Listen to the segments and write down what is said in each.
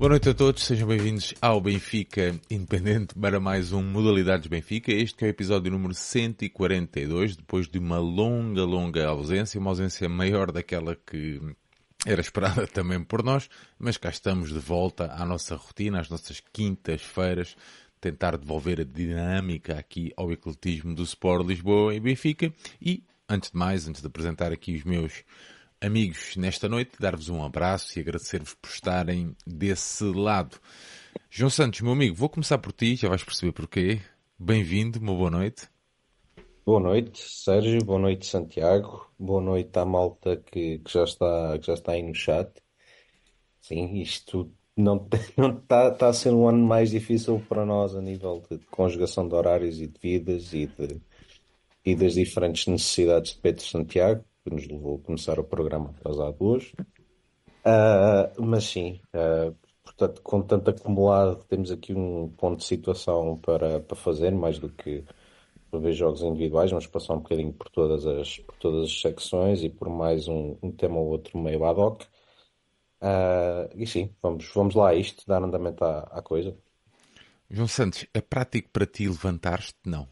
Boa noite a todos, sejam bem-vindos ao Benfica Independente para mais um Modalidades Benfica. Este é o episódio número 142, depois de uma longa, longa ausência, uma ausência maior daquela que era esperada também por nós, mas cá estamos de volta à nossa rotina, às nossas quintas-feiras, tentar devolver a dinâmica aqui ao ecletismo do Sport Lisboa e Benfica. E, antes de mais, antes de apresentar aqui os meus amigos nesta noite, dar-vos um abraço e agradecer-vos por estarem desse lado. João Santos, meu amigo, vou começar por ti, já vais perceber porquê. Bem-vindo, uma boa noite. Boa noite, Sérgio. Boa noite, Santiago. Boa noite à malta que, que já está, que já está aí no chat. Sim, isto não está tá a ser um ano mais difícil para nós a nível de conjugação de horários e de vidas e, de, e das diferentes necessidades de Pedro Santiago, que nos levou a começar o programa atrasado hoje. Ah, mas sim, ah, portanto, com tanto acumulado, temos aqui um ponto de situação para, para fazer, mais do que ver jogos individuais, vamos passar um bocadinho por todas as, por todas as secções e por mais um, um tema ou outro meio ad hoc. Ah, e sim, vamos, vamos lá a isto, dar andamento à, à coisa. João Santos, é prático para ti levantar-te? Não.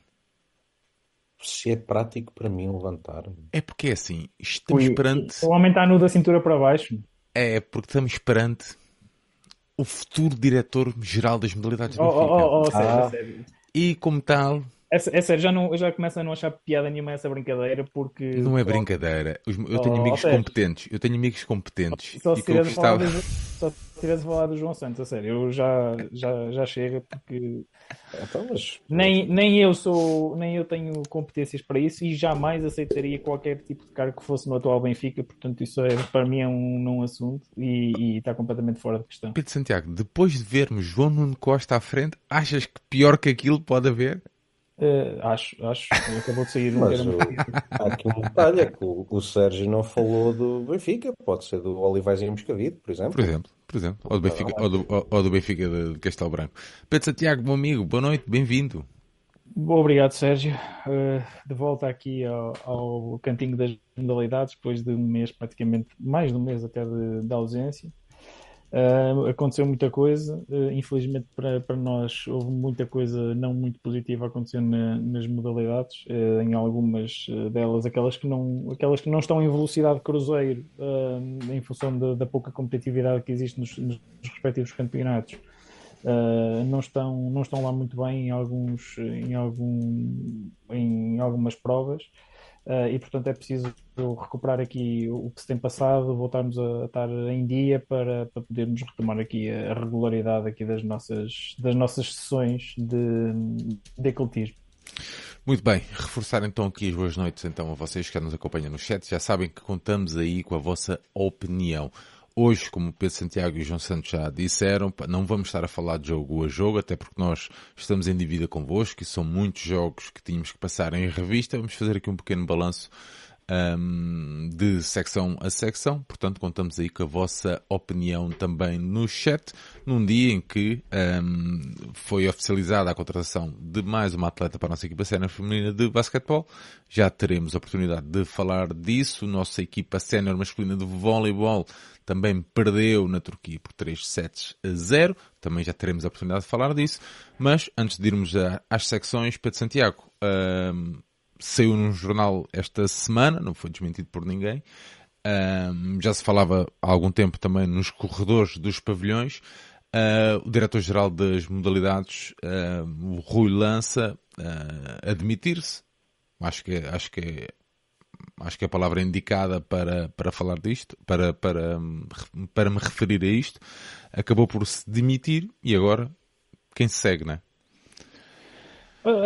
Se é prático para mim levantar. É porque é assim, estamos Ui, perante. O homem está nu da cintura para baixo. É porque estamos perante o futuro diretor-geral das modalidades do Oh, Benfica. oh, oh, oh, sério, Ah. sério. E como tal, É, sério, já, não, eu já começo a não achar piada nenhuma essa brincadeira porque. não é brincadeira. Os- Eu tenho Oh, amigos competentes. Eu tenho amigos competentes. Só e se tivesse falado, gostava. do, só se tivesse falado do João Santos, a sério, eu já, já, já chega porque Então, mas, nem, nem eu sou, nem eu tenho competências para isso e jamais aceitaria qualquer tipo de cargo que fosse no atual Benfica, portanto isso é, para mim é um não assunto e, e está completamente fora de questão. Pedro Santiago, depois de vermos João Nuno Costa à frente, achas que pior que aquilo pode haver? Eh, acho, acho, acabou de sair um mas o- há aqui um detalhe, é que o, o Sérgio não falou do Benfica, pode ser do Olivais e Moscavide, por exemplo. Por exemplo, por exemplo. Ou do Benfica, ou do, ou- ou do Benfica de, de Castelo Branco. Pedro Santiago, meu amigo, boa noite, bem-vindo. Obrigado, Sérgio. Eh, de volta aqui ao, ao cantinho das modalidades, depois de um mês, praticamente mais de um mês até de, de ausência. Eh, aconteceu muita coisa, eh, infelizmente para, para nós houve muita coisa não muito positiva acontecendo na- nas modalidades, eh, em algumas delas, aquelas que, não, aquelas que não estão em velocidade cruzeiro, em função da, da pouca competitividade que existe nos, nos respectivos campeonatos. Uh, não estão não estão lá muito bem em alguns em algum em algumas provas uh, e portanto é preciso recuperar aqui o que se tem passado voltarmos a estar em dia para, para podermos retomar aqui a regularidade aqui das nossas das nossas sessões de, de ecletismo Muito bem, reforçar então aqui as boas noites então a vocês que nos acompanham no chat. Já sabem que contamos aí com a vossa opinião. Hoje, como Pedro Santiago e João Santos já disseram, não vamos estar a falar de jogo a jogo, até porque nós estamos em dívida convosco e são muitos jogos que tínhamos que passar em revista. Vamos fazer aqui um pequeno balanço hum, de secção a secção, portanto contamos aí com a vossa opinião também no chat, num dia em que hum, foi oficializada a contratação de mais uma atleta para a nossa equipa sénior feminina de basquetebol. Já teremos a oportunidade de falar disso. Nossa equipa sénior masculina de voleibol também perdeu na Turquia por 3 sets a 0. Também já teremos a oportunidade de falar disso. Mas antes de irmos às secções, Pedro Santiago, hum, saiu num jornal esta semana, não foi desmentido por ninguém. Ahm, já se falava há algum tempo também nos corredores dos pavilhões. Ah, o diretor-geral das modalidades, ah, o Rui Lança, ah, admitir-se. Acho que, é- acho que é, acho que é a palavra indicada para, para falar disto, para, para, para me referir a isto. Acabou por se demitir e agora quem se segue, não é? É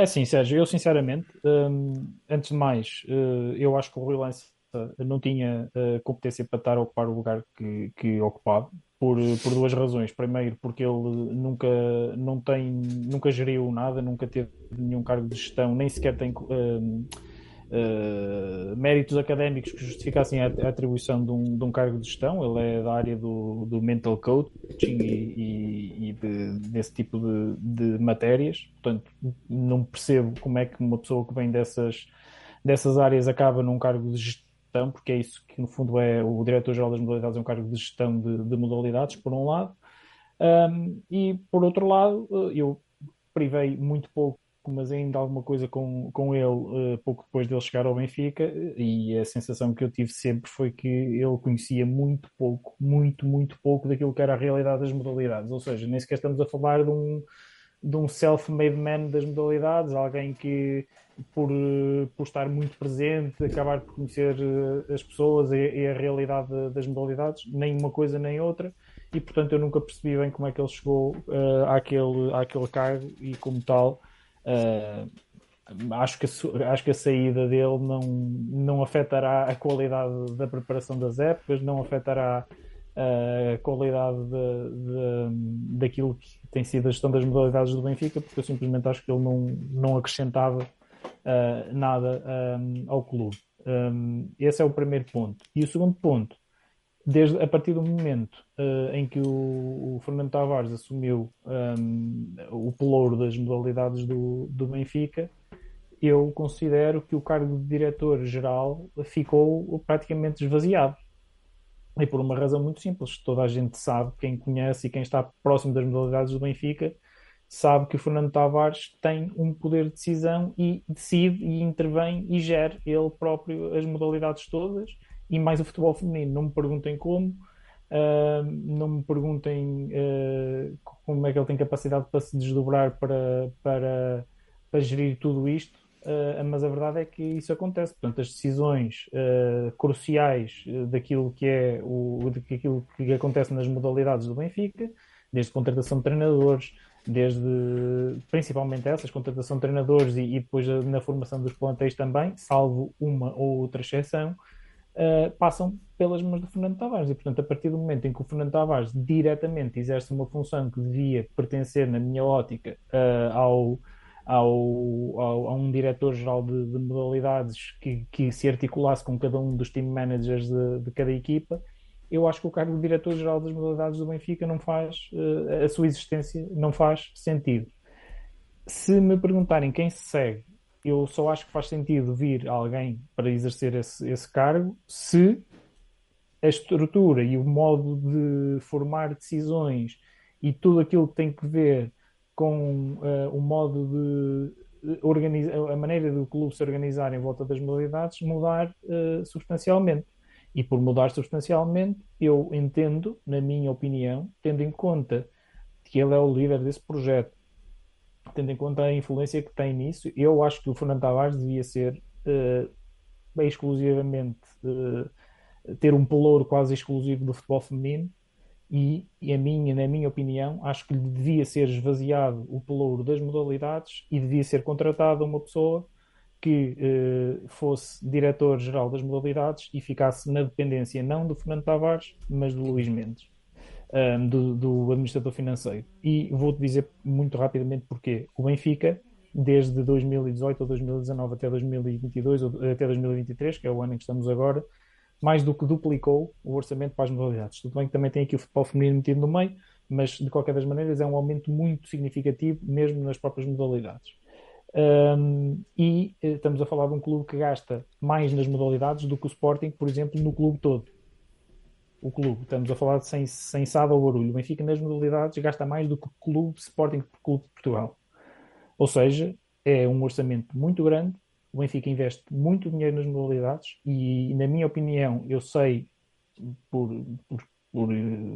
assim, Sérgio, eu sinceramente, hum, antes de mais, eh, eu acho que o Rui Lança não tinha eh, competência para estar a ocupar o lugar que, que ocupava, por, por duas razões. Primeiro, porque ele nunca, não tem, nunca geriu nada, nunca teve nenhum cargo de gestão, nem sequer tem hum, eh, méritos académicos que justificassem a, atribuição de um, de um cargo de gestão. Ele é da área do, do mental coaching e, e- e de- desse tipo de, de matérias. Portanto, não percebo como é que uma pessoa que vem dessas, dessas áreas acaba num cargo de gestão, porque é isso que no fundo é o diretor-geral das modalidades, é um cargo de gestão de, de modalidades, por um lado. Um, e por outro lado, eu privei muito pouco, mas ainda alguma coisa com, com ele uh, pouco depois dele chegar ao Benfica, e a sensação que eu tive sempre foi que ele conhecia muito pouco, muito, muito pouco daquilo que era a realidade das modalidades. Ou seja, nem sequer estamos a falar de um, de um self-made man das modalidades, alguém que por, por estar muito presente, acabar por conhecer eh, as pessoas e, e a realidade das modalidades, nem uma coisa nem outra e portanto eu nunca percebi bem como é que ele chegou uh, àquele, àquele cargo e como tal uh, acho, que a, acho que a saída dele não, não afetará a qualidade da preparação das épocas, não afetará a qualidade de, de, daquilo que tem sido a gestão das modalidades do Benfica, porque eu simplesmente acho que ele não, não acrescentava uh, nada um, ao clube. Um, esse é o primeiro ponto. E o segundo ponto desde a partir do momento uh, em que o, o, Fernando Tavares assumiu um, o pelouro das modalidades do, do Benfica, eu considero que o cargo de diretor-geral ficou praticamente esvaziado. E por uma razão muito simples. Toda a gente sabe, quem conhece e quem está próximo das modalidades do Benfica, sabe que o Fernando Tavares tem um poder de decisão e decide e intervém e gera ele próprio as modalidades todas e mais o futebol feminino. Não me perguntem como, uh, não me perguntem uh, como é que ele tem capacidade para se desdobrar para, para, para gerir tudo isto, uh, mas a verdade é que isso acontece. Portanto, as decisões cruciais daquilo que é o, daquilo que acontece nas modalidades do Benfica, desde contratação de treinadores, desde principalmente essas, contratação de treinadores e, e, depois na formação dos plantéis também, salvo uma ou outra exceção, uh, passam pelas mãos do Fernando Tavares. E, portanto, a partir do momento em que o Fernando Tavares diretamente exerce uma função que devia pertencer, na minha ótica, uh, ao, ao, ao, a um diretor-geral de, de, modalidades que, que, se articulasse com cada um dos team managers de, de cada equipa, eu acho que o cargo de diretor-geral das modalidades do Benfica não faz, uh, a sua existência não faz sentido. Se me perguntarem quem se segue eu só acho que faz sentido vir alguém para exercer esse, esse cargo se a estrutura e o modo de formar decisões e tudo aquilo que tem que ver com uh, o modo de organizar, a maneira do clube se organizar em volta das modalidades mudar uh, substancialmente. E por mudar substancialmente, eu entendo, na minha opinião, tendo em conta que ele é o líder desse projeto, tendo em conta a influência que tem nisso, eu acho que o Fernando Tavares devia ser uh, exclusivamente uh, ter um pelouro quase exclusivo do futebol feminino e, e a minha, na minha opinião, acho que devia ser esvaziado o pelouro das modalidades e devia ser contratada uma pessoa que uh, fosse diretor-geral das modalidades e ficasse na dependência não do Fernando Tavares, mas do Luís Mendes um, do, do, administrador financeiro. E vou-te dizer muito rapidamente porquê. O Benfica, desde 2018 ou 2019 até 2022 ou até 2023, que é o ano em que estamos agora, mais do que duplicou o orçamento para as modalidades. Tudo bem que também tem aqui o futebol feminino metido no meio, mas de qualquer das maneiras é um aumento muito significativo, mesmo nas próprias modalidades. Um, e eh, estamos a falar de um clube que gasta mais nas modalidades do que o Sporting, por exemplo, no clube todo o clube. Estamos a falar de sem, sem Sado ou Barulho. O Benfica nas modalidades gasta mais do que o clube Sporting Clube de Portugal. Ou seja, é um orçamento muito grande. O Benfica investe muito dinheiro nas modalidades e, na minha opinião, eu sei, por, por, por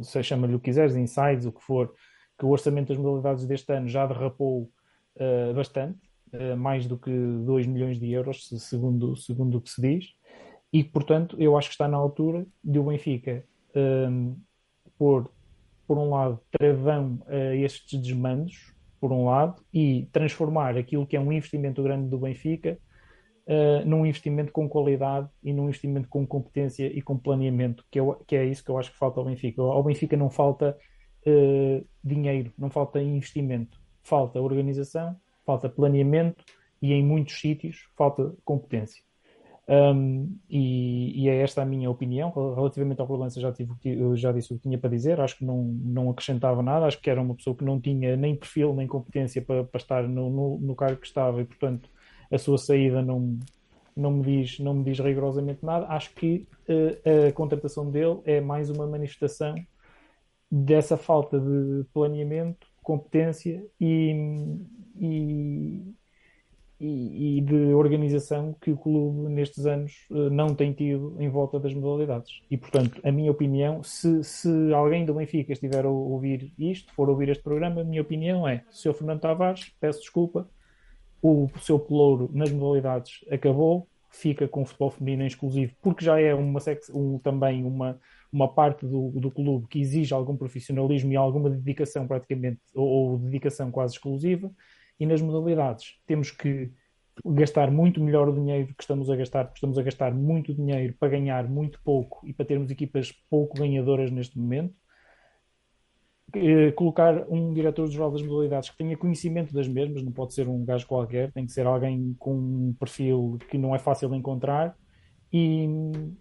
se chama-lhe o que quiseres, insights, o que for, que o orçamento das modalidades deste ano já derrapou uh, bastante, uh, mais do que 2 milhões de euros, segundo, segundo o que se diz. E, portanto, eu acho que está na altura de o Benfica um, pôr, por um lado, travão a estes desmandos, por um lado, e transformar aquilo que é um investimento grande do Benfica uh, num investimento com qualidade e num investimento com competência e com planeamento, que, eu, que é isso que eu acho que falta ao Benfica. Ao Benfica não falta uh, dinheiro, não falta investimento, falta organização, falta planeamento e em muitos sítios falta competência. Um, e, e, é esta a minha opinião. Relativamente ao Provença, já, tive, já disse o que tinha para dizer. Acho que não, não acrescentava nada. Acho que era uma pessoa que não tinha nem perfil nem competência para, para estar no, no, no, cargo que estava e, portanto, a sua saída não, não, me, diz, não me diz rigorosamente nada. Acho que uh, a contratação dele é mais uma manifestação dessa falta de planeamento, competência e, e, e, de organização que o clube nestes anos eh, não tem tido em volta das modalidades. E, portanto, a minha opinião, se, se alguém do Benfica estiver a ouvir isto, for ouvir este programa, a minha opinião é, Sr. Fernando Tavares, peço desculpa, o seu pelouro nas modalidades acabou, fica com o futebol feminino em exclusivo, porque já é uma um, também uma, uma parte do, do clube que exige algum profissionalismo e alguma dedicação praticamente, ou, ou dedicação quase exclusiva, e nas modalidades temos que gastar muito melhor o dinheiro que estamos a gastar, porque estamos a gastar muito dinheiro para ganhar muito pouco e para termos equipas pouco ganhadoras neste momento. Eh, colocar um diretor-geral das modalidades que tenha conhecimento das mesmas, não pode ser um gajo qualquer, tem que ser alguém com um perfil que não é fácil de encontrar e,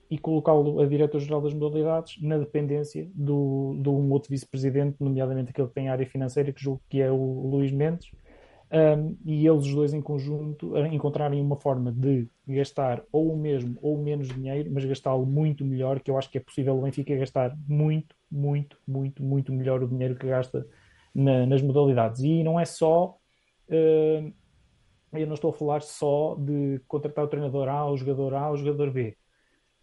e colocá-lo a diretor-geral das modalidades na dependência do, de um outro vice-presidente, nomeadamente aquele que tem área financeira, que julgo que é o Luís Mendes, um, e eles os dois em conjunto encontrarem uma forma de gastar ou o mesmo ou menos dinheiro, mas gastá-lo muito melhor, que eu acho que é possível o Benfica gastar muito, muito, muito, muito melhor o dinheiro que gasta na, nas modalidades. E não é só. Uh, eu não estou a falar só de contratar o treinador A, o jogador A, o jogador B.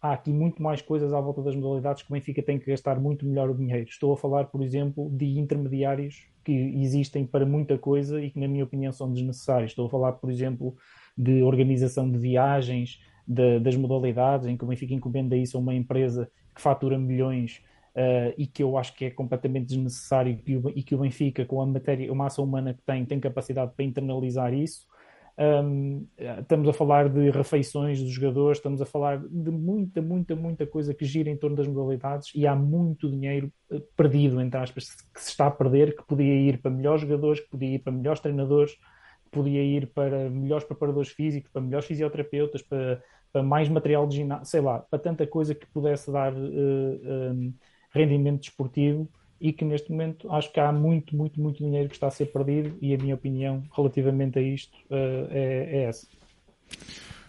Há aqui muito mais coisas à volta das modalidades que o Benfica tem que gastar muito melhor o dinheiro. Estou a falar, por exemplo, de intermediários que existem para muita coisa e que, na minha opinião, são desnecessários. Estou a falar, por exemplo, de organização de viagens, de, das modalidades, em que o Benfica encomenda isso a uma empresa que fatura milhões uh, e que eu acho que é completamente desnecessário e, e que o Benfica, com a matéria, a massa humana que tem, tem capacidade para internalizar isso. Um, estamos a falar de refeições dos jogadores, estamos a falar de muita, muita, muita coisa que gira em torno das modalidades e há muito dinheiro eh, perdido, entre aspas, que se está a perder, que podia ir para melhores jogadores, que podia ir para melhores treinadores, que podia ir para melhores preparadores físicos, para melhores fisioterapeutas, para, para mais material de ginásio, sei lá, para tanta coisa que pudesse dar uh, um, rendimento desportivo e que neste momento acho que há muito, muito, muito dinheiro que está a ser perdido e a minha opinião relativamente a isto uh, é, é, essa.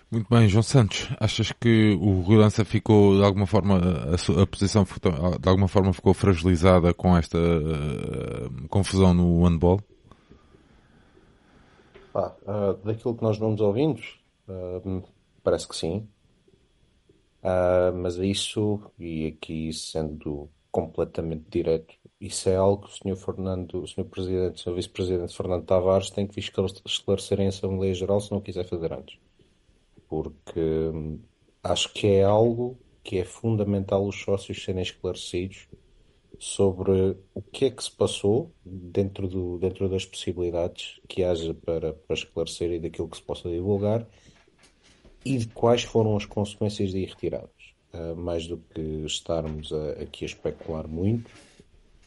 Muito bem, João Santos, achas que o Rui Lança ficou de alguma forma, a, a, posição de alguma forma ficou fragilizada com esta uh, confusão no handball? Ah, uh, daquilo que nós vamos ouvindo, parece que sim. mas isso, e aqui sendo completamente direto. Isso é algo que o Sr. Fernando, o Sr. Presidente, o Sr. Vice-Presidente Fernando Tavares tem que esclarecer em Assembleia Geral se não quiser fazer antes. Porque hum, acho que é algo que é fundamental os sócios serem esclarecidos sobre o que é que se passou dentro, do, dentro das possibilidades que haja para, para esclarecer e daquilo que se possa divulgar e de quais foram as consequências de ir retirado. Uh, mais do que estarmos a, aqui a especular muito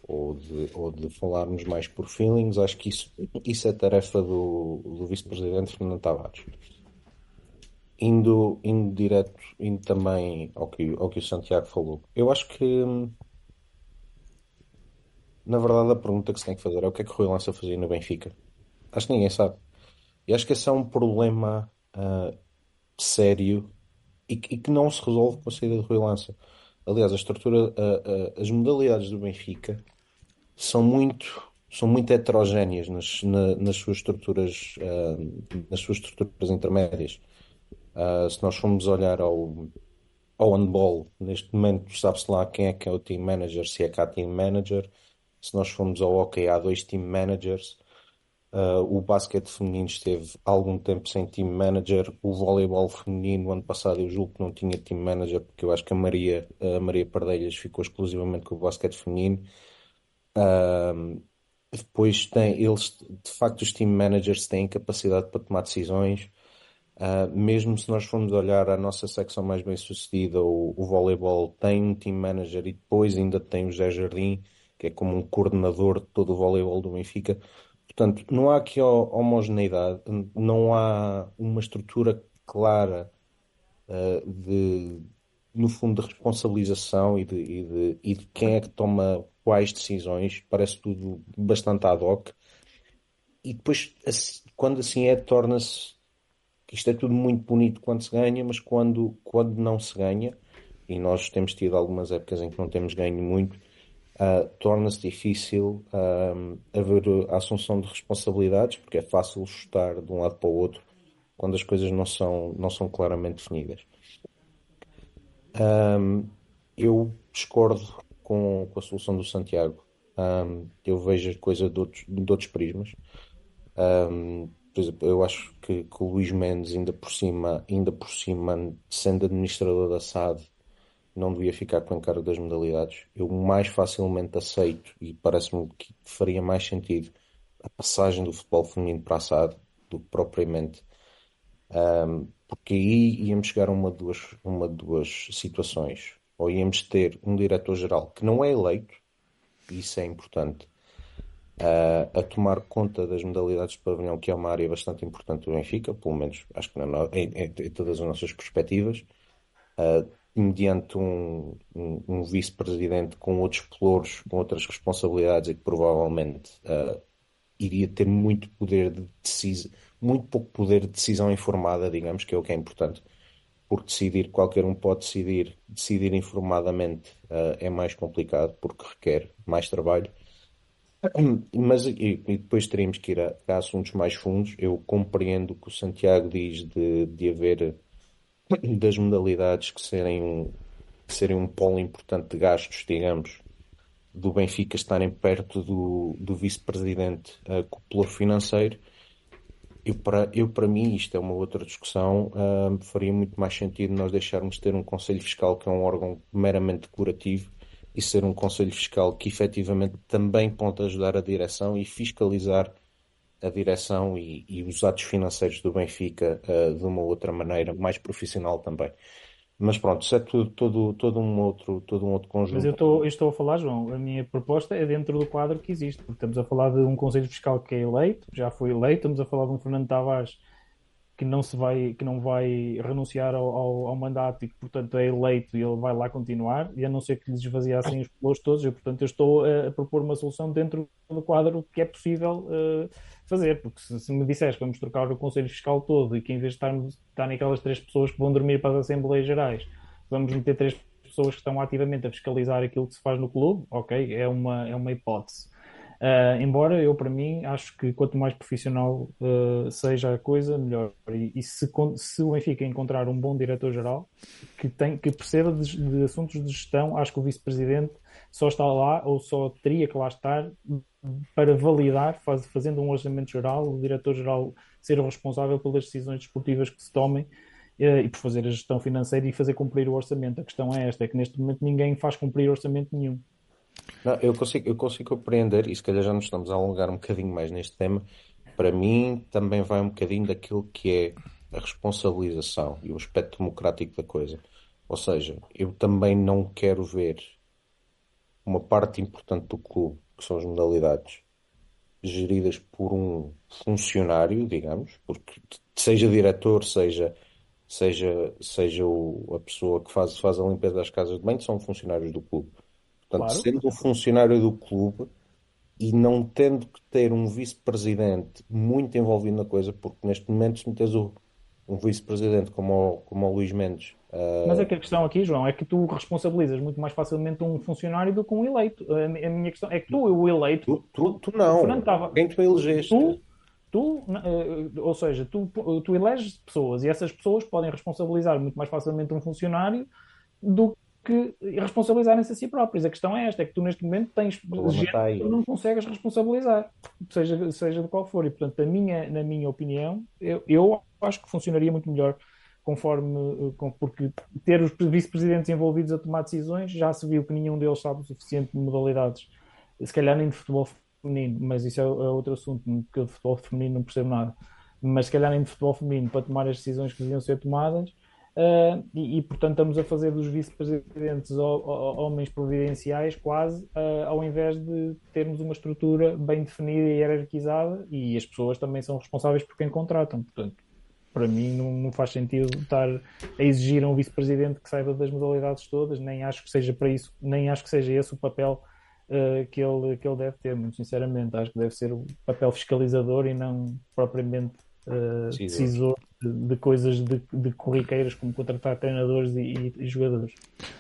ou de, ou de falarmos mais por feelings, acho que isso, isso é tarefa do, do vice-presidente Fernando Tavares. Indo, indo direto, indo também ao que, ao que o Santiago falou, eu acho que na verdade a pergunta que se tem que fazer é o que é que o Rui Lança fazia no Benfica. Acho que ninguém sabe. E acho que esse é um problema uh, sério e, e que não se resolve com a saída de Rui Lança. Aliás, a estrutura, a, a, as modalidades do Benfica são muito, são muito heterogéneas nas, na, nas suas estruturas, uh, nas suas estruturas intermédias. Uh, se nós formos olhar ao, ao handball, neste momento sabe-se lá quem é que é o team manager, se é cá team manager. Se nós formos ao hockey, há dois team managers. Uh, o basquete feminino esteve algum tempo sem team manager. O voleibol feminino, ano passado, eu julgo que não tinha team manager, porque eu acho que a Maria, a Maria Pardelhas ficou exclusivamente com o basquete feminino. Uh, depois tem, eles, de facto, os team managers têm capacidade para tomar decisões. Uh, mesmo se nós formos olhar a nossa secção mais bem sucedida, o, o voleibol tem um team manager e depois ainda tem o José Jardim, que é como um coordenador de todo o voleibol do Benfica. Portanto, não há aqui homogeneidade, não há uma estrutura clara uh, de, no fundo, de responsabilização e de, e, de, e de quem é que toma quais decisões. Parece tudo bastante ad hoc. E depois, quando assim é, torna-se isto é tudo muito bonito quando se ganha, mas quando, quando não se ganha, e nós temos tido algumas épocas em que não temos ganho muito, uh, torna-se difícil uh, haver a assunção de responsabilidades, porque é fácil chutar de um lado para o outro quando as coisas não são, não são claramente definidas. Um, eu discordo com, com, a solução do Santiago. Um, eu vejo a coisa de outros, de outros prismas. Um, por exemplo, eu acho que, que, o Luís Mendes, ainda por cima, ainda por cima, sendo administrador da SAD, não devia ficar com o encargo das modalidades. Eu mais facilmente aceito e parece-me que faria mais sentido a passagem do futebol feminino para a SAD do que propriamente. Um, porque aí íamos chegar a uma duas, uma duas situações. Ou íamos ter um diretor-geral que não é eleito, e isso é importante, uh, a tomar conta das modalidades de pavilhão, que é uma área bastante importante do Benfica, pelo menos acho que na, em, em, em todas as nossas perspectivas. Uh, mediante um, um, um vice-presidente com outros pelouros, com outras responsabilidades e que provavelmente uh, iria ter muito poder de decisão, muito pouco poder de decisão informada, digamos, que é o que é importante, porque decidir, qualquer um pode decidir, decidir informadamente uh, é mais complicado porque requer mais trabalho. Mas e, e depois teríamos que ir a, a, assuntos mais fundos. Eu compreendo o que o Santiago diz de, de haver das modalidades que serem um, que serem um polo importante de gastos, digamos, do Benfica estarem perto do, do vice-presidente uh, cúpula financeiro. Eu para, eu, para mim, isto é uma outra discussão, uh, faria muito mais sentido nós deixarmos de ter um Conselho Fiscal que é um órgão meramente decorativo e ser um Conselho Fiscal que efetivamente também pode ajudar a direção e fiscalizar a direção e, e, os atos financeiros do Benfica uh, de uma outra maneira, mais profissional também. Mas pronto, isso é tudo, todo, todo, um, outro, todo um outro conjunto. Mas eu estou, eu estou a falar, João, a minha proposta é dentro do quadro que existe, porque estamos a falar de um Conselho Fiscal que é eleito, já foi eleito, estamos a falar de um Fernando Tavares que não se vai que não vai renunciar ao, ao, ao, mandato e que portanto é eleito e ele vai lá continuar e a não ser que lhes esvaziassem os pelouros todos eu portanto eu estou a, a, propor uma solução dentro do quadro que é possível uh, fazer porque se, se, me disseres que vamos trocar o Conselho Fiscal todo e que em vez de estarmos estarem aquelas três pessoas que vão dormir para as Assembleias Gerais vamos meter três pessoas que estão ativamente a fiscalizar aquilo que se faz no clube ok é uma é uma hipótese Uh, embora eu, para mim, acho que quanto mais profissional uh, seja a coisa, melhor. E, e se, se, o Benfica encontrar um bom diretor-geral que, tem, que perceba de, de, assuntos de gestão, acho que o vice-presidente só está lá ou só teria que lá estar para validar, faz, fazendo um orçamento geral, o diretor-geral ser o responsável pelas decisões desportivas que se tomem uh, e por fazer a gestão financeira e fazer cumprir o orçamento. A questão é esta, é que neste momento ninguém faz cumprir orçamento nenhum. Não, eu consigo, eu consigo compreender, e se calhar já nos estamos a alongar um bocadinho mais neste tema. Para mim, também vai um bocadinho daquilo que é a responsabilização e o aspecto democrático da coisa. Ou seja, eu também não quero ver uma parte importante do clube, que são as modalidades, geridas por um funcionário, digamos, porque seja diretor, seja seja seja o, a pessoa que faz, faz a limpeza das casas de banho, são funcionários do clube. Portanto, claro. sendo um funcionário do clube e não tendo que ter um vice-presidente muito envolvido na coisa, porque neste momento, se metes o, um vice-presidente como o, como o Luís Mendes. Uh... Mas é que a questão aqui, João, é que tu responsabilizas muito mais facilmente um funcionário do que um eleito. A, a minha questão é que tu, o eleito. Tu, tu, tu não. Tava... Quem tu elegeste? Tu, tu, uh, ou seja, tu, tu eleges pessoas e essas pessoas podem responsabilizar muito mais facilmente um funcionário do que responsabilizarem-se a si próprios. A questão é esta, é que tu neste momento tens gente que tu não consegues responsabilizar, seja, seja de qual for. E, portanto, a minha, na minha opinião, eu, eu acho que funcionaria muito melhor conforme, porque ter os vice-presidentes envolvidos a tomar decisões, já se viu que nenhum deles sabe o suficiente de modalidades, se calhar nem de futebol feminino, mas isso é, é outro assunto, porque de futebol feminino não percebo nada, mas se calhar nem de futebol feminino para tomar as decisões que deviam ser tomadas, Uh, e, e, portanto, estamos a fazer dos vice-presidentes homens providenciais quase, uh, ao invés de termos uma estrutura bem definida e hierarquizada, e as pessoas também são responsáveis por quem contratam. Portanto, para mim, não, não faz sentido estar a exigir a um vice-presidente que saiba das modalidades todas, nem acho que seja para isso, nem acho que seja esse o papel uh, que, ele, que ele deve ter, muito sinceramente. Acho que deve ser o papel fiscalizador e não propriamente decisor de, de, coisas de, de corriqueiras como contratar treinadores e, e, jogadores.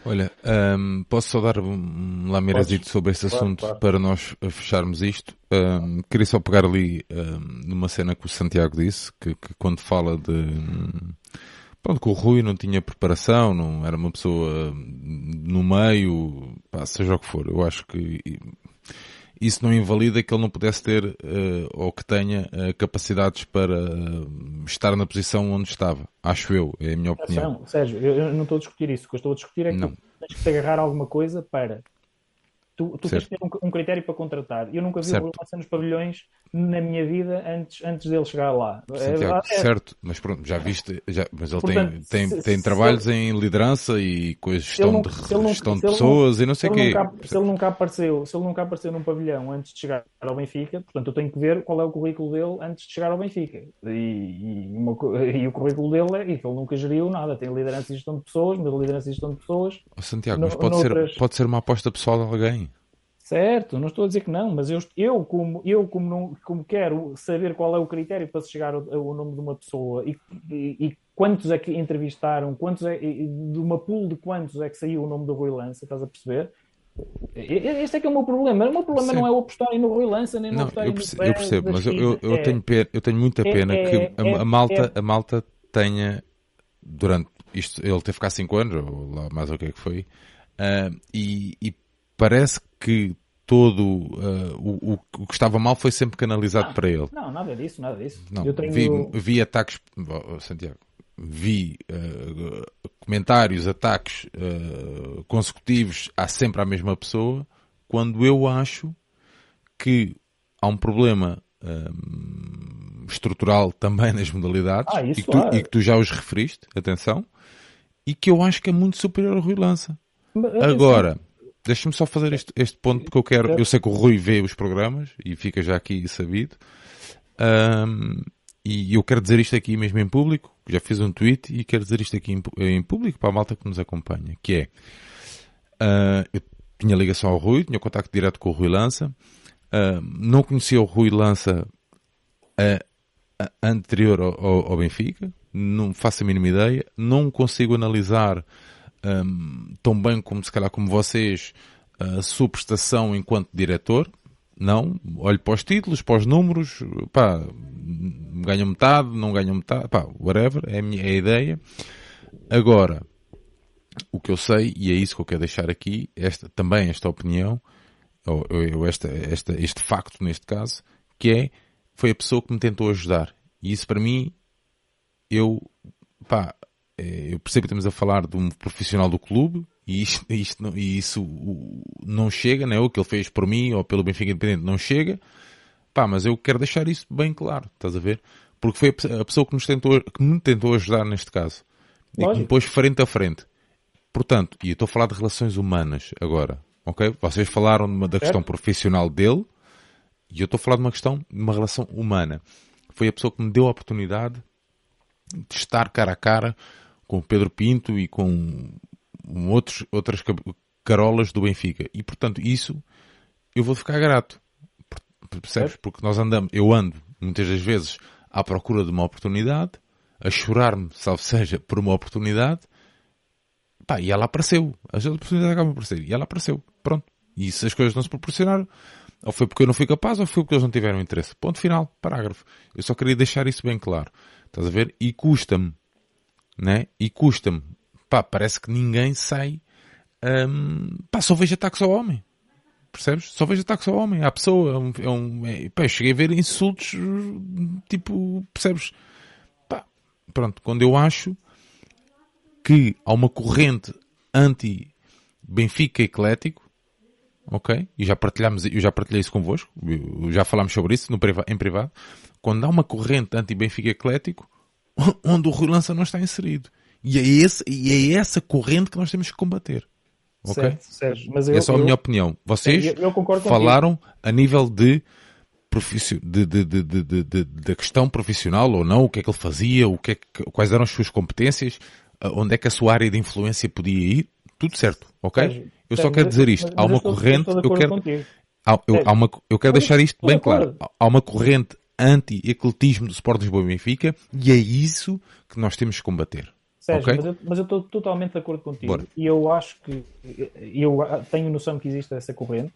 Olha, um, posso só dar um lamirazito sobre este assunto claro, claro. para nós fecharmos isto? Um, queria só pegar ali numa cena que o Santiago disse, que, que quando fala de pronto, que o Rui não tinha preparação, não era uma pessoa no meio, pá, seja o que for. Eu acho que isso não invalida que ele não pudesse ter uh, ou que tenha uh, capacidades para uh, estar na posição onde estava. Acho eu, é a minha opinião. Não, Sérgio, eu, não estou a discutir isso. O que eu estou a discutir é que não. tens que te agarrar alguma coisa para Tu, tu tens que ter um, um, critério para contratar. Eu nunca vi certo. o Lança nos pavilhões na minha vida antes, antes dele chegar lá. Santiago, é, é, certo, mas pronto, já viste, já, mas ele Portanto, tem, tem, se, tem trabalhos se em liderança e com a gestão, nunca, de, gestão de pessoas e não sei o quê. Nunca, se ele nunca apareceu, se ele nunca apareceu num pavilhão antes de chegar ao Benfica, portanto eu tenho que ver qual é o currículo dele antes de chegar ao Benfica. E, e, uma, e o currículo dele é que ele nunca geriu nada, tem liderança e gestão de pessoas, mas liderança e gestão de pessoas. Oh, Santiago, mas pode, noutras... ser, pode ser uma aposta pessoal de alguém. Certo, não estou a dizer que não, mas eu, eu, como, eu como, não, como quero saber qual é o critério para se chegar ao, ao nome de uma pessoa e, e, e, quantos é que entrevistaram, quantos é, de uma pool de quantos é que saiu o nome do Rui Lança, estás a perceber? Este é que é o meu problema. O meu problema Sim. não é o apostar no Rui Lança, nem no não, eu percebo, eu percebo mas eu, eu, é, tenho pena, eu tenho muita é, pena é, que a, a, é, malta, a malta tenha, durante isto, ele teve ficar 5 anos, ou lá mais o que é que foi, uh, e, e parece que todo uh, o, o, que estava mal foi sempre canalizado não, para ele. Não, nada disso, nada disso. Não, tenho... vi, vi, ataques, oh, Santiago, vi uh, comentários, ataques uh, consecutivos a sempre à mesma pessoa, quando eu acho que há um problema estrutural também nas modalidades ah, e, que tu, e, que tu, já os referiste, atenção, e que eu acho que é muito superior ao Rui Lança. Agora, Deixa-me só fazer este, este ponto porque eu quero. Eu sei que o Rui vê os programas e fica já aqui sabido. Um, e eu quero dizer isto aqui mesmo em público. Já fiz um tweet e quero dizer isto aqui em, em público para a malta que nos acompanha. Que é. Uh, eu tinha ligação ao Rui, tinha contacto direto com o Rui Lança. Uh, não conhecia o Rui Lança uh, anterior ao, ao, Benfica. Não faço a mínima ideia. Não consigo analisar um, tão bem como se calhar como vocês, a sua prestação enquanto diretor. Não, olho para os títulos, para os números, pá, ganham metade, não ganham metade, pá, whatever, é a minha é a ideia. Agora, o que eu sei, e é isso que eu quero deixar aqui, esta, também esta opinião, ou, ou esta, esta, este facto neste caso, que é, foi a pessoa que me tentou ajudar. E isso para mim, eu, pá, eu percebo que estamos a falar de um profissional do clube e, isto, isto e isso não chega, né? o que ele fez por mim ou pelo Benfica Independente não chega, pá, mas eu quero deixar isso bem claro, estás a ver? Porque foi a pessoa que, nos tentou, que me tentou ajudar neste caso Lógico. e que me pôs frente a frente. Portanto, e eu estou a falar de relações humanas agora, ok? Vocês falaram de uma, da questão profissional dele e eu estou a falar de uma questão, de uma relação humana. Foi a pessoa que me deu a oportunidade de estar cara a cara com o Pedro Pinto e com outros, outras carolas do Benfica. E, portanto, isso eu vou ficar grato. Percebes? Porque nós andamos, eu ando muitas das vezes à procura de uma oportunidade, a chorar-me, salvo seja, por uma oportunidade, pá, e ela apareceu. As oportunidades acabam por aparecer. E ela apareceu. Pronto. E se as coisas não se proporcionaram, ou foi porque eu não fui capaz, ou foi porque eles não tiveram interesse. Ponto final. Parágrafo. Eu só queria deixar isso bem claro. Estás a ver? E custa-me né? E custa-me. Pá, parece que ninguém sai. Um, pá, só vejo ataques ao homem. Percebes? Só vejo ataques ao homem. À pessoa. É um, é um, é, pá, cheguei a ver insultos, tipo, percebes? Pá, pronto. Quando eu acho que há uma corrente anti-Benfica eclético, ok? E já partilhamos, eu já partilhei isso convosco, já falámos sobre isso no, em privado. Quando há uma corrente anti-Benfica eclético, onde o Rui Lança não está inserido. E é, esse, e é essa corrente que nós temos que combater. Ok? Certo, Sérgio, mas eu, Essa é a eu, minha opinião. Vocês eu, eu falaram a nível de, de, de, de, de, de, de, questão profissional ou não, o que é que ele fazia, o que, é que quais eram as suas competências, onde é que a sua área de influência podia ir, tudo certo, ok? Sérgio, eu só quero dizer isto. Há uma corrente, eu quero, há, eu, há uma, eu quero deixar isto bem claro. Há uma corrente anti-ecletismo do Sport Lisboa e Benfica e é isso que nós temos que combater. Sérgio, Ok? mas eu estou totalmente de acordo contigo. Bora. E eu acho que eu tenho noção que existe essa corrente,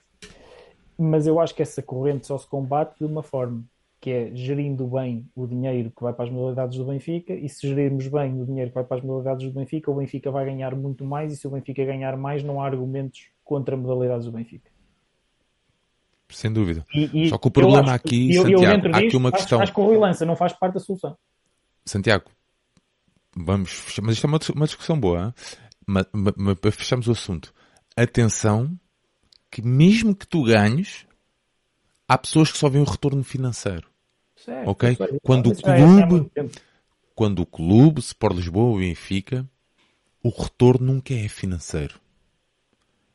mas eu acho que essa corrente só se combate de uma forma, que é gerindo bem o dinheiro que vai para as modalidades do Benfica, e se gerirmos bem o dinheiro que vai para as modalidades do Benfica, o Benfica vai ganhar muito mais, e se o Benfica ganhar mais, não há argumentos contra modalidades do Benfica. Sem dúvida. E- e Só que o eu problema acho aqui, eu, eu Santiago, dentro há aqui uma acho- questão. Acho que o Rui Lança não faz parte da solução. Santiago, vamos mas isto é uma, uma discussão boa, hein? mas, mas, mas para fecharmos o assunto. Atenção, que mesmo que tu ganhes, há pessoas que só veem o retorno financeiro. Certo, Ok? é- Quando o é- clube- tempo. Quando o clube, Sport Lisboa ou Benfica, o retorno nunca é financeiro.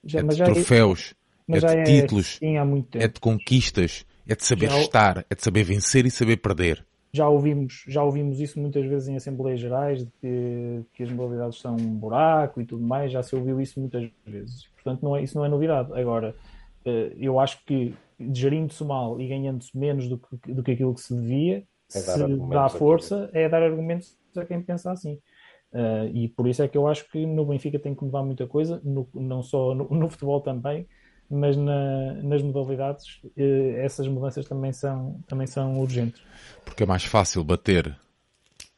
Já- é de já troféus, mas é já de títulos, assim há muito tempo. é de conquistas, é de saber Já estar, é de saber vencer e saber perder. já ouvimos, já ouvimos isso muitas vezes em Assembleias Gerais, de que, que as modalidades são um buraco e tudo mais, já se ouviu isso muitas vezes. Portanto, não é, isso não é novidade. Agora, eh, eu acho que gerindo-se mal e ganhando-se menos do que, do que aquilo que se devia, É se dá força, é dar argumentos a quem pensa assim. Eh, e por isso é que eu acho que no Benfica tem que mudar muita coisa, no- não só no, no futebol também, mas na- nas modalidades, eh, essas mudanças também são, também são urgentes. Porque é mais fácil bater.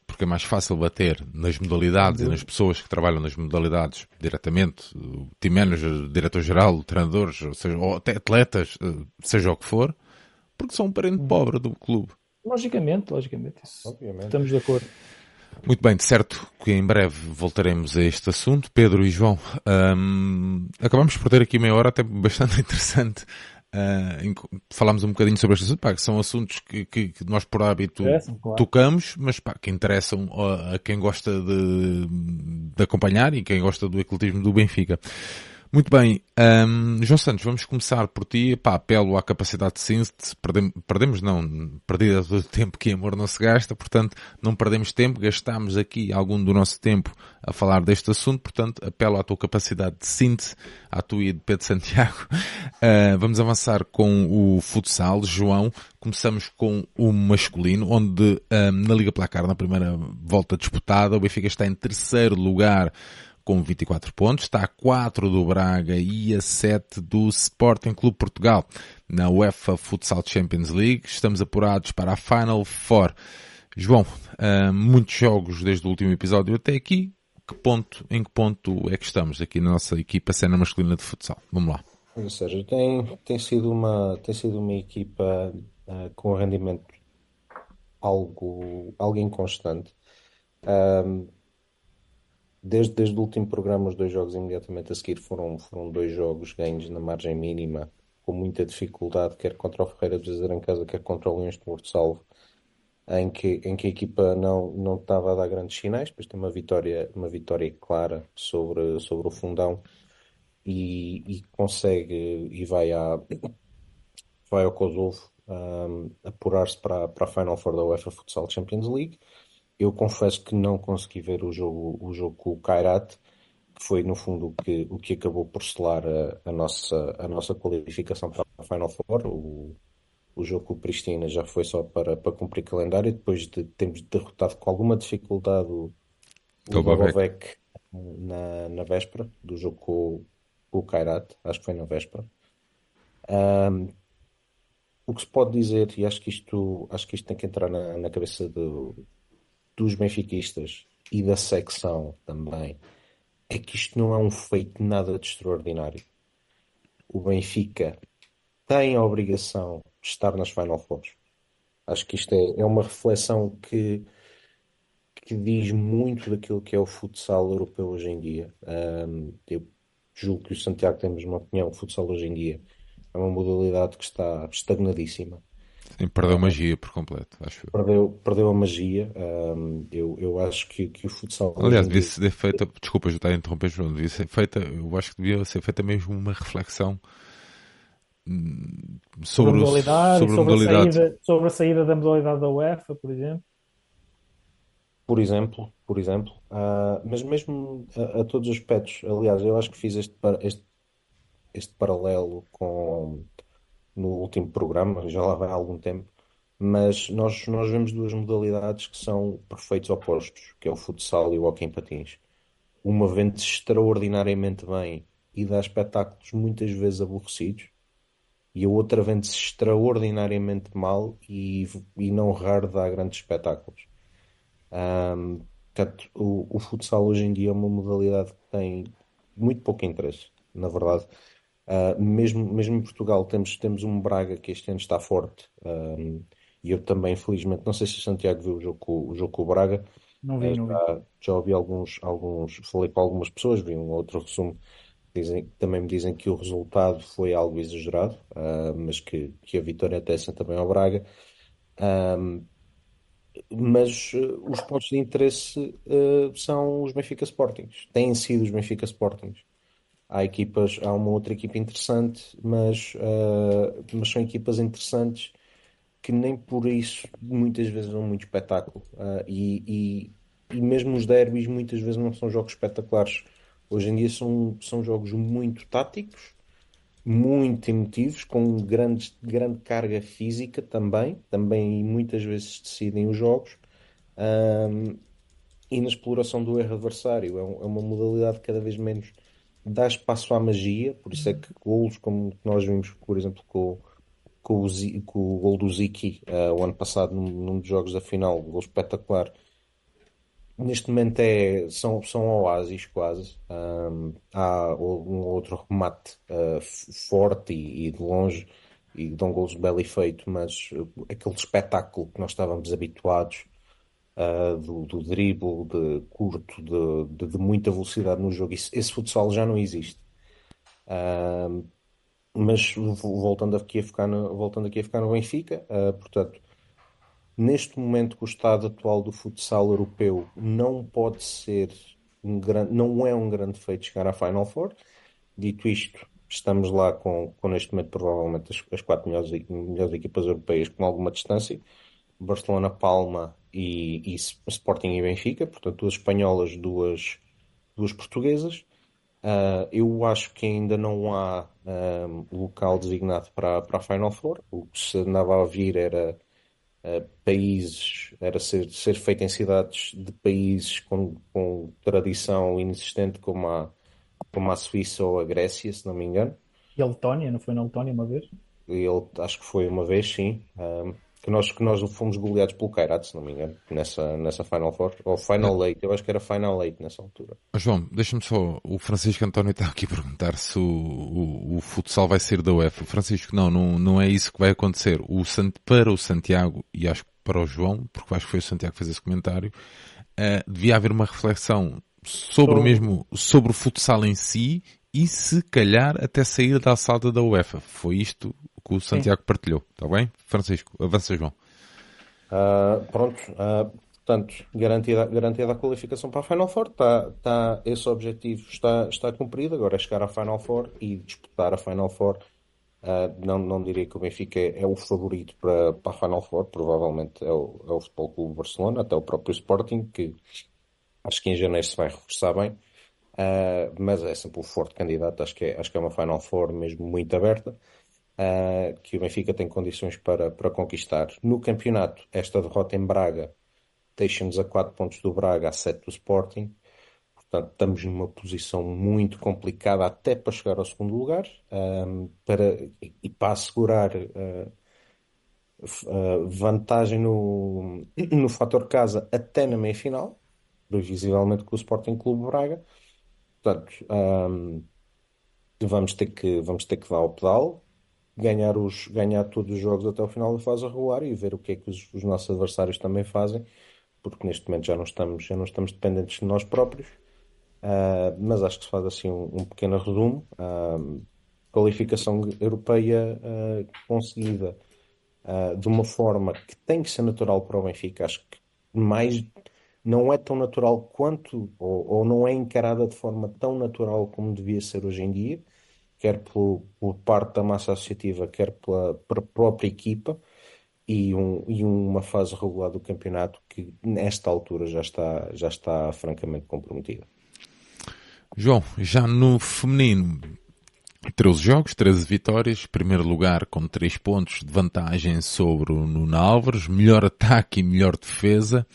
Porque é mais fácil bater nas modalidades e nas pessoas que trabalham nas modalidades diretamente, o team manager, diretor-geral, treinadores, ou, seja, ou até atletas, eh, seja o que for, porque são um parente pobre do clube. Logicamente, logicamente, isso Obviamente. estamos de acordo. Muito bem, de certo que em breve voltaremos a este assunto. Pedro e João, hum, acabamos por ter aqui meia hora até bastante interessante. que falámos um bocadinho sobre este assunto, pá, que são assuntos que, que- nós por hábito claro. tocamos, mas pá, que interessam a, a quem gosta de, de acompanhar e quem gosta do ecletismo do Benfica. Muito bem, hum, João Santos, vamos começar por ti. Pá, apelo à capacidade de síntese. Perdemos, perdemos não, perdida todo o tempo que amor não se gasta, portanto, não perdemos tempo, gastámos aqui algum do nosso tempo a falar deste assunto, portanto, apelo à tua capacidade de síntese, à tua e de Pedro Santiago. Ah, vamos avançar com o futsal, João. Começamos com o masculino, onde ah, na Liga Placar, na primeira volta disputada, o Benfica está em terceiro lugar com 24 pontos, está a 4 do Braga e a 7 do Sporting Clube Portugal. Na UEFA Futsal Champions League, estamos apurados para a Final Four. João, ah, muitos jogos desde o último episódio até aqui. Que ponto, em que ponto é que estamos aqui na nossa equipa cena masculina de futsal? Vamos lá. Ou seja, tem, tem sido uma, tem sido uma equipa ah, com rendimento algo, algo inconstante. Ahm, desde, desde o último programa, os dois jogos imediatamente a seguir foram, foram dois jogos ganhos na margem mínima, com muita dificuldade, quer contra o Ferreira de Azevedo em casa, quer contra o Leões de Porto Salvo, em que, em que a equipa não, não estava a dar grandes sinais, depois tem uma vitória, uma vitória clara sobre, sobre o Fundão e, e consegue e vai, à, vai ao Kosovo um, apurar-se para, para a Final Four da UEFA Futsal Champions League. Eu confesso que não consegui ver o jogo, o jogo com o Kairat, que foi no fundo o que, o que acabou por selar a, a nossa, a nossa qualificação para a Final Four. O, o jogo com o Pristina já foi só para, para cumprir calendário, depois de termos derrotado com alguma dificuldade o, o na, na véspera do jogo com, com o Kairat, acho que foi na véspera. Um, o que se pode dizer, e acho que isto, acho que isto tem que entrar na, na cabeça do, dos benfiquistas e da secção também, é que isto não é um feito nada de extraordinário. O Benfica tem a obrigação de estar nas Final Fours. Acho que isto é, é uma reflexão que, que diz muito daquilo que é o futsal europeu hoje em dia. Um, eu julgo que o Santiago tem a mesma opinião. O futsal hoje em dia é uma modalidade que está estagnadíssima. Sim, perdeu magia por completo, acho eu. Perdeu, perdeu a magia. Um, eu, eu acho que, que o futsal Aliás, devia dia- ser feita, desculpa eu estar a interromper, João, devia ser feita, eu acho que devia ser feita mesmo uma reflexão hum, sobre, sobre a o, sobre a sobre, a modalidade. saída, sobre a saída da modalidade da UEFA, por exemplo. Por exemplo, por exemplo, ah, mas mesmo a, a todos os aspectos, aliás, eu acho que fiz este, este, este paralelo com no último programa, já lá vai há algum tempo, mas nós, nós vemos duas modalidades que são perfeitos opostos, que é o futsal e o hóquei em patins. Uma vende-se extraordinariamente bem e dá espetáculos muitas vezes aborrecidos, e a outra vende-se extraordinariamente mal e, e não raro dá grandes espetáculos. Um, portanto, o, o futsal hoje em dia é uma modalidade que tem muito pouco interesse, na verdade. Uh, mesmo, mesmo em Portugal temos, temos um Braga que este ano está forte um, e eu também, felizmente, não sei se o Santiago viu o jogo com o, jogo com o Braga. Não vi, não vi. Já, já ouvi alguns, alguns, falei com algumas pessoas, vi um outro resumo. Dizem, também me dizem que o resultado foi algo exagerado, uh, mas que, que a vitória até também ao Braga. Um, mas uh, os pontos de interesse uh, são os Benfica Sportings, têm sido os Benfica Sportings. Há equipas, há uma outra equipa interessante, mas, uh, mas são equipas interessantes que nem por isso muitas vezes dão muito espetáculo. Uh, e, e, e, mesmo os derbys muitas vezes não são jogos espetaculares. Hoje em dia são, são jogos muito táticos, muito emotivos, com grandes, grande carga física também. Também muitas vezes decidem os jogos. Um, e na exploração do erro adversário. É, um, é uma modalidade cada vez menos dá espaço à magia, por isso é que golos como nós vimos, por exemplo, com, com, o, com o gol do Ziki uh, o ano passado num, num, dos jogos da final, um gol espetacular. Neste momento é, são, são oásis quase. Um, há um outro remate uh, forte e, e, de longe e dão gols belo efeito, mas aquele espetáculo que nós estávamos habituados uh, do, do dribble, de curto, de, de, de, muita velocidade no jogo, esse, futsal já não existe. Uh, mas voltando aqui a ficar no, voltando aqui a ficar no Benfica, uh, portanto, neste momento com o estado atual do futsal europeu não pode ser um grande, não é um grande feito chegar à Final Four. Dito isto, estamos lá com, com neste momento provavelmente as, as quatro melhores, melhores equipas europeias com alguma distância. Barcelona, Palma e, e Sporting e Benfica, portanto duas espanholas, duas, duas portuguesas. Uh, eu acho que ainda não há um, local designado para, para a Final Four. O que se andava a vir era uh, países, era ser, ser feito em cidades de países com, com tradição inexistente como a, como a Suíça ou a Grécia, se não me engano. E a Letónia, não foi na Letónia uma vez? Ele, acho que foi uma vez, sim. Um, que nós, que nós fomos goleados pelo Kairat, se não me engano, nessa, nessa Final Four, ou Final Eight, eu acho que era Final Eight nessa altura. João, deixa-me só, o Francisco António está aqui a perguntar se o, o, o, futsal vai ser da UEFA. Francisco, não, não, não é isso que vai acontecer. O, para o Santiago, e acho que para o João, porque acho que foi o Santiago que fez esse comentário, uh, devia haver uma reflexão sobre o mesmo, sobre o futsal em si e se calhar até sair da salda da UEFA. Foi isto que o Santiago Sim. partilhou, está bem? Francisco, avança João. Uh, pronto, uh, portanto, garantida, garantida a qualificação para a Final Four, está, está, esse objetivo está, está cumprido, agora é chegar à Final Four e disputar a Final Four. Uh, não, não diria que o Benfica é, é, o favorito para, para a Final Four, provavelmente é o, é o Futebol Clube Barcelona, até o próprio Sporting, que acho que em janeiro se vai reforçar bem. Uh, mas é sempre o forte candidato. Acho que é, acho que é uma Final Four mesmo muito aberta, uh, que o Benfica tem condições para, para conquistar. No campeonato, esta derrota em Braga deixa-nos a 4 pontos do Braga, a 7 do Sporting. Portanto, estamos numa posição muito complicada até para chegar ao segundo lugar um, para, e para assegurar uh, vantagem no, no fator casa até na meia-final, previsivelmente com o Sporting Clube Braga. Portanto, um, vamos, ter que, vamos ter que dar o pedal, ganhar, os, ganhar todos os jogos até o final da fase regular e ver o que é que os, os, nossos adversários também fazem, porque neste momento já não estamos, já não estamos dependentes de nós próprios. Uh, mas acho que se faz assim um, um pequeno resumo. Uh, qualificação europeia uh, conseguida de uma forma que tem que ser natural para o Benfica. Acho que mais não é tão natural quanto, ou, ou, não é encarada de forma tão natural como devia ser hoje em dia, quer por, por parte da massa associativa, quer pela, pela própria equipa, e, um, e, uma fase regular do campeonato que nesta altura já está, já está francamente comprometida. João, já no feminino, 13 jogos, 13 vitórias, primeiro lugar com 3 pontos de vantagem sobre o Nuno Álvares, melhor ataque e melhor defesa.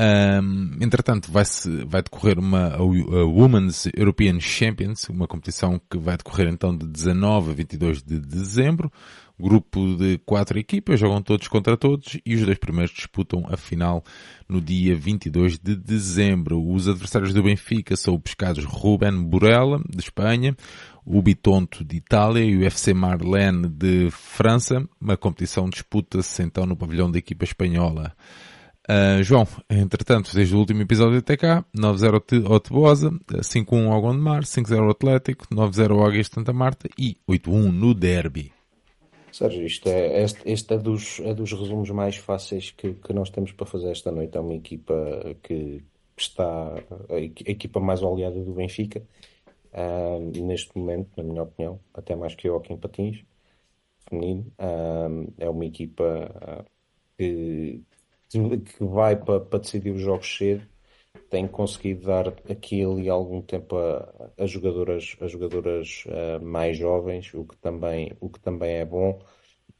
Um, entretanto, vai, -se, vai decorrer uma a, Women's European Champions, uma competição que vai decorrer então de 19 a 22 de dezembro. Grupo de quatro equipas, jogam todos contra todos e os dois primeiros disputam a final no dia 22 de dezembro. Os adversários do Benfica são o pescados Ruben Burella, de Espanha, o Bitonto de Itália e o FC Marlene de França. Uma competição disputa-se então no pavilhão da equipa espanhola. Uh, João, entretanto, desde o último episódio do TK, 9-0 ao Tebosa, 5-1 ao Gondomar, 5-0 ao Atlético, 9-0 ao Águias Santa Marta e 8-1 no Derby. Sérgio, isto é, este, este é, dos, é dos resumos mais fáceis que, que nós temos para fazer esta noite. É uma equipa que está a equipa mais oleada do Benfica, uh, neste momento, na minha opinião, até mais que o Joaquim Patins, feminino. Uh, é uma equipa que que vai para, para decidir os jogos cedo tem conseguido dar aqui ali algum tempo a, a jogadoras, a jogadoras uh, mais jovens, o que também, o que também é bom.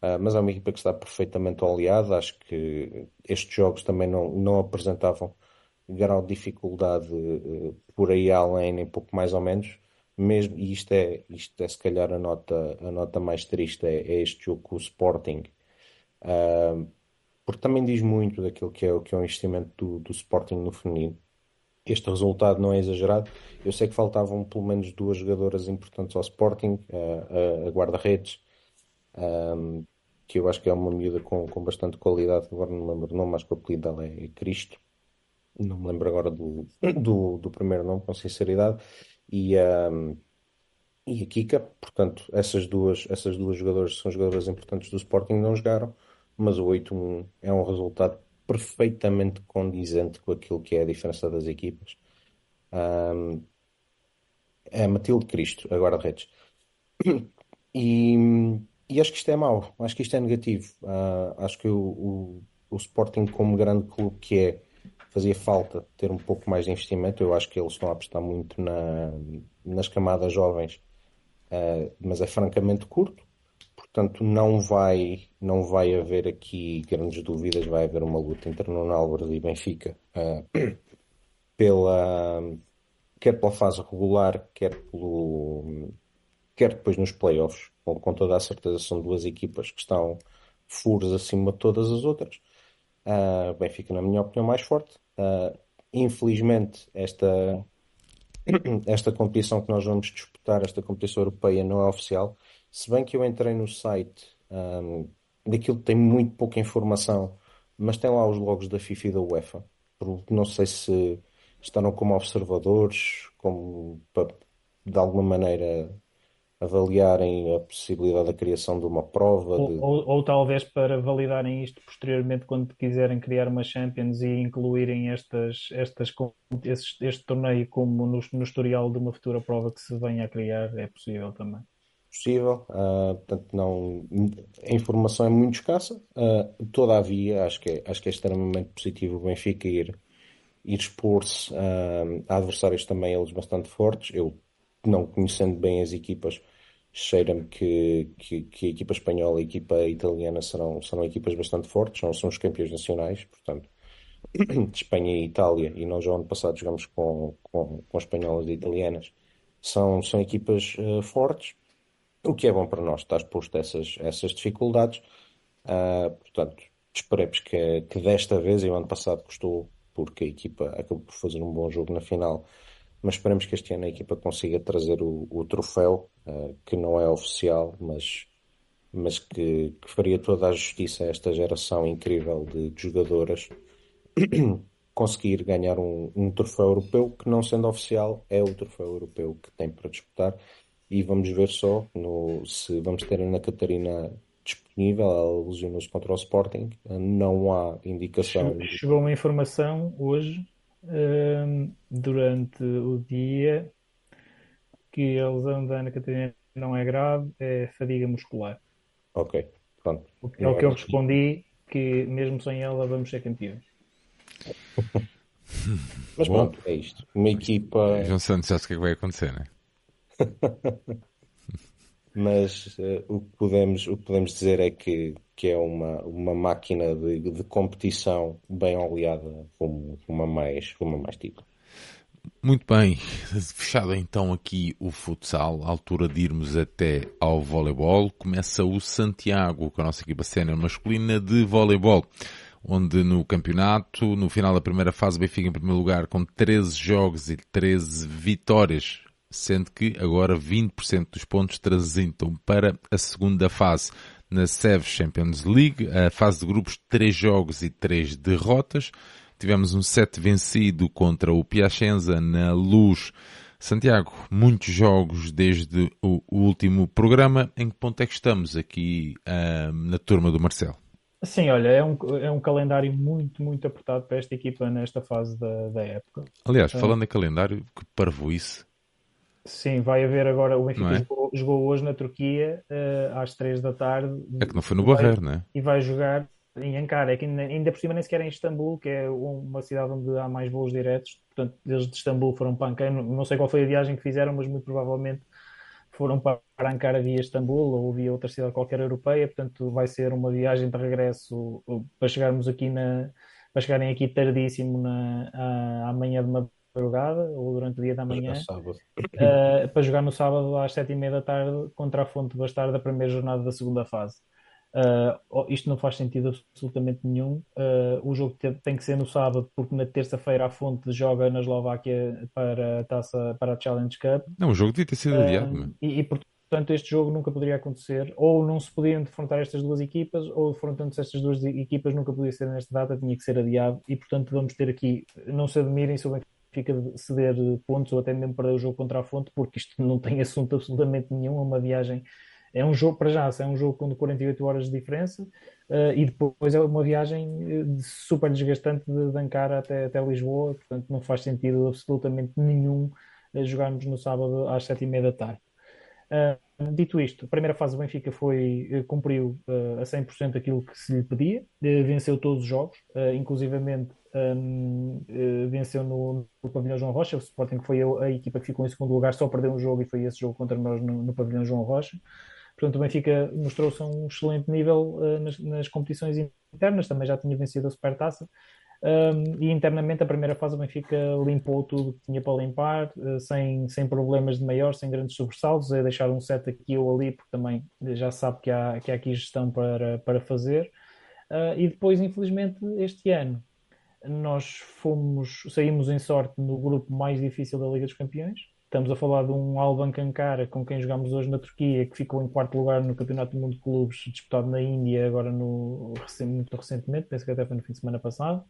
Uh, mas é uma equipa que está perfeitamente oleada. Acho que estes jogos também não, não apresentavam grau de dificuldade uh, por aí além, nem pouco mais ou menos. Mesmo, e isto é, isto é se calhar a nota, a nota mais triste, é, é este jogo com o Sporting. Uh, porque também diz muito daquilo que é, que é o investimento do, do Sporting no feminino. Este resultado não é exagerado. Eu sei que faltavam pelo menos duas jogadoras importantes ao Sporting, a, a, a guarda-redes, um, que eu acho que é uma miúda com, com bastante qualidade, agora não me lembro o nome, acho que o apelido dela é Cristo. Não me lembro agora do, do, do primeiro nome, com sinceridade. E, um, e a Kika, portanto, essas duas, essas duas jogadoras são jogadoras importantes do Sporting, não jogaram mas o 8-1 é um resultado perfeitamente condizente com aquilo que é a diferença das equipas. Um, é Matilde Cristo, agora de redes. E, e, acho que isto é mau, acho que isto é negativo. Uh, acho que o, o, o, Sporting, como grande clube que é, fazia falta ter um pouco mais de investimento. Eu acho que eles estão a apostar muito na, nas camadas jovens, uh, mas é francamente curto. Portanto, não vai, não vai haver aqui grandes dúvidas, vai haver uma luta entre Nuno Álvares e Benfica uh, pela, quer pela fase regular, quer, pelo, quer depois nos playoffs. Com, com toda a certeza são duas equipas que estão furos acima de todas as outras. Uh, Benfica, na minha opinião, mais forte. Uh, infelizmente, esta, esta competição que nós vamos disputar, esta competição europeia, não é oficial. Se bem que eu entrei no site, um, daquilo tem muito pouca informação, mas tem lá os logos da FIFA e da UEFA. Não sei se estarão como observadores, como para, de alguma maneira avaliarem a possibilidade da criação de uma prova. Ou, de... ou, ou, talvez para validarem isto posteriormente quando quiserem criar uma Champions e incluírem estas, estas, este, este torneio como no, no historial de uma futura prova que se venha a criar, é possível também possível, uh, portanto não, a informação é muito escassa, uh, todavia acho que, é, acho que é extremamente positivo o Benfica ir, ir expor-se uh, a adversários também eles bastante fortes, eu não conhecendo bem as equipas cheira-me que, que, que, a equipa espanhola e a equipa italiana serão, serão equipas bastante fortes, não são os campeões nacionais, portanto Espanha e Itália, e nós já ano passado jogamos com, com, com espanholas e italianas, são, são equipas fortes, o que é bom para nós, estar exposto a essas, essas dificuldades. Uh, portanto, esperemos que, que desta vez, e o ano passado custou, porque a equipa acabou por fazer um bom jogo na final, mas esperemos que este ano a equipa consiga trazer o, o troféu, uh, que não é oficial, mas, mas que, que, faria toda a justiça a esta geração incrível de, de jogadoras conseguir ganhar um, um troféu europeu que, não sendo oficial, é o troféu europeu que tem para disputar e vamos ver só no, se vamos ter a Ana Catarina disponível, ela lesionou-se contra o Sporting, não há indicação. Chegou uma informação hoje, um, durante o dia, que a lesão da Ana Catarina não é grave, é fadiga muscular. Ok, pronto. É o que eu respondi, que mesmo sem ela vamos ser campeões. Mas Bom, pronto, é isto. Uma equipa. João Santos, já sei o que vai acontecer, não é? mas uh, o, que podemos, o que podemos dizer é que, que é uma, uma máquina de, de competição bem oleada, como uma mais, uma mais tipo. Muito bem, fechado então aqui o futsal, à altura de irmos até ao voleibol, começa o Santiago com a nossa equipa sénior masculina de voleibol, onde no campeonato, no final da primeira fase, o Benfica em primeiro lugar com 13 jogos e 13 vitórias, sendo que agora 20% dos pontos transitam para a segunda fase. Na SEV Champions League, a fase de grupos, 3 jogos e 3 derrotas. Tivemos um set vencido contra o Piacenza na Luz. Santiago, muitos jogos desde o último programa. Em que ponto é que estamos aqui uh, na turma do Marcelo? Sim, olha, é um, é um calendário muito, muito apertado para esta equipa nesta fase da, da época. Aliás, falando em calendário, que parvoíce. Sim, vai haver agora. O Benfica é? jogou, jogou, hoje na Turquia uh, às 3 da tarde. É que não foi no Barreiro, não é? E vai jogar em Ankara, é que ainda, ainda, por cima nem sequer é em Istambul, que é uma cidade onde há mais voos diretos, portanto, desde Istambul foram para Ankara, não, não sei qual foi a viagem que fizeram, mas muito provavelmente foram para Ankara via Istambul ou via outra cidade qualquer europeia, portanto vai ser uma viagem de regresso para chegarmos aqui na, para chegarem aqui tardíssimo na, à, amanhã de madrugada ou durante o dia da manhã uh, para jogar no sábado às sete e meia da tarde contra a Fonte Bastar da primeira jornada da segunda fase. Uh, isto não faz sentido absolutamente nenhum. Uh, o jogo tem que ser no sábado, porque na terça-feira a Fonte joga na Eslováquia para a taça para a Challenge Cup. Não, o jogo devia ter sido adiado. E, e, portanto, este jogo nunca poderia acontecer. Ou não se podiam defrontar estas duas equipas, ou defrontando-se estas duas equipas nunca podia ser nesta data, tinha que ser adiado. E portanto, vamos ter aqui, não se admirem se o Benfica ceder pontos ou até mesmo perder o jogo contra a Fonte, porque isto não tem assunto absolutamente nenhum. É uma viagem é um jogo, para já, é um jogo com 48 horas de diferença uh, e depois é uma viagem eh, super desgastante de, Ankara até, até Lisboa, portanto não faz sentido absolutamente nenhum uh, jogarmos no sábado às 7h30 da tarde. Uh, dito isto, a primeira fase do Benfica foi, cumpriu a 100% aquilo que se lhe pedia, venceu todos os jogos, inclusivamente um, venceu no, no, pavilhão João Rocha, o Sporting foi a, a, equipa que ficou em segundo lugar, só perdeu um jogo e foi esse jogo contra nós no, no pavilhão João Rocha. Portanto, o Benfica mostrou-se a um excelente nível uh, nas, nas, competições internas, também já tinha vencido a Supertaça. Um, e internamente, a primeira fase, o Benfica limpou tudo que tinha para limpar, uh, sem, sem problemas de maior, sem grandes sobressaltos, é deixar um set aqui ou ali, porque também já sabe que há, que há aqui gestão para, para fazer. Uh, e depois, infelizmente, este ano, nós fomos, saímos em sorte no grupo mais difícil da Liga dos Campeões, Estamos a falar de um Alban Kankara com quem jogamos hoje na Turquia, que ficou em quarto lugar no Campeonato do Mundo de Clubes, disputado na Índia, agora no, muito recentemente, penso que até foi no fim de semana passado.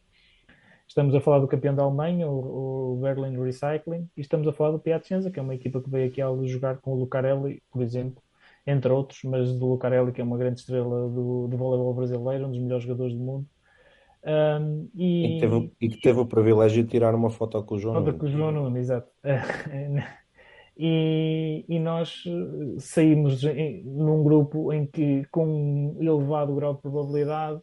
Estamos a falar do campeão da Alemanha, o, o Berlin Recycling, e estamos a falar do Piacenza, que é uma equipa que veio aqui a jogar com o Lucarelli, por exemplo, entre outros, mas do Lucarelli, que é uma grande estrela do, do voleibol brasileiro, um dos melhores jogadores do mundo. Um, e... E, que teve, e, que teve, o privilégio de tirar uma foto com o João Nuno. Com o João Nuno, exato. E, e, nós saímos num grupo em que, com um elevado grau de probabilidade,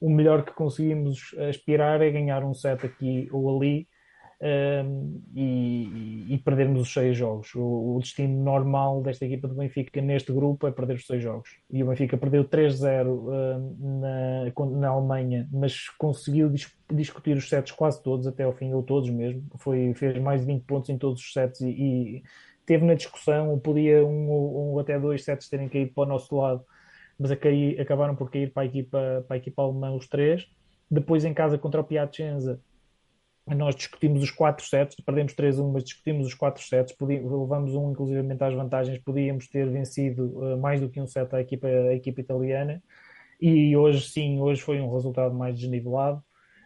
o melhor que conseguimos aspirar é ganhar um set aqui ou ali um, e, e, perdermos os seis jogos. O, o, destino normal desta equipa do Benfica neste grupo é perder os seis jogos. E o Benfica perdeu 3-0 um, na, na Alemanha, mas conseguiu dis, discutir os sets quase todos, até ao fim, ou todos mesmo. Foi, fez mais de 20 pontos em todos os sets e, e teve na discussão, podia um ou até dois sets terem caído para o nosso lado, mas acabaram por cair para a equipa, para a equipa alemã os três. Depois em casa contra o Piacenza nós discutimos os quatro sets, perdemos 3-1, mas discutimos os quatro sets, levamos um inclusivamente às vantagens, podíamos ter vencido uh, mais do que um set à equipa, à equipa italiana, e hoje sim, hoje foi um resultado mais desnivelado,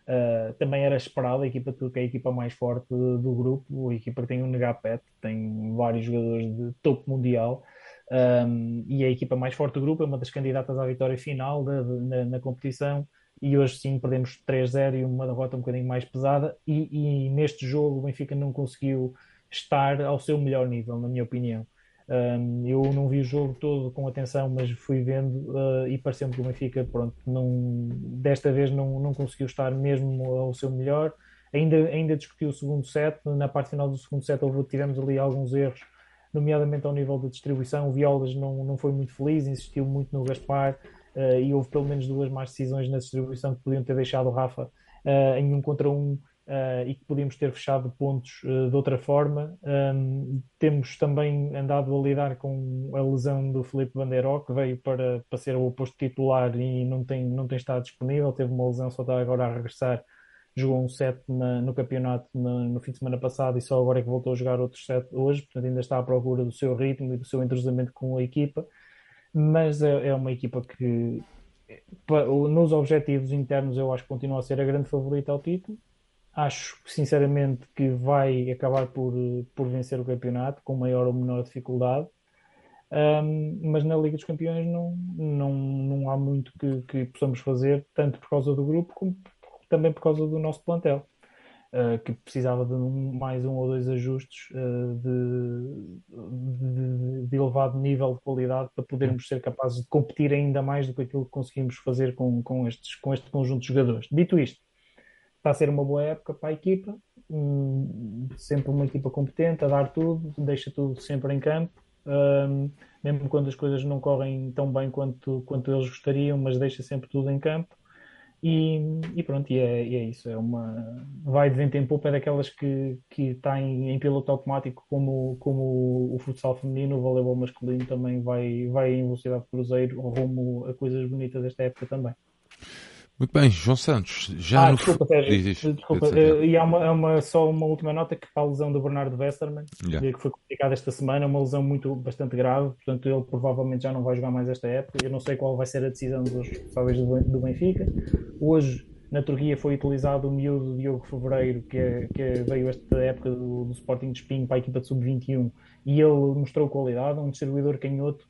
uh, também era esperado, a equipa turca é a equipa mais forte do grupo, a equipa que tem um Negapet, tem vários jogadores de topo mundial, um, e a equipa mais forte do grupo, é uma das candidatas à vitória final de, de, na, na competição, e hoje sim perdemos 3-0 e uma derrota um bocadinho mais pesada e, e, neste jogo o Benfica não conseguiu estar ao seu melhor nível, na minha opinião. Um, eu não vi o jogo todo com atenção, mas fui vendo uh, e pareceu-me que o Benfica, pronto, não, desta vez não, não conseguiu estar mesmo ao seu melhor. Ainda, ainda discutiu o segundo set, na parte final do segundo set tivemos ali alguns erros nomeadamente ao nível da distribuição. O Violas não, não foi muito feliz, insistiu muito no Gaspar uh, e houve pelo menos duas más decisões na distribuição que podiam ter deixado o Rafa uh, em um contra um Uh, e que podíamos ter fechado pontos uh, de outra forma. Um, temos também andado a lidar com a lesão do Felipe Bandeiro, que veio para, para ser o oposto titular e não tem, não tem estado disponível. Teve uma lesão, só está agora a regressar. Jogou um set na, no campeonato na, no fim de semana passado e só agora é que voltou a jogar outro set hoje. Portanto, ainda está à procura do seu ritmo e do seu entrosamento com a equipa. Mas é, é uma equipa que, nos objetivos internos, eu acho que continua a ser a grande favorita ao título Acho sinceramente que vai acabar por, por vencer o campeonato com maior ou menor dificuldade. Um, mas na Liga dos Campeões não, não, não há muito que, que possamos fazer, tanto por causa do grupo como também por causa do nosso plantel, uh, que precisava de um, mais um ou dois ajustes uh, de, de, de, elevado nível de qualidade para podermos ser capazes de competir ainda mais do que aquilo que conseguimos fazer com, com, estes, com este conjunto de jogadores. Dito isto, está a ser uma boa época para a equipa, um, sempre uma equipa competente, a dar tudo, deixa tudo sempre em campo, um, mesmo quando as coisas não correm tão bem quanto, quanto eles gostariam, mas deixa sempre tudo em campo. E, e pronto, e é, e é, isso. É uma vai de vento em popa, é daquelas que, que está em, em, piloto automático, como, como o futsal feminino, o voleibol masculino também vai, vai em velocidade de cruzeiro rumo a coisas bonitas desta época também. Muito bem, João Santos, já ah, no... desculpa, Sérgio, diz, diz, desculpa. Uh, e há uma, uma, só uma última nota que para a lesão do Bernardo Westerman, yeah. que foi complicada esta semana, uma lesão muito bastante grave, portanto ele provavelmente já não vai jogar mais esta época. Eu não sei qual vai ser a decisão dos responsáveis do, do Benfica. Hoje na Turquia foi utilizado o miúdo Diogo Fevereiro, que, é, que é, veio esta época do, do Sporting de Espinho para a equipa de sub-21 e ele mostrou qualidade, um distribuidor canhoto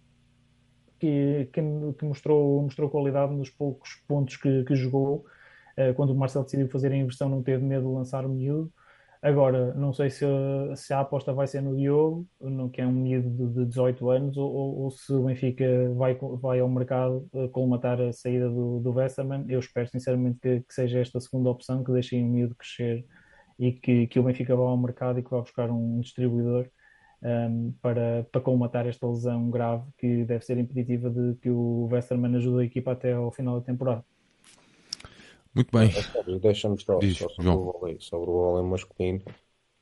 que, que, que, mostrou, mostrou qualidade nos poucos pontos que, que jogou. Uh, quando o Marcelo decidiu fazer a inversão, não teve medo de lançar o miúdo. Agora, não sei se, se a aposta vai ser no Diogo, que é um miúdo de, de 18 anos, ou, ou, se o Benfica vai, vai ao mercado uh, colmatar a saída do, do Westerman. Eu espero sinceramente que, que, seja esta segunda opção, que deixem o miúdo crescer e que, que o Benfica vá ao mercado e que vá buscar um distribuidor um, para, para colmatar esta lesão grave que deve ser impeditiva de que o Westerman ajude a equipa até ao final da temporada. Muito bem. Deixa-me só, só sobre, o vôlei, sobre o vôlei masculino.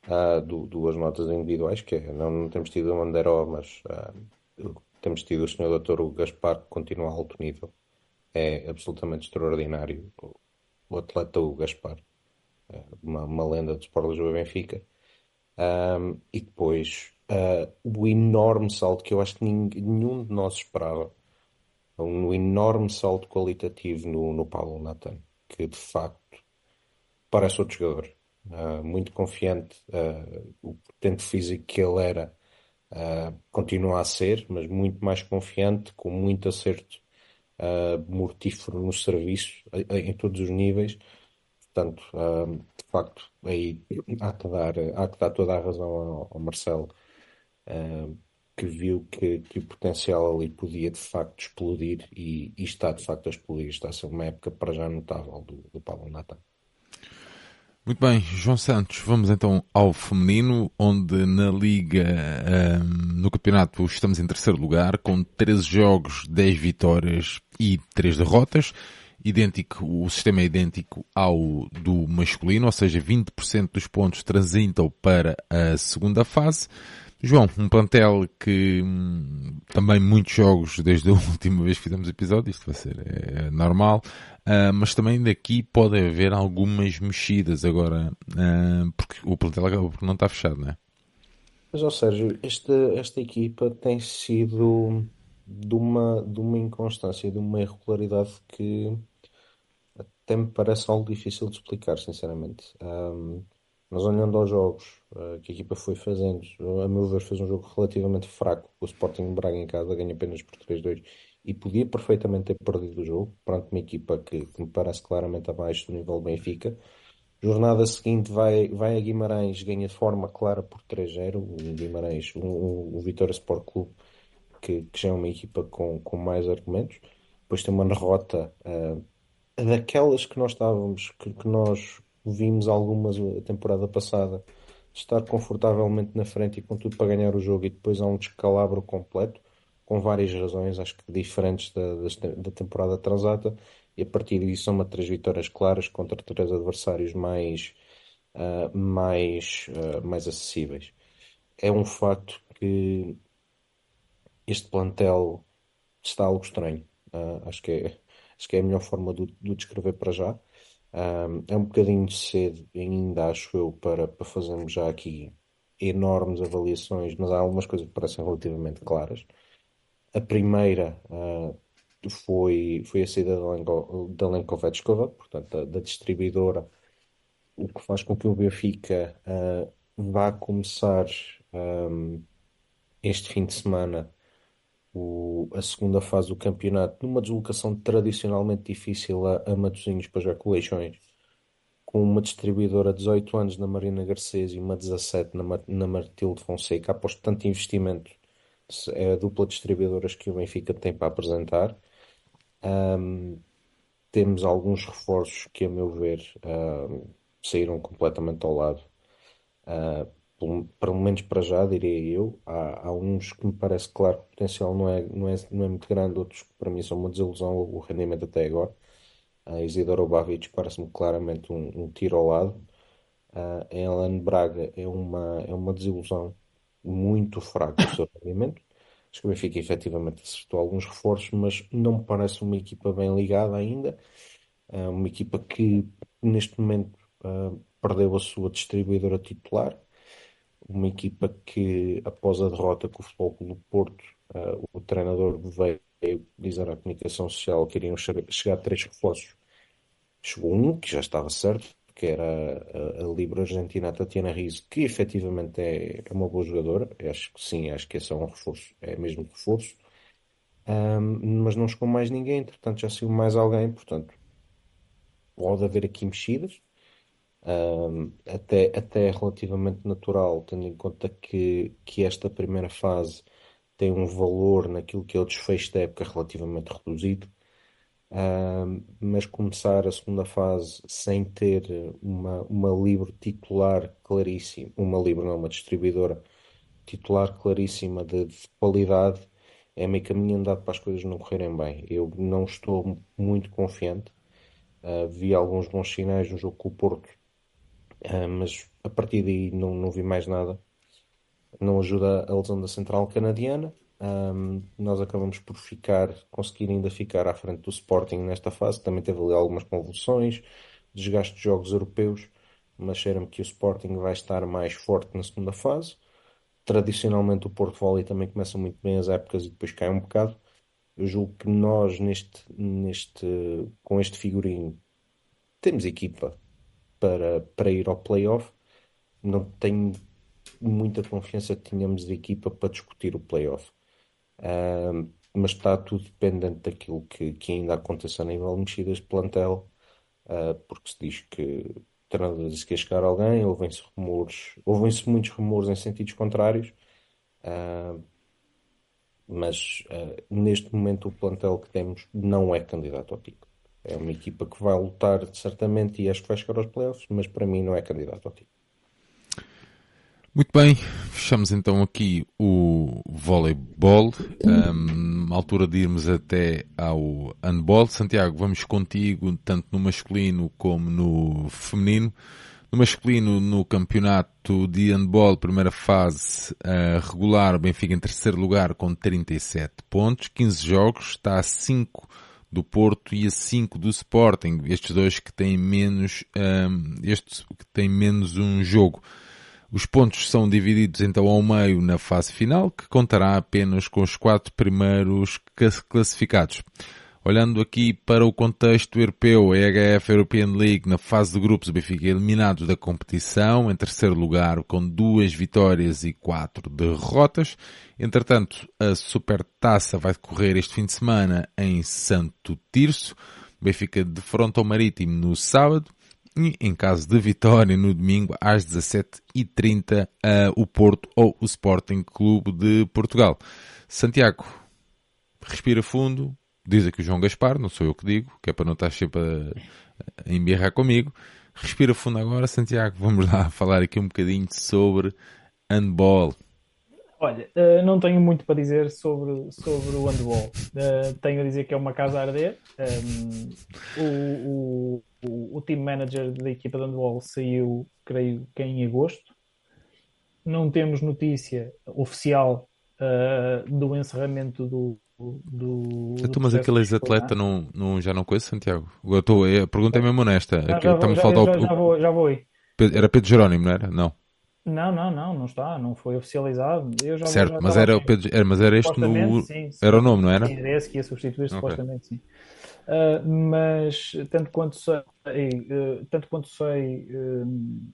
Uh, do, duas notas individuais, que é, não, não temos tido o Manderó, mas uh, temos tido o Sr. Doutor Gaspar, que continua a alto nível. É absolutamente extraordinário. O, o atleta o Gaspar, é uma, uma lenda do Sport Lisboa Benfica. Um, e depois uh, o enorme salto que eu acho que nenhum de nós esperava. Um enorme salto qualitativo no, no Paulo Nathan, que de facto parece outro jogador. Uh, muito confiante, uh, o potente físico que ele era continua a ser, mas muito mais confiante, com muito acerto mortífero no serviço, em todos os níveis. Portanto, de facto, aí há que dar, há que dar toda a razão ao Marcelo que viu que, que, o potencial ali podia de facto explodir e, e, está de facto a explodir. Está a ser uma época para já notável do, do Paulo Natan. Muito bem, João Santos, vamos então ao feminino, onde na Liga, um, no campeonato, estamos em terceiro lugar, com 13 jogos, 10 vitórias e 3 derrotas. Idêntico, o sistema é idêntico ao do masculino, ou seja, 20% dos pontos transitam para a segunda fase. João, um plantel que hum, também muitos jogos desde a última vez que fizemos episódio, isto vai ser é, normal, uh, mas também daqui pode haver algumas mexidas agora, uh, porque o plantel acaba por não estar fechado, não é? Mas, ó Sérgio, esta, esta equipa tem sido de uma, de uma inconstância, de uma irregularidade que até me parece algo difícil de explicar, sinceramente. Um, mas olhando aos jogos uh, que a equipa foi fazendo, a meu ver fez um jogo relativamente fraco. O Sporting Braga em casa ganha apenas por 3-2 e podia perfeitamente ter perdido o jogo perante uma equipa que, que me parece claramente abaixo do nível Benfica. Jornada seguinte vai, vai a Guimarães, ganha de forma clara por 3-0. O Guimarães, o, o, o Vitória Sport Clube, que, que, já é uma equipa com, com mais argumentos. Depois tem uma derrota uh, daquelas que nós estávamos, que, que nós vimos algumas a temporada passada estar confortavelmente na frente e com tudo para ganhar o jogo e depois há um descalabro completo, com várias razões, acho que diferentes da, da temporada transata, e a partir disso são uma três vitórias claras contra três adversários mais, uh, mais, uh, mais acessíveis. É um facto que este plantel está algo estranho. Uh, acho, que é, acho que é a melhor forma de o descrever para já. Um, é um bocadinho cedo ainda, acho eu, para, para fazermos já aqui enormes avaliações, mas há algumas coisas que parecem relativamente claras. A primeira uh, foi, foi a saída da Lenkovetskova, portanto, da, da, distribuidora, o que faz com que o Benfica uh, vá começar um, este fim de semana o, a segunda fase do campeonato numa deslocação tradicionalmente difícil a, a Matosinhos para já Coleixões, com uma distribuidora de 18 anos na Marina Garcês e uma 17 na, na Martilde Fonseca, após tanto investimento, é a dupla distribuidoras que o Benfica tem para apresentar. Um, temos alguns reforços que, a meu ver, um, saíram completamente ao lado. Uh, pelo menos para já, diria eu. Há, há uns que me parece claro que o potencial não é, não, é, não é muito grande, outros que para mim são uma desilusão o rendimento até agora. A Isidoro Babic parece-me claramente um, um, tiro ao lado. A Ellen Braga é uma, é uma desilusão muito fraca o seu rendimento. Acho que o Benfica efetivamente acertou alguns reforços, mas não me parece uma equipa bem ligada ainda. Uh, uma equipa que neste momento perdeu a sua distribuidora titular uma equipa que, após a derrota com o Futebol Clube do Porto, uh, o treinador veio dizer à comunicação social que iriam chegar três reforços. Chegou um, que já estava certo, que era a, a Libra Argentina Tatiana Rizzo, que efetivamente é, é, uma boa jogadora. Acho que sim, acho que esse é um reforço, é mesmo reforço. Um, mas não chegou mais ninguém, entretanto já saiu mais alguém, portanto pode haver aqui mexidas um, até, até relativamente natural, tendo em conta que, que esta primeira fase tem um valor naquilo que é o desfecho da época relativamente reduzido. Um, mas começar a segunda fase sem ter uma, uma livre titular claríssima, uma livre não, uma distribuidora titular claríssima de, de qualidade, é meio caminho andado para as coisas não correrem bem. Eu não estou muito confiante. Uh, vi alguns bons sinais no jogo com o Porto Uh, mas a partir daí não, não vi mais nada. Não ajuda a lesão da central canadiana. Um, nós acabamos por ficar, conseguir ainda ficar à frente do Sporting nesta fase. Também teve ali algumas convulsões, desgaste de jogos europeus, mas cheira-me que o Sporting vai estar mais forte na segunda fase. Tradicionalmente o Porto Volley também começa muito bem as épocas e depois cai um bocado. Eu julgo que nós, neste, neste, com este figurino, temos equipa para, para ir ao playoff. Não tenho muita confiança que tenhamos de equipa para discutir o playoff. Uh, mas está tudo dependente daquilo que, que ainda aconteça a nível de mexidas de plantel, uh, porque se diz que treinador disse que ia chegar alguém, ouvem-se rumores, ouvem-se muitos rumores em sentidos contrários, uh, mas neste momento o plantel que temos não é candidato ao título. É uma equipa que vai lutar certamente e acho que vai chegar aos playoffs, mas para mim não é candidato ao título. Muito bem, fechamos então aqui o voleibol. Um, altura de irmos até ao handball. Santiago, vamos contigo tanto no masculino como no feminino. No masculino, no campeonato de handball, primeira fase uh, regular, Benfica em terceiro lugar com 37 pontos, 15 jogos, está a 5 do Porto e a 5 do Sporting, estes dois que têm menos, um, este que têm menos um jogo. Os pontos são divididos então ao meio na fase final, que contará apenas com os quatro primeiros classificados. Olhando aqui para o contexto europeu, a EHF European League na fase de grupos, o Benfica eliminado da competição, em terceiro lugar com duas vitórias e quatro derrotas. Entretanto, a Supertaça vai decorrer este fim de semana em Santo Tirso. O Benfica defronta o Marítimo no sábado e, em caso de vitória, no domingo, às 17h30, o Porto ou o Sporting Clube de Portugal. Santiago, respira fundo, Diz aqui o João Gaspar, não sou eu que digo, que é para não estar sempre a, a embirrar comigo. Respira fundo agora, Santiago. Vamos lá falar aqui um bocadinho sobre handball. Olha, uh, não tenho muito para dizer sobre, sobre o handball. Uh, tenho a dizer que é uma casa a arder. Um, o, o, o team manager da equipa de handball saiu, creio que em agosto. Não temos notícia oficial uh, do encerramento do, do. Então, mas aquele ex-atleta não, não, já não conhece, Santiago? Eu tô, a pergunta é mesmo honesta. Já, já, vou, já, já, já, vou, já vou aí. Era Pedro Jerónimo, não era? Não. Não, não, não, não está, não foi oficializado. Certo, mas, era, o Pedro, era, mas era este no. Sim, sim. Era o nome, não era? Sim, era esse que ia substituir, okay. supostamente, sim. Uh, mas tanto quanto sei, uh, tanto quanto sei, uh,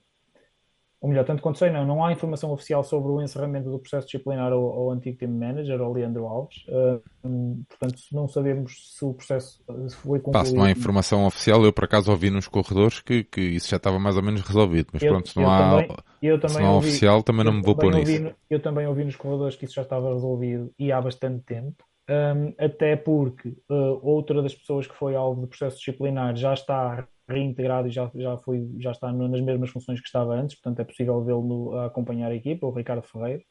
ou melhor, tanto quanto sei, não, não há informação oficial sobre o encerramento do processo disciplinar ao, ao antigo team manager, ao Leandro Alves. Uh, portanto, não sabemos se o processo foi concluído. Pá, se não há informação oficial, eu por acaso ouvi nos corredores que, que isso já estava mais ou menos resolvido. Mas eu, pronto, se não há, também, se não há ouvi, oficial, também não me vou pôr nisso. Eu também ouvi nos corredores que isso já estava resolvido e há bastante tempo. Um, até porque uh, outra das pessoas que foi alvo de processo disciplinar já está reintegrado e já, já, foi, já está nas mesmas funções que estava antes, portanto é possível vê-lo a acompanhar a equipa, o Ricardo Ferreira.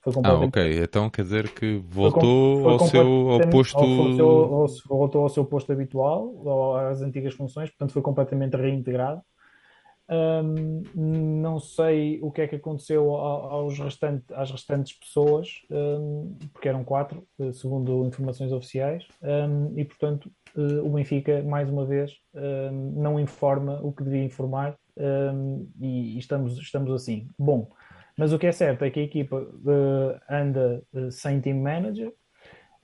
Foi ah, ok. Então quer dizer que voltou foi, foi ao seu ao posto. Ao, ao, voltou ao seu posto habitual, às antigas funções, portanto foi completamente reintegrado. Um, não sei o que é que aconteceu aos restantes, às restantes pessoas, um, porque eram quatro, eh, segundo informações oficiais, um, e portanto uh, o Benfica, mais uma vez, não informa o que devia informar e, estamos, estamos assim. Bom, mas o que é certo é que a equipa uh, anda sem team manager,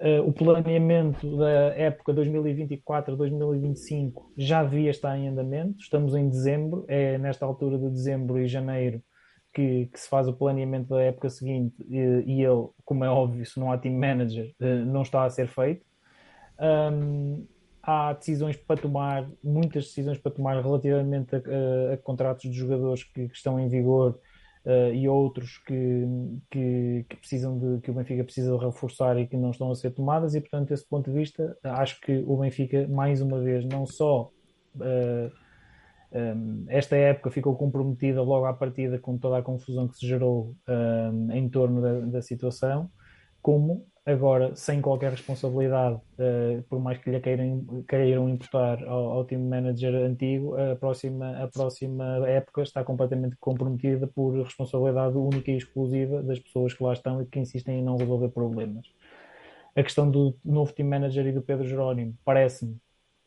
Uh, o planeamento da época 2024-2025 já devia estar em andamento. Estamos em dezembro, é nesta altura de dezembro e janeiro que, que se faz o planeamento da época seguinte e, e, ele, como é óbvio, se não há team manager, uh, não está a ser feito. Um, há decisões para tomar, muitas decisões para tomar relativamente a, a, a contratos de jogadores que, que estão em vigor uh, e outros que, que, que, precisam de que o Benfica precisa reforçar e que não estão a ser tomadas, e portanto, desse ponto de vista, acho que o Benfica, mais uma vez, não só uh, eh, um, eh, esta época ficou comprometida logo à partida com toda a confusão que se gerou um, em torno da, da situação, como agora sem qualquer responsabilidade, uh, por mais que lhe queiram, queiram imputar ao, ao time manager antigo, a próxima, a próxima época está completamente comprometida por responsabilidade única e exclusiva das pessoas que lá estão e que insistem em não resolver problemas. A questão do novo team manager e do Pedro Jerónimo, parece-me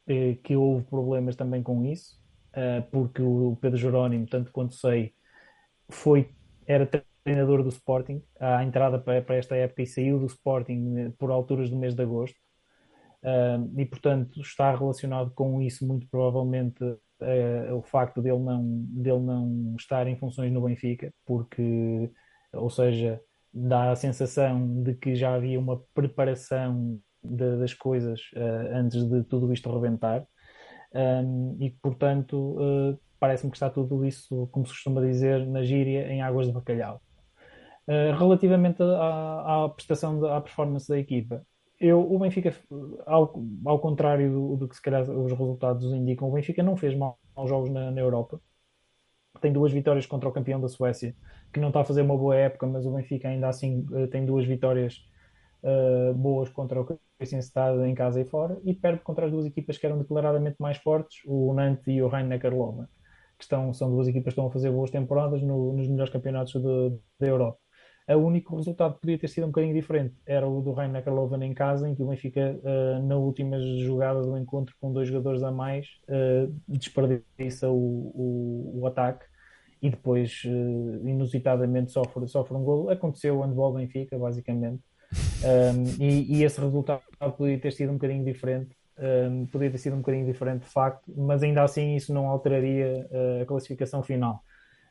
eh, que houve problemas também com isso, uh, porque o Pedro Jerónimo, tanto quanto sei, foi era treinador do Sporting à entrada para, esta época e saiu do Sporting eh, por alturas do mês de agosto. E portanto está relacionado com isso muito provavelmente uh, o facto dele não, dele não estar em funções no Benfica, porque, ou seja, dá a sensação de que já havia uma preparação de, das coisas uh, antes de tudo isto rebentar. E portanto parece-me que está tudo isso, como se costuma dizer na gíria, em águas de bacalhau. Eh, relativamente à, à prestação, de, à performance da equipa, eu, o Benfica, ao, ao contrário do, do, que se calhar os resultados indicam, o Benfica não fez maus jogos na, na, Europa. Tem duas vitórias contra o campeão da Suécia, que não está a fazer uma boa época, mas o Benfica ainda assim eh, tem duas vitórias uh, boas contra o Kristianstad em casa e fora, e perde contra as duas equipas que eram declaradamente mais fortes, o Nantes e o Rhein-Neckar-Loma, que estão, são duas equipas que estão a fazer boas temporadas no, nos melhores campeonatos da Europa o único resultado que podia ter sido um bocadinho diferente era o do Rhein Neckarloven em casa, em que o Benfica, uh, na última jogada do encontro, com dois jogadores a mais, uh, desperdiça o, o, o, ataque e depois, uh, inusitadamente, sofre, sofre um golo. Aconteceu o handball Benfica, basicamente. Um, e, e, esse resultado podia ter sido um bocadinho diferente. Um, podia ter sido um bocadinho diferente de facto, mas ainda assim isso não alteraria a classificação final.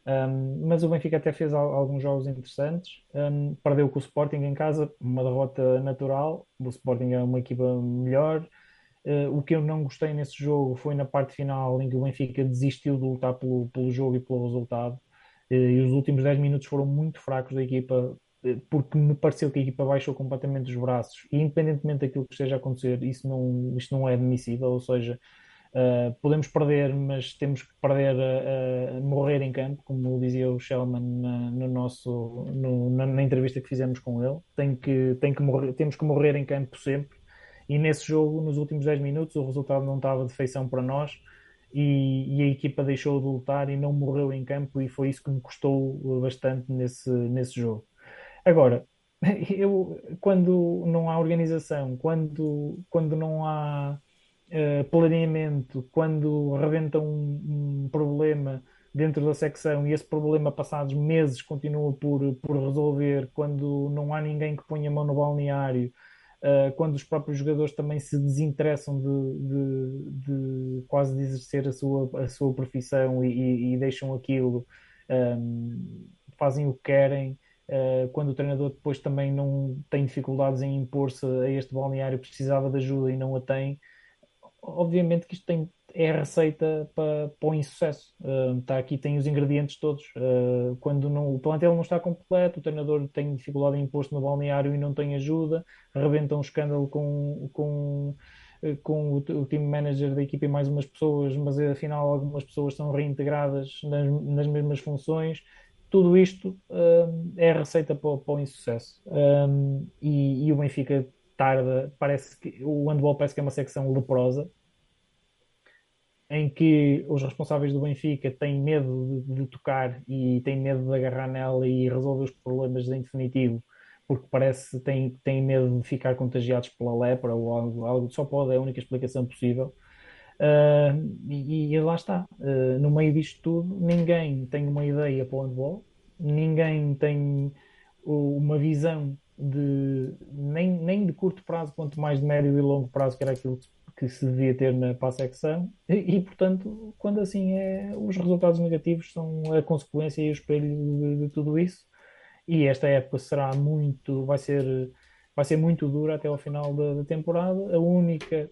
Um, mas o Benfica até fez alguns jogos interessantes. Um, perdeu com o Sporting em casa, uma derrota natural. O Sporting é uma equipa melhor. Uh, o que eu não gostei nesse jogo foi na parte final em que o Benfica desistiu de lutar pelo, pelo jogo e pelo resultado. Uh, e os últimos 10 minutos foram muito fracos da equipa, uh, porque me pareceu que a equipa baixou completamente os braços. E independentemente daquilo que esteja a acontecer, isso não, isto não é admissível. Ou seja, Uh, podemos perder, mas temos que perder a, morrer em campo, como dizia o Shellman na, no nosso, no, na, na, entrevista que fizemos com ele. Tem que, tem que morrer, temos que morrer em campo sempre. E nesse jogo, nos últimos 10 minutos, o resultado não estava de feição para nós e, e, a equipa deixou de lutar e não morreu em campo, e foi isso que me custou bastante nesse, nesse jogo. Agora, eu, quando não há organização, quando, quando não há uh, planeamento, quando rebenta um, um, problema dentro da secção e esse problema, passados meses, continua por, por resolver, quando não há ninguém que ponha a mão no balneário, uh, quando os próprios jogadores também se desinteressam de, de, de quase de exercer a sua, a sua profissão e, e, e deixam aquilo, um, fazem o que querem. Uh, quando o treinador depois também não tem dificuldades em impor-se a este balneário, precisava de ajuda e não a tem, obviamente que isto tem, é a receita para, para o insucesso. Uh, está aqui, tem os ingredientes todos. Uh, quando não, o plantel não está completo, o treinador tem dificuldade em imposto no balneário e não tem ajuda, rebenta um escândalo com, com, com o, o time manager da equipa e mais umas pessoas, mas afinal algumas pessoas são reintegradas nas, nas mesmas funções. Tudo isto uh, é a receita para, para o insucesso. Um, e, e o Benfica tarda, parece que o handball parece que é uma secção leprosa, em que os responsáveis do Benfica têm medo de, de, tocar e têm medo de agarrar nela e resolver os problemas em definitivo, porque parece que têm, têm medo de ficar contagiados pela lepra ou algo, algo só pode, é a única explicação possível. Uh, e, e, lá está, uh, no meio disto tudo, ninguém tem uma ideia para o handball, ninguém tem uma visão de curto prazo, quanto mais de médio e longo prazo, que era aquilo que se devia ter na passecção, e, e portanto, quando assim é, os resultados negativos são a consequência e o espelho de, de, tudo isso. E esta época será muito, vai ser, vai ser muito dura até ao final da, da temporada. A única,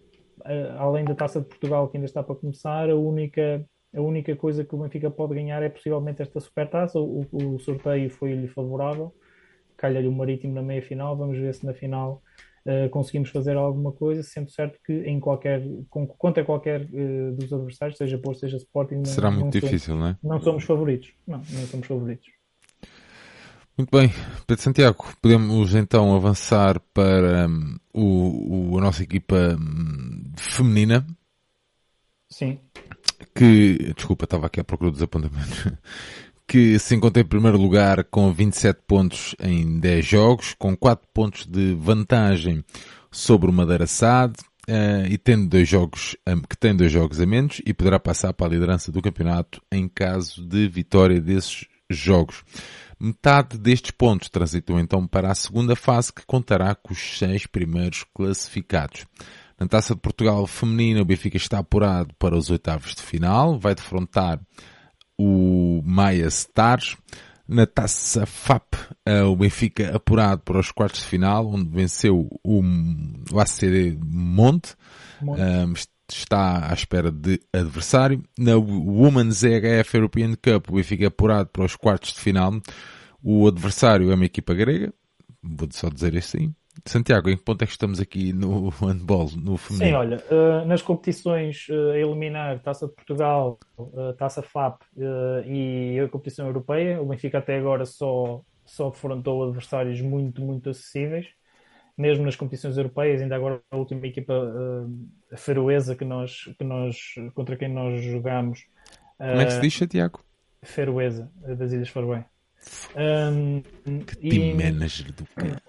além da Taça de Portugal que ainda está para começar, a única a única coisa que o Benfica pode ganhar é possivelmente esta supertaça. O, o sorteio foi-lhe favorável calha-lhe o Marítimo na meia final, vamos ver se na final uh, conseguimos fazer alguma coisa, sendo certo que em qualquer, com, contra qualquer uh, dos adversários, seja Porto, seja Sporting, será não, muito não difícil, somos, não é? Não somos favoritos, não, não somos favoritos. Muito bem, Pedro Santiago, podemos então avançar para um, o, o, a nossa equipa um, feminina. Sim. Que, desculpa, estava aqui à procura dos apontamentos que se encontra em primeiro lugar com 27 pontos em 10 jogos, com 4 pontos de vantagem sobre o Madeira SAD, uh, e tendo dois jogos, que tem dois jogos a menos, e poderá passar para a liderança do campeonato em caso de vitória desses jogos. Metade destes pontos transitam então para a segunda fase, que contará com os seis primeiros classificados. Na Taça de Portugal feminina, o Benfica está apurado para os oitavos de final, vai defrontar o Maia Stars. Na taça FAP, uh, o Benfica apurado para os quartos de final, onde venceu o, o ACD Monte. Monte. Um, está à espera de adversário. Na Women's EHF European Cup, o Benfica apurado para os quartos de final. O adversário é uma equipa grega, vou só dizer assim. Santiago, em que ponto é que estamos aqui no handball, no feminino? Sim, olha, uh, nas competições uh, a eliminar Taça de Portugal, uh, Taça FAP e a competição europeia, o Benfica até agora só, só defrontou adversários muito, muito acessíveis. Mesmo nas competições europeias, ainda agora a última equipa uh, feroesa que nós, que nós, contra quem nós jogamos. Como é que se diz, Santiago? Feroesa, das Ilhas Faroé. Um, que team e... manager do cara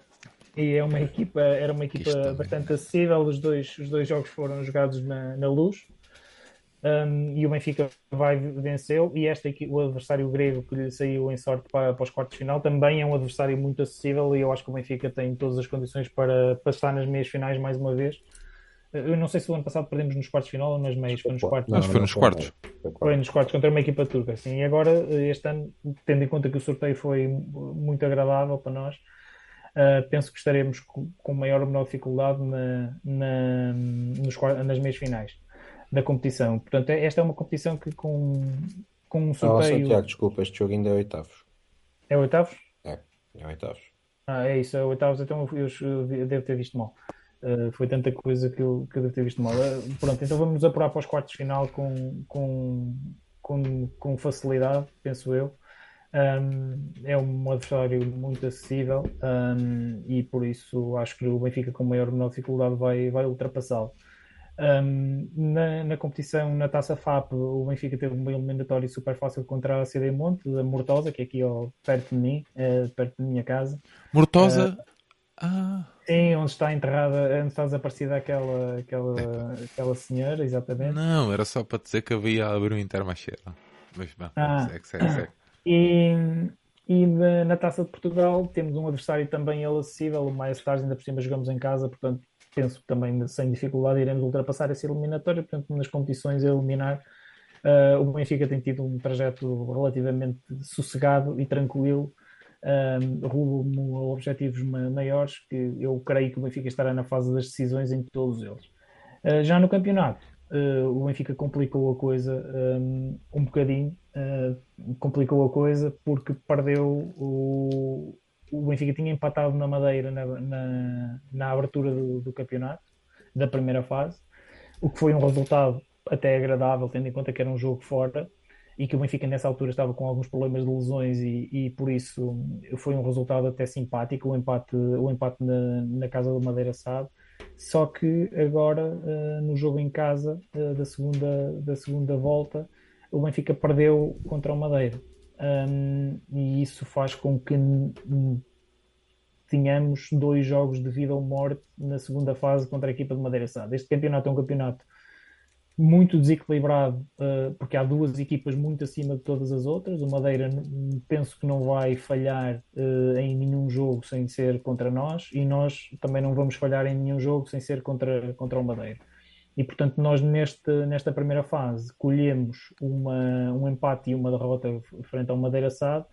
e é uma equipa, era uma equipa bastante acessível. Os dois, os dois jogos foram jogados na, na luz. Um, e o Benfica vai venceu e esta o adversário grego que lhe saiu em sorte para, para os quartos de final também é um adversário muito acessível e eu acho que o Benfica tem todas as condições para, estar nas meias finais mais uma vez eu não sei se o ano passado perdemos nos quartos de final ou nas meias, foi nos quartos. Não, foi nos quartos. Foi nos quartos contra uma equipa turca, sim. E agora, este ano, tendo em conta que o sorteio foi muito agradável para nós, Uh, penso que estaremos com, com maior ou menor dificuldade na, na, nos, nas meias finais da competição. Portanto, é, esta é uma competição que com, com um sorteio... Oh, Santiago, desculpa, este jogo ainda é oitavos. É oitavos? É, é oitavos. Ah, é isso, é oitavos, então eu, eu devo ter visto mal. Uh, foi tanta coisa que eu, que eu devo ter visto mal. Uh, pronto, então vamos apurar para os quartos de final com, com, com, com facilidade, penso eu. Um, é um adversário muito acessível um, e por isso acho que o Benfica com maior ou menor dificuldade vai, vai ultrapassá-lo. Um, na, na, competição, na Taça FAP, o Benfica teve uma eliminatória super fácil contra a CD Monte, a Mortosa, que é aqui ó, perto de mim, é, perto da minha casa. Mortosa? Uh, ah. Sim, onde está enterrada, onde está desaparecida aquela, aquela, aquela senhora, exatamente. Não, era só para dizer que havia abrir um Intermarché. Mas bom, ah. segue, segue, segue. E, e na, na, Taça de Portugal temos um adversário também acessível, o Maia Stars, ainda por cima jogamos em casa, portanto penso também sem dificuldade iremos ultrapassar essa eliminatória, portanto nas competições a eliminar uh, o Benfica tem tido um trajeto relativamente sossegado e tranquilo um, rumo a objetivos maiores que eu creio que o Benfica estará na fase das decisões em todos eles. Uh, já no campeonato uh, o Benfica complicou a coisa um, um bocadinho, uh, complicou a coisa porque perdeu o, o Benfica tinha empatado na Madeira na, na, na abertura do, do, campeonato, da primeira fase, o que foi um resultado até agradável, tendo em conta que era um jogo fora e que o Benfica nessa altura estava com alguns problemas de lesões e, e por isso foi um resultado até simpático, o empate, o empate na, na casa do Madeira sabe só que agora, uh, no jogo em casa uh, da, segunda, da segunda volta, o Benfica perdeu contra o Madeira. Um, e isso faz com que tenhamos dois jogos de vida ou morte na segunda fase contra a equipa de Madeira Sada. Este campeonato é um campeonato muito desequilibrado, uh, porque há duas equipas muito acima de todas as outras. O Madeira penso que não vai falhar uh, em nenhum jogo sem ser contra nós, e nós também não vamos falhar em nenhum jogo sem ser contra, contra o Madeira. E portanto, nós neste, nesta primeira fase colhemos uma, um empate e uma derrota frente ao Madeira SAD,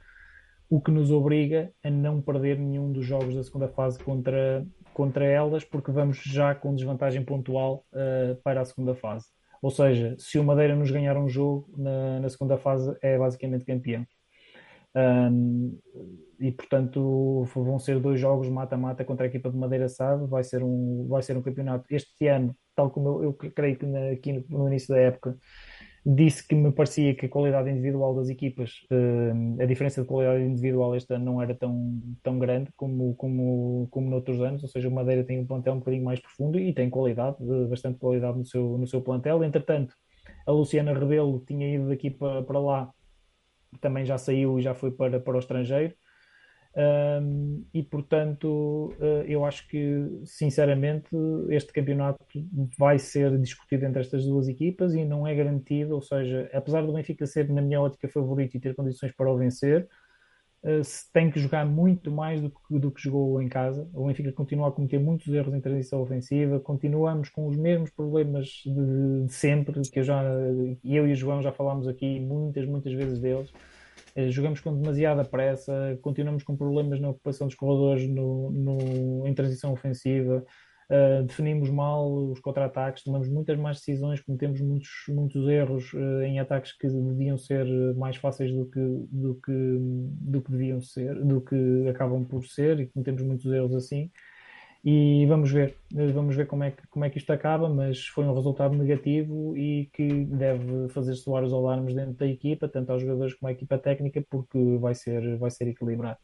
o que nos obriga a não perder nenhum dos jogos da segunda fase contra, contra elas, porque vamos já com desvantagem pontual uh, para a segunda fase. Ou seja, se o Madeira nos ganhar um jogo na, na segunda fase, é basicamente campeão. Um, e portanto vão ser dois jogos mata-mata contra a equipa de Madeira Sade. Vai ser um, vai ser um campeonato este ano, tal como eu, eu creio que na, aqui no, no início da época disse que me parecia que a qualidade individual das equipas, uh, a diferença de qualidade individual este ano não era tão, tão grande como, como, como noutros anos, ou seja, o Madeira tem um plantel um bocadinho mais profundo e tem qualidade, bastante qualidade no seu, no seu plantel. Entretanto, a Luciana Rebelo tinha ido daqui para, para lá, também já saiu e já foi para, para o estrangeiro. Um, e portanto, uh, eu acho que sinceramente este campeonato vai ser discutido entre estas duas equipas e não é garantido. Ou seja, apesar do Benfica ser, na minha ótica, favorito e ter condições para o vencer, se tem que jogar muito mais do que, do que jogou em casa. O Benfica continua a cometer muitos erros em transição ofensiva, continuamos com os mesmos problemas de, de sempre, que eu já eu e o João já falámos aqui muitas, muitas vezes deles eh, jogamos com demasiada pressa, continuamos com problemas na ocupação dos corredores no, no em transição ofensiva, uh, definimos mal os contra-ataques, tomamos muitas mais decisões, cometemos muitos, muitos erros uh, em ataques que deviam ser mais fáceis do que, do, que, do que deviam ser, do que acabam por ser, e cometemos muitos erros assim e vamos ver, vamos ver como é que, como é que isto acaba, mas foi um resultado negativo e que deve fazer soar os alarmes dentro da equipa, tanto aos jogadores como à equipa técnica, porque vai ser, vai ser equilibrado.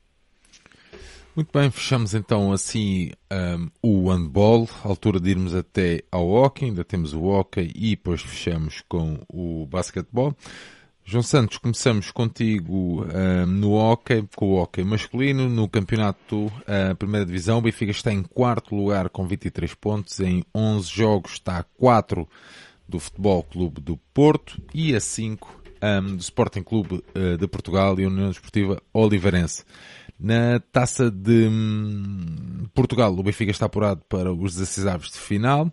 Muito bem, fechamos então assim um, o handball, altura de irmos até ao hockey, ainda temos o hockey e depois fechamos com o basquetebol. João Santos, começamos contigo uh, no hockey, com o hockey masculino, no campeonato uh, Primeira Divisão. O Benfica está em quarto lugar com 23 pontos, em 11 jogos está a 4 do Futebol Clube do Porto e a 5 um, do Sporting Clube uh, de Portugal e União Desportiva Oliveirense. Na taça de um, Portugal, o Benfica está apurado para os 16 de final.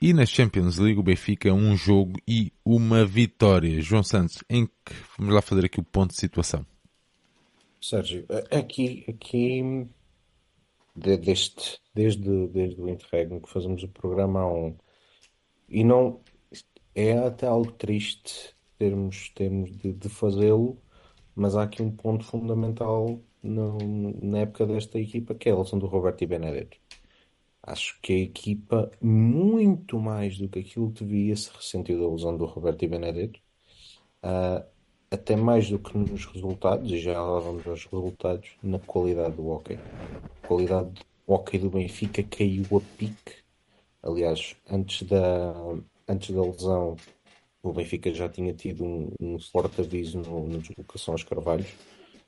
E na Champions League o Benfica um jogo e uma vitória. João Santos, em que vamos lá fazer aqui o ponto de situação. Sérgio, aqui, aqui desde, desde, desde o interregno que fazemos o programa há um e não é até algo triste termos, termos de, de fazê-lo, mas há aqui um ponto fundamental no, na época desta equipa que é a relação do Roberto e Benedetto. Acho que a equipa, muito mais do que aquilo que devia, se ressentiu da lesão do Roberto e Benedetto. Uh, até mais do que nos resultados, e já lá vamos aos resultados, na qualidade do hockey. A qualidade do hockey do Benfica caiu a pique. Aliás, antes da, antes da lesão, o Benfica já tinha tido um, um forte aviso no, na deslocação aos Carvalhos.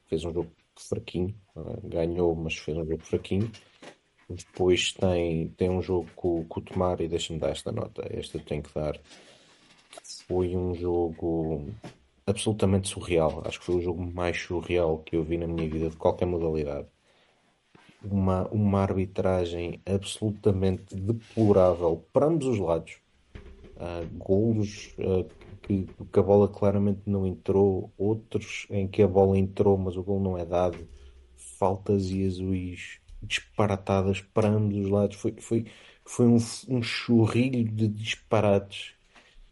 Fez um jogo fraquinho, uh, ganhou, mas fez um jogo fraquinho. Depois tem, tem um jogo com, com o Tomar e deixa-me dar esta nota. Esta tenho que dar. Foi um jogo absolutamente surreal. Acho que foi o jogo mais surreal que eu vi na minha vida de qualquer modalidade. Uma, uma arbitragem absolutamente deplorável para ambos os lados. Uh, golos uh, que, que, a bola claramente não entrou, outros em que a bola entrou, mas o gol não é dado. Faltas e azuis disparatadas para ambos os lados. Foi, foi, foi um, um churrilho de disparates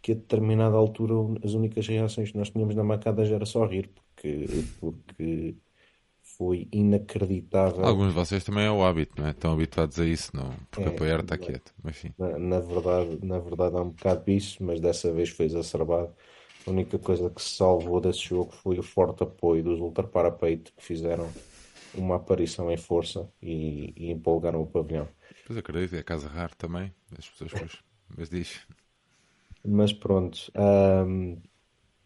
que a determinada altura as únicas reações que nós tínhamos na macada já era só rir, porque, porque foi inacreditável. Alguns de vocês também é o hábito, não é? Estão habituados a isso, não? Porque é, apoiar está quieto. Enfim. Na, na, verdade, na verdade há um bocado disso, mas dessa vez foi exacerbado. A única coisa que se salvou desse jogo foi o forte apoio dos Ultra Parapeito que fizeram uma aparição em força e, e empolgaram o pavilhão. Pois acredito, é casa rara também, as pessoas depois, mas diz. Mas pronto, um,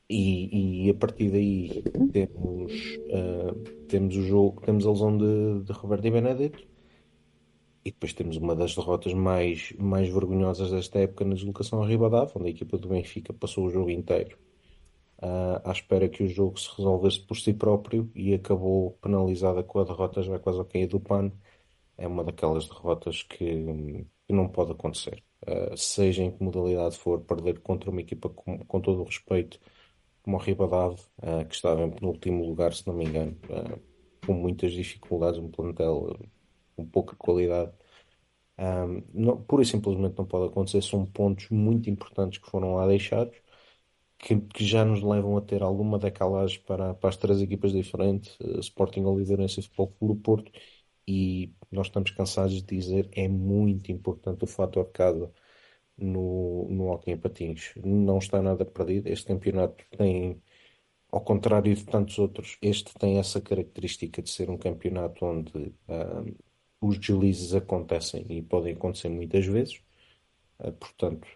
e, e, a partir daí temos, uh, temos o jogo, temos a lesão de, de Roberto e Benedetto e depois temos uma das derrotas mais, mais vergonhosas desta época na deslocação a Ribadavia, onde a equipa do Benfica passou o jogo inteiro uh, à espera que o jogo se resolvesse por si próprio e acabou penalizada com a derrota já quase ao cair do pano. É uma daquelas derrotas que, que não pode acontecer. Uh, seja em que modalidade for, perder contra uma equipa com, com todo o respeito, como o Ribadave, uh, que estava em penúltimo lugar, se não me engano, com muitas dificuldades, um plantel com pouca qualidade. Um, não, pura e simplesmente não pode acontecer. São pontos muito importantes que foram lá deixados que, que, já nos levam a ter alguma decalagem para, para as três equipas diferentes, uh, Sporting, Oliveirense e Futebol Clube Porto, e nós estamos cansados de dizer é muito importante o fator casa no, no Hockey em Patins. Não está nada perdido. Este campeonato tem, ao contrário de tantos outros, este tem essa característica de ser um campeonato onde uh, os deslizes acontecem e podem acontecer muitas vezes. Uh, portanto,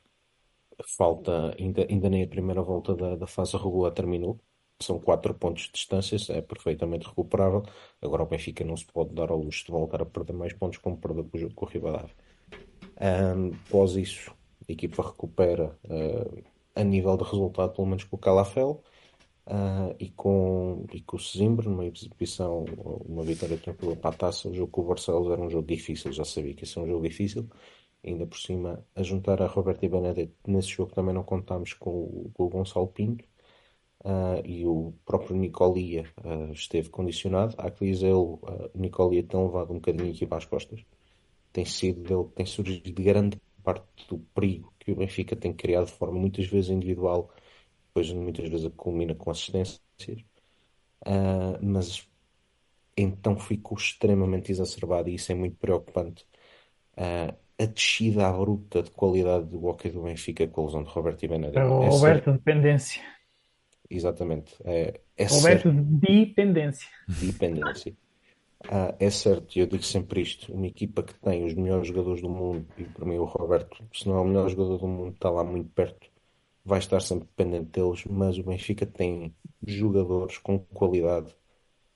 falta, ainda, ainda nem a primeira volta da, da fase regular terminou. São quatro pontos de distância, é perfeitamente recuperável. Agora o Benfica não se pode dar ao luxo de voltar a perder mais pontos como perdeu com o jogo com o Ribadavia. Um, após isso, a equipa recupera uh, a nível de resultado, pelo menos com o Calafel. Uh, e, com, e com o Sesimbro, numa exibição, uma vitória tranquila para a taça. O jogo com o Barcelos era um jogo difícil, já sabia que ia ser um jogo difícil ainda por cima, a juntar a Roberto e Benedetto, nesse jogo também não contámos com o, com o Gonçalo Pinto uh, e o próprio Nicolia uh, esteve condicionado. Há que dizer, uh, o Nicolia tem levado um bocadinho aqui para as costas. Tem sido dele, tem surgido de grande parte do perigo que o Benfica tem criado de forma muitas vezes individual, depois muitas vezes culmina com assistências. mas então ficou extremamente exacerbado e isso é muito preocupante. Uh, a descida abrupta de qualidade do hockey do Benfica com a lesão de Roberto e Benedetto. É Roberto é Dependência. Exatamente. É, é Roberto certo. Dependência. Dependência. Ah, é certo, e eu digo sempre isto: uma equipa que tem os melhores jogadores do mundo, e para mim o Roberto, se não é o melhor jogador do mundo, está lá muito perto, vai estar sempre dependente deles. Mas o Benfica tem jogadores com qualidade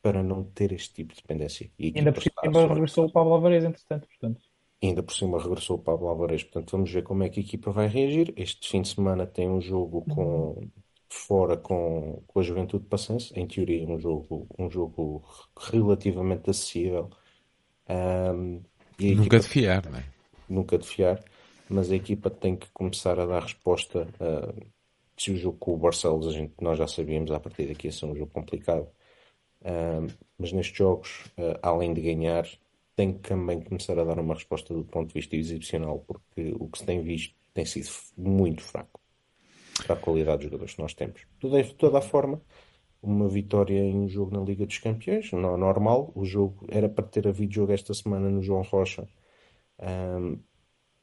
para não ter este tipo de dependência. E ainda por cima regressou o Pablo Alvarez, entretanto, portanto. Ainda por cima regressou o Pablo Alvarez, portanto vamos ver como é que a equipa vai reagir. Este fim de semana tem um jogo com, fora com, com a Juventude Passense, em teoria um jogo, um jogo relativamente acessível. Um, nunca de fiar, não é? Nunca de fiar, mas a equipa tem que começar a dar resposta. Uh, se o jogo com o Barcelos, a gente, nós já sabíamos a partir daqui ia ser um jogo complicado. Uh, mas nestes jogos, uh, além de ganhar, tem que também começar a dar uma resposta do ponto de vista exibicional, porque o que se tem visto tem sido muito fraco para a qualidade dos jogadores que nós temos. De toda a forma, uma vitória em um jogo na Liga dos Campeões, não normal. O jogo era para ter havido jogo esta semana no João Rocha, Um,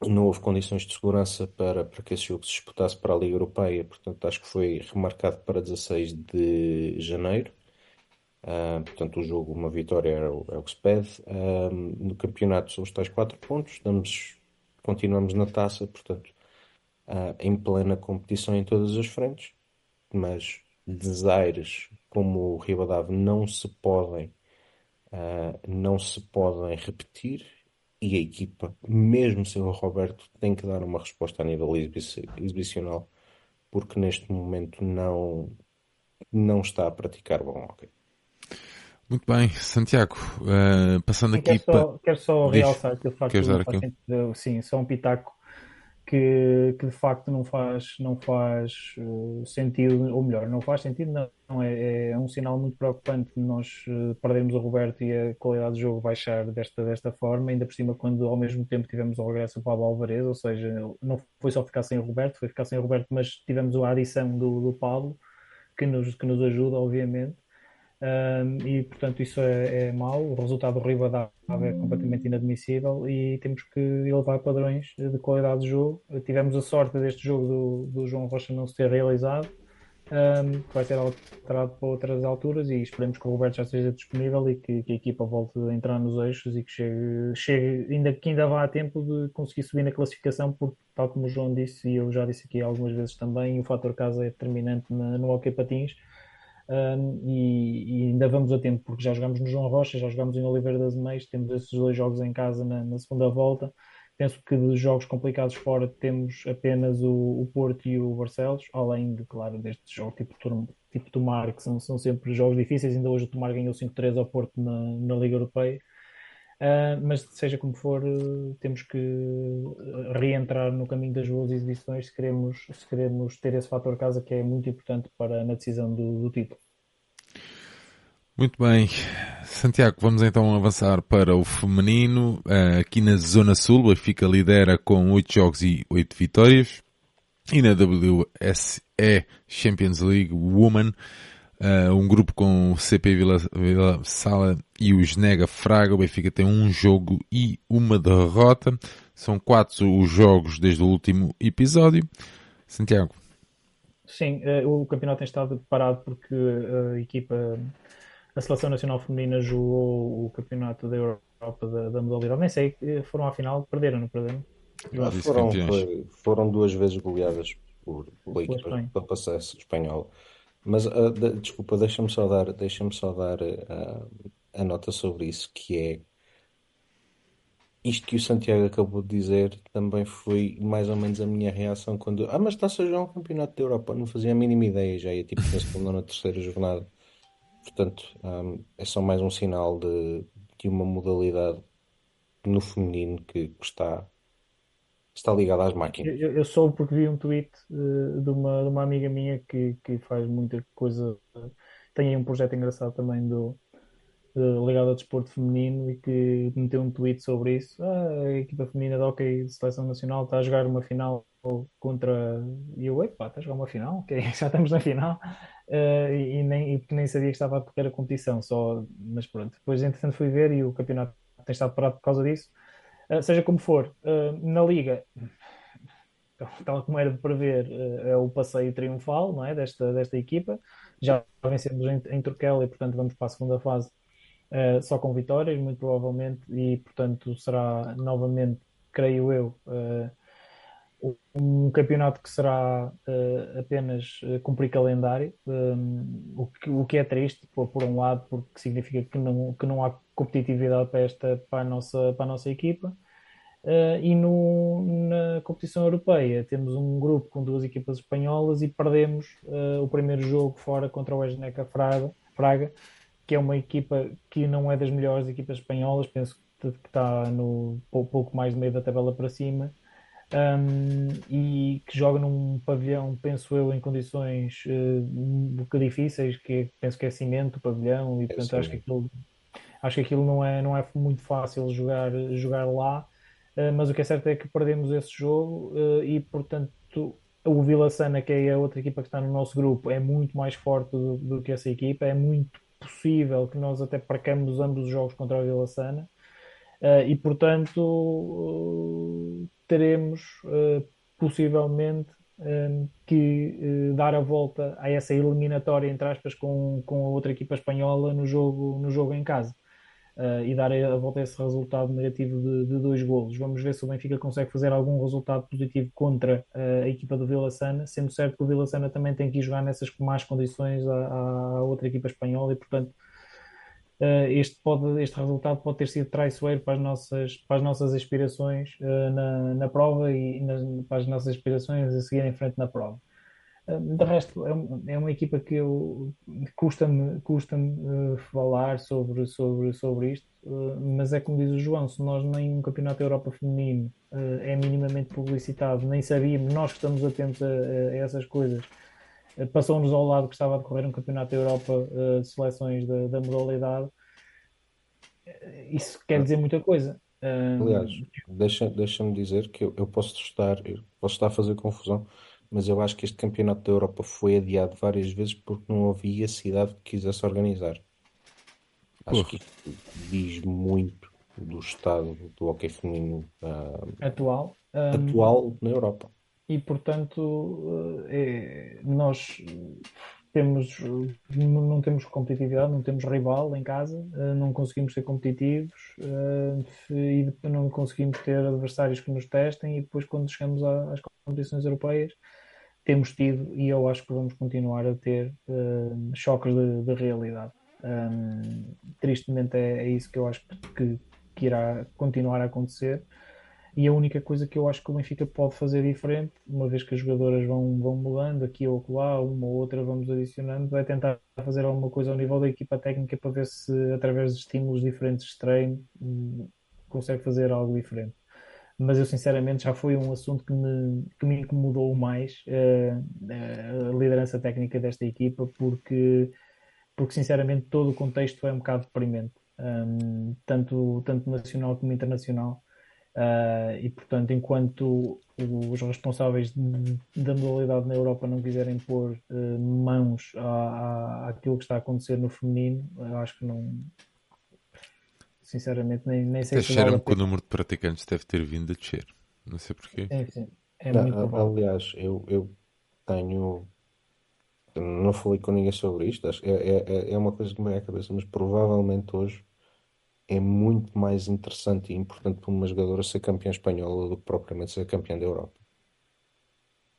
não houve condições de segurança para, para que esse jogo se disputasse para a Liga Europeia, portanto acho que foi remarcado para 16 de janeiro. Uh, portanto, o jogo, uma vitória é o, é o que se pede. Uh, no campeonato são os tais 4 pontos, estamos, continuamos na taça, portanto, uh, em plena competição em todas as frentes, mas desaires como o Ribadave não se podem, não se podem repetir e a equipa, mesmo sem o Roberto, tem que dar uma resposta a nível exibicional, porque neste momento não, não está a praticar bom hockey. Muito bem, Santiago, uh, passando aqui quero só, quero só realçar que o facto de sim, só um pitaco que, que de facto não faz, não faz uh, sentido, ou melhor, não faz sentido, não, não é, é, um sinal muito preocupante nós uh, perdermos o Roberto e a qualidade do jogo baixar desta, desta forma, ainda por cima quando ao mesmo tempo tivemos o regresso do Pablo Alvarez, ou seja, não foi só ficar sem o Roberto, foi ficar sem o Roberto, mas tivemos a adição do, do Pablo, que nos, que nos ajuda, obviamente. Um, e portanto isso é, é mau. O resultado do Ribadavia é completamente inadmissível e temos que elevar padrões de qualidade de jogo. Tivemos a sorte deste jogo do, do João Rocha não se ter realizado, um, que vai ser alterado para outras alturas e esperemos que o Roberto já esteja disponível e que, que, a equipa volte a entrar nos eixos e que chegue, chegue ainda, que ainda vá a tempo de conseguir subir na classificação, porque tal como o João disse e eu já disse aqui algumas vezes também, o fator casa é determinante na, no hockey patins e, e, ainda vamos a tempo, porque já jogamos no João Rocha, já jogamos em Oliveira das Meias, temos esses dois jogos em casa na, na, segunda volta. Penso que de jogos complicados fora temos apenas o, o Porto e o Barcelos, além de, claro, destes jogos tipo, tipo Tomar, que são, são sempre jogos difíceis. Ainda hoje o Tomar ganhou 5-3 ao Porto na, na Liga Europeia. Uh, mas seja como for, temos que reentrar no caminho das boas exibições se queremos, se queremos ter esse fator casa que é muito importante para na decisão do, do título. Muito bem, Santiago, vamos então avançar para o feminino. Uh, aqui na Zona Sul, o Benfica lidera com 8 jogos e 8 vitórias. E na WSE Champions League Women, Uh, um grupo com o CP Vila, Vila Sala e o Genega Fraga. O Benfica tem um jogo e uma derrota. São quatro os jogos desde o último episódio. Santiago. Sim, uh, o campeonato tem estado parado porque a equipa, a Seleção Nacional Feminina jogou o campeonato da Europa da, da modalidade. Nem sei, foram à final, perderam, não perderam? Foram, foi, foram duas vezes goleadas por, pela equipa para passar espanhola. Mas uh, de, desculpa, deixa-me só dar, deixa só dar uh, a nota sobre isso, que é isto que o Santiago acabou de dizer também foi mais ou menos a minha reação quando. Ah, mas está-se a jogar um campeonato da Europa, não fazia a mínima ideia, já ia tipo na segunda ou na terceira jornada. Portanto, um, é só mais um sinal de, de uma modalidade no feminino que está está ligado às máquinas. Eu, eu soube porque vi um tweet uh, de, uma, de uma amiga minha que, que faz muita coisa. tem aí um projeto engraçado também do, ligado ao desporto feminino e que meteu um tweet sobre isso. Ah, a equipa feminina de hockey de seleção nacional está a jogar uma final contra. E eu, epá, está a jogar uma final? Okay, já estamos na final. Uh, e, nem, e nem sabia que estava a correr a competição, só, mas pronto. Depois, entretanto, fui ver e o campeonato tem estado parado por causa disso. Ah, seja como for, uh, na Liga, tal como era de prever, uh, é o passeio triunfal não é? desta, desta equipa. Já vencemos em, em Turquela e, portanto, vamos para a segunda fase só com vitórias, muito provavelmente, e, portanto, será novamente, creio eu, um campeonato que será uh, apenas uh, cumprir calendário, um, o, que, o que é triste, por, por, um lado, porque significa que não, que não há competitividade para, esta, para, a, nossa, para a nossa equipa. Uh, e no, na competição europeia temos um grupo com duas equipas espanholas e perdemos o primeiro jogo fora contra o Esneca Fraga, Fraga, que é uma equipa que não é das melhores equipas espanholas, penso que está no pouco mais de meio da tabela para cima um, e que joga num pavilhão, penso eu, em condições uh, um bocado difíceis, que é, penso que é cimento o pavilhão, e é portanto acho que aquilo, acho que aquilo não é, não é muito fácil jogar, jogar lá, uh, mas o que é certo é que perdemos esse jogo uh, e portanto o Vila Sana, que é a outra equipa que está no nosso grupo, é muito mais forte do, do que essa equipa, é muito possível que nós até percamos ambos os jogos contra a Vila Sana. e portanto teremos possivelmente que dar a volta a essa eliminatória entre aspas com, com a outra equipa espanhola no jogo, no jogo em casa uh, e dar a volta a esse resultado negativo de, de, dois golos. Vamos ver se o Benfica consegue fazer algum resultado positivo contra uh, a equipa do Vila Sana, sendo certo que o Vila Sana também tem que ir jogar nessas más condições à, à outra equipa espanhola e, portanto, este, pode, este resultado pode ter sido traiçoeiro para as nossas, para as nossas aspirações na, na prova e para as nossas aspirações a seguir em frente na prova. De resto, é, é uma equipa que eu custa-me custa uh, eh, falar sobre, sobre, sobre isto, uh, mas é como diz o João, se nós nem um campeonato da Europa feminino uh, é minimamente publicitado, nem sabíamos, nós que estamos atentos a, a essas coisas, passou-nos ao lado que estava a decorrer um campeonato da Europa de seleções da, da modalidade, isso quer dizer muita coisa. Aliás, deixa-me deixa dizer que eu, eu posso estar, eu posso estar a fazer confusão mas eu acho que este campeonato da Europa foi adiado várias vezes porque não havia cidade que quisesse organizar. Acho que isto diz muito do estado do hockey feminino uh, atual, um, atual na Europa. E portanto, é, nós temos, não temos competitividade, não temos rival em casa, não conseguimos ser competitivos e não conseguimos ter adversários que nos testem. E depois, quando chegamos às competições europeias, temos tido e eu acho que vamos continuar a ter choques de, de realidade. Tristemente é, é, isso que eu acho que, que, irá continuar a acontecer. E a única coisa que eu acho que o Benfica pode fazer diferente, uma vez que as jogadoras vão, vão mudando aqui ou lá, uma ou outra vamos adicionando, é tentar fazer alguma coisa ao nível da equipa técnica para ver se, através de estímulos diferentes de treino, hum, consegue fazer algo diferente mas eu sinceramente já foi um assunto que me, que me incomodou mais uh, a liderança técnica desta equipa, porque, porque sinceramente todo o contexto é um bocado deprimente, um, tanto, tanto nacional como internacional. Uh, e portanto, enquanto os responsáveis da modalidade na Europa não quiserem pôr uh, mãos à, à, àquilo que está a acontecer no feminino, eu acho que não, sinceramente nem, nem sei se vale que o número de praticantes deve ter vindo a descer. Não sei porquê. É, sim. É muito provável. Aliás, eu, eu tenho. Não falei com ninguém sobre isto, é, é, é uma coisa que me vem à cabeça, mas provavelmente hoje é muito mais interessante e importante para uma jogadora ser campeã espanhola do que propriamente ser campeã da Europa.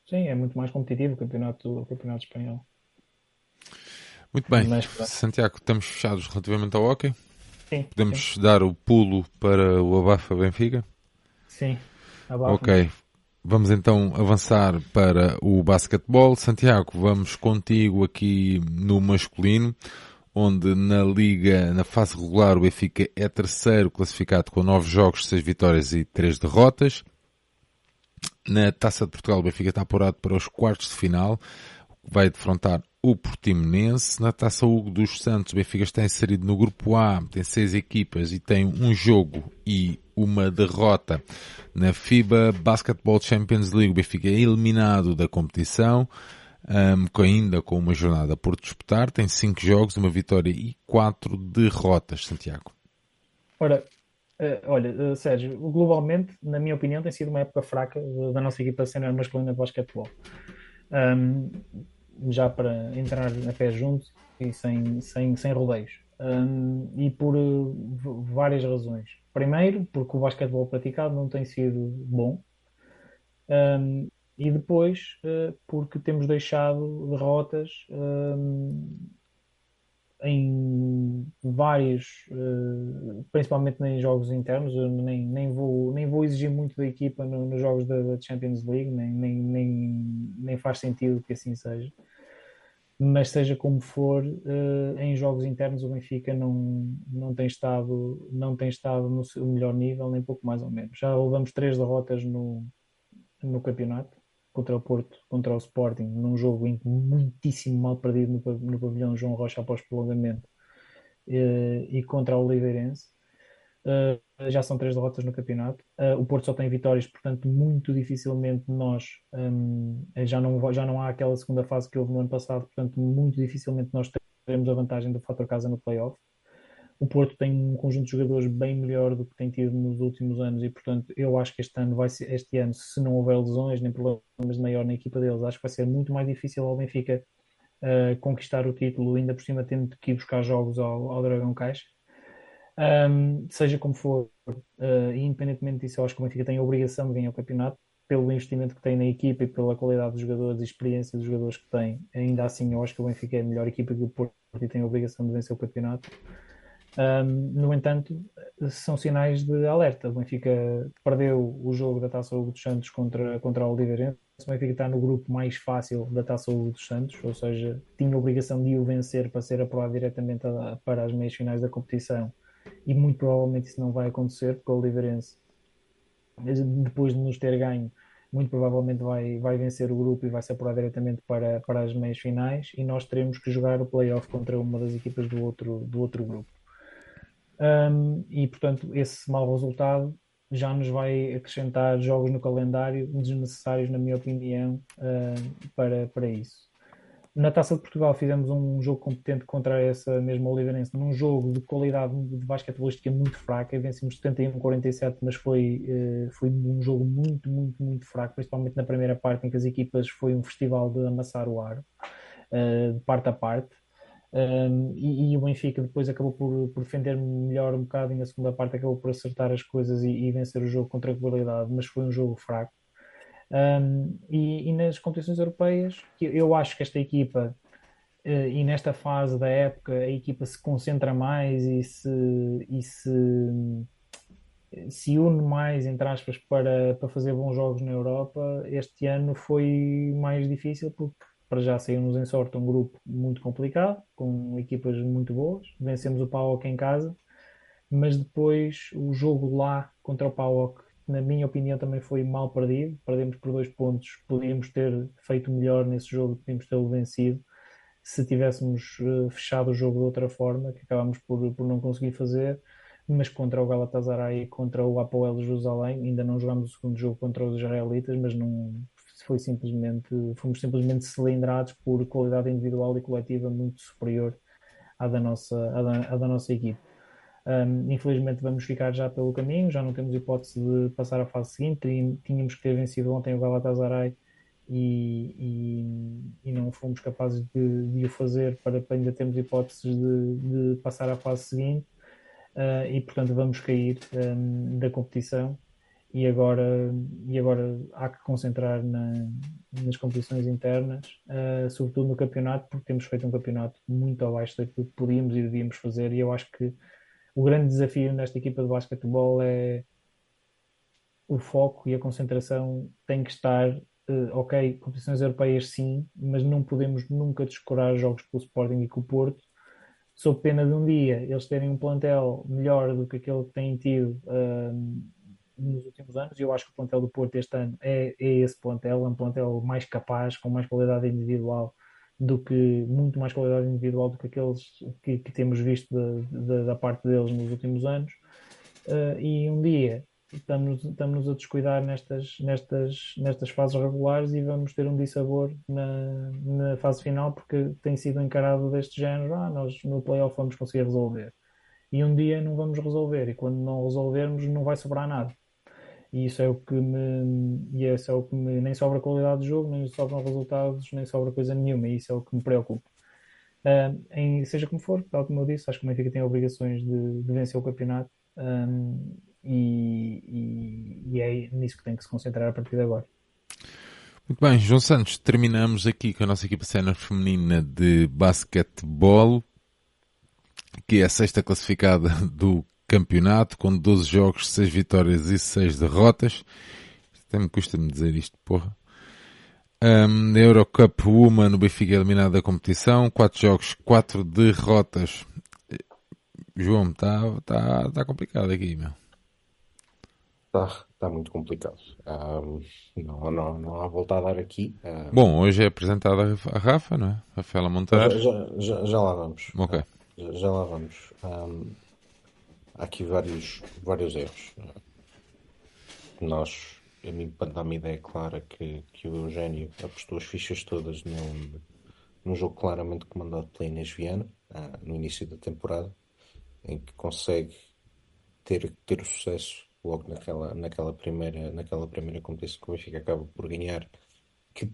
Sim, é muito mais competitivo o campeonato, o campeonato espanhol. Muito bem, mas, Santiago, estamos fechados relativamente ao hockey? Sim. Podemos sim. dar o pulo para o Abafa Benfica? Sim. Abafa. Ok. Vamos então avançar para o basquetebol. Santiago, vamos contigo aqui no masculino, onde na liga, na fase regular, o Benfica é terceiro classificado com nove jogos, seis vitórias e três derrotas. Na Taça de Portugal, o Benfica está apurado para os quartos de final, vai defrontar o Portimonense. Na Taça Hugo dos Santos, o Benfica está inserido no grupo A, tem seis equipas e tem um jogo e uma derrota. Na FIBA Basketball Champions League, o Benfica é eliminado da competição, um, ainda com uma jornada por disputar, tem cinco jogos, uma vitória e quatro derrotas, Santiago. Ora, Uh, olha, uh, Sérgio, globalmente, na minha opinião, tem sido uma época fraca da nossa equipa senior masculina de basquetebol. Um, já para entrar a pé junto e sem, sem, sem rodeios. Um, e por uh, várias razões. Primeiro, porque o basquetebol praticado não tem sido bom. Um, e depois, uh, porque temos deixado derrotas um, em vários, uh, principalmente em jogos internos. Eu nem, nem, vou, nem vou exigir muito da equipa no, nos jogos da, da, Champions League, nem, nem, nem, nem faz sentido que assim seja mas seja como for, uh, em jogos internos o Benfica não, não, tem estado, não tem estado no seu melhor nível, nem pouco mais ou menos. Já levamos três derrotas no, no campeonato, contra o Porto, contra o Sporting, num jogo em muitíssimo mal perdido no, no pavilhão João Rocha após prolongamento, uh, e contra o Oliveirense. Uh, já são três derrotas no campeonato. Uh, o Porto só tem vitórias, portanto, muito dificilmente nós um, já, não, já não há aquela segunda fase que houve no ano passado, portanto, muito dificilmente nós teremos a vantagem do fator casa no playoff. O Porto tem um conjunto de jogadores bem melhor do que tem tido nos últimos anos e, portanto, eu acho que este ano vai ser, este ano, se não houver lesões nem problemas maior na equipa deles, acho que vai ser muito mais difícil ao Benfica uh, conquistar o título, ainda por cima tendo que ir buscar jogos ao, ao Dragão Caixa. Um, seja como for, uh, independentemente disso, eu acho que o Benfica tem a obrigação de ganhar o campeonato pelo investimento que tem na equipa e pela qualidade dos jogadores e experiência dos jogadores que tem. Ainda assim, eu acho que o Benfica é a melhor equipa que o Porto e tem a obrigação de vencer o campeonato. Um, no entanto, são sinais de alerta. O Benfica perdeu o jogo da Taça Hugo dos Santos contra, contra o Oliveirense. O Benfica está no grupo mais fácil da Taça Hugo dos Santos, ou seja, tinha a obrigação de o vencer para ser aprovado diretamente a, para as meias finais da competição. E muito provavelmente isso não vai acontecer, porque o Oliveirense, depois de nos ter ganho, muito provavelmente vai, vai vencer o grupo e vai se apurar diretamente para, para as meias finais. E nós teremos que jogar o playoff contra uma das equipas do outro, do outro grupo. Um, e portanto, esse mau resultado já nos vai acrescentar jogos no calendário desnecessários, na minha opinião, uh, para, para isso. Na Taça de Portugal fizemos um jogo competente contra essa mesma Oliveirense, num jogo de qualidade de basquetebolística muito fraca, vencemos 71-47, mas foi, uh, foi um jogo muito, muito, muito fraco, principalmente na primeira parte, em que as equipas foi um festival de amassar o ar, uh, de parte a parte. Um, e, e, o Benfica depois acabou por, por defender melhor um bocado e na segunda parte acabou por acertar as coisas e, e vencer o jogo com tranquilidade, mas foi um jogo fraco. Um, e, e, nas competições europeias, eu acho que esta equipa, uh, e nesta fase da época, a equipa se concentra mais e se, e se, se une mais, entre aspas, para, para fazer bons jogos na Europa. Este ano foi mais difícil porque para já saímos em sorte um grupo muito complicado, com equipas muito boas. Vencemos o PAOK em casa, mas depois o jogo lá contra o PAOK, na minha opinião, também foi mal perdido. Perdemos por dois pontos. Podíamos ter feito melhor nesse jogo, podíamos tê-lo vencido se tivéssemos eh, fechado o jogo de outra forma, que acabámos por, por não conseguir fazer. Mas contra o Galatasaray e contra o Apoel Jerusalém, ainda não jogámos o segundo jogo contra os israelitas, mas não, foi simplesmente, fomos simplesmente cilindrados por qualidade individual e coletiva muito superior à da nossa, à da, à da nossa equipe. Um, infelizmente vamos ficar já pelo caminho, já não temos hipótese de passar à fase seguinte, tínhamos que ter vencido ontem o Galatasaray e, e, e não fomos capazes de, de, o fazer para, para ainda termos hipóteses de, de passar à fase seguinte. Uh, e portanto vamos cair um, da competição e agora, e agora há que concentrar na, nas competições internas, uh, sobretudo no campeonato, porque temos feito um campeonato muito abaixo daquilo que podíamos e devíamos fazer, e eu acho que o grande desafio nesta equipa de basquetebol é o foco e a concentração tem que estar, uh, ok, competições europeias sim, mas não podemos nunca descurar jogos com o Sporting e com o Porto, sob pena de um dia eles terem um plantel melhor do que aquele que têm tido uh, nos últimos anos, e eu acho que o plantel do Porto este ano é, é esse plantel, é um plantel mais capaz, com mais qualidade individual do que, muito mais qualidade individual do que aqueles que, que temos visto da, da, da, parte deles nos últimos anos. Uh, e um dia estamos, estamos a descuidar nestas, nestas, nestas fases regulares e vamos ter um dissabor na, na fase final porque tem sido encarado deste género, ah, nós no playoff vamos conseguir resolver. E um dia não vamos resolver, e quando não resolvermos não vai sobrar nada e isso é o que me e isso é o que me nem sobra qualidade de jogo, nem sobram resultados, nem sobra coisa nenhuma, e isso é o que me preocupa. Em, seja como for, tal como eu disse, acho que o Benfica tem obrigações de, de vencer o campeonato um, e, e, e, é nisso que tem que se concentrar a partir de agora. Muito bem, João Santos, terminamos aqui com a nossa equipa sénior feminina de basquetebol, que é a sexta classificada do campeonato com 12 jogos, 6 vitórias e 6 derrotas. Até me custa-me dizer isto, porra. Um, na Eurocup Woman, o Benfica é eliminado da competição. 4 jogos, 4 derrotas. João, está tá, tá complicado aqui, meu. Está tá muito complicado. Um, não, não, não há volta a dar aqui. Um... Bom, hoje é apresentada a Rafa, não é? Rafaela Monteiro. Já, já, já, lá vamos. Ok. Já, já lá vamos. Um, há aqui vários, vários erros. Nós, a mim, dar uma ideia clara que, que o Eugênio apostou as fichas todas num, num jogo claramente comandado pela Inês Viana, ah, no início da temporada, em que consegue ter, ter o sucesso logo naquela, naquela, primeira, naquela primeira competição que o Benfica acaba por ganhar, que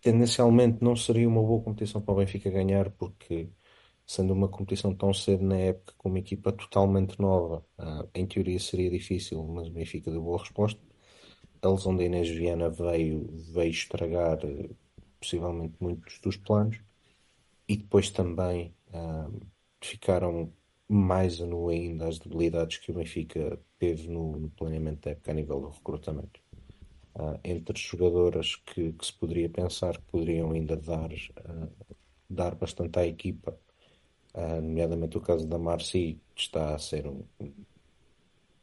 tendencialmente não seria uma boa competição para o Benfica ganhar, porque sendo uma competição tão cedo na época com uma equipa totalmente nova, ah, em teoria seria difícil, mas o Benfica deu boa resposta. A lesão da Inês Viana veio, veio estragar eh, possivelmente muitos dos planos e depois também ah, ficaram mais a nu ainda as debilidades que o Benfica teve no, no planeamento da época a nível do recrutamento. Ah, entre jogadoras que, que se poderia pensar que poderiam ainda dar, dar bastante à equipa Uh, nomeadamente o caso da Marci, está a ser um,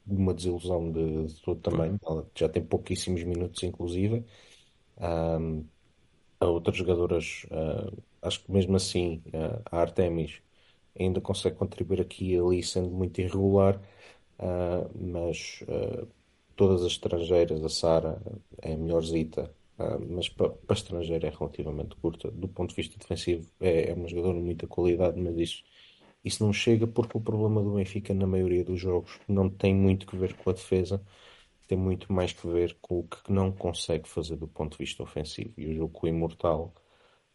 uma desilusão de, de todo tamanho. Ela já tem pouquíssimos minutos, inclusive. Um, a outras jogadoras, uh, acho que mesmo assim, uh, a Artemis ainda consegue contribuir aqui e ali, sendo muito irregular, mas todas as estrangeiras, a Sara é a melhorzita, Uh, mas para, para estrangeiro é relativamente curta. Do ponto de vista defensivo, é, é uma jogadora de muita qualidade, mas isso, isso não chega porque o problema do Benfica, na maioria dos jogos, não tem muito que ver com a defesa, tem muito mais que ver com o que não consegue fazer do ponto de vista ofensivo. E o jogo com o Imortal,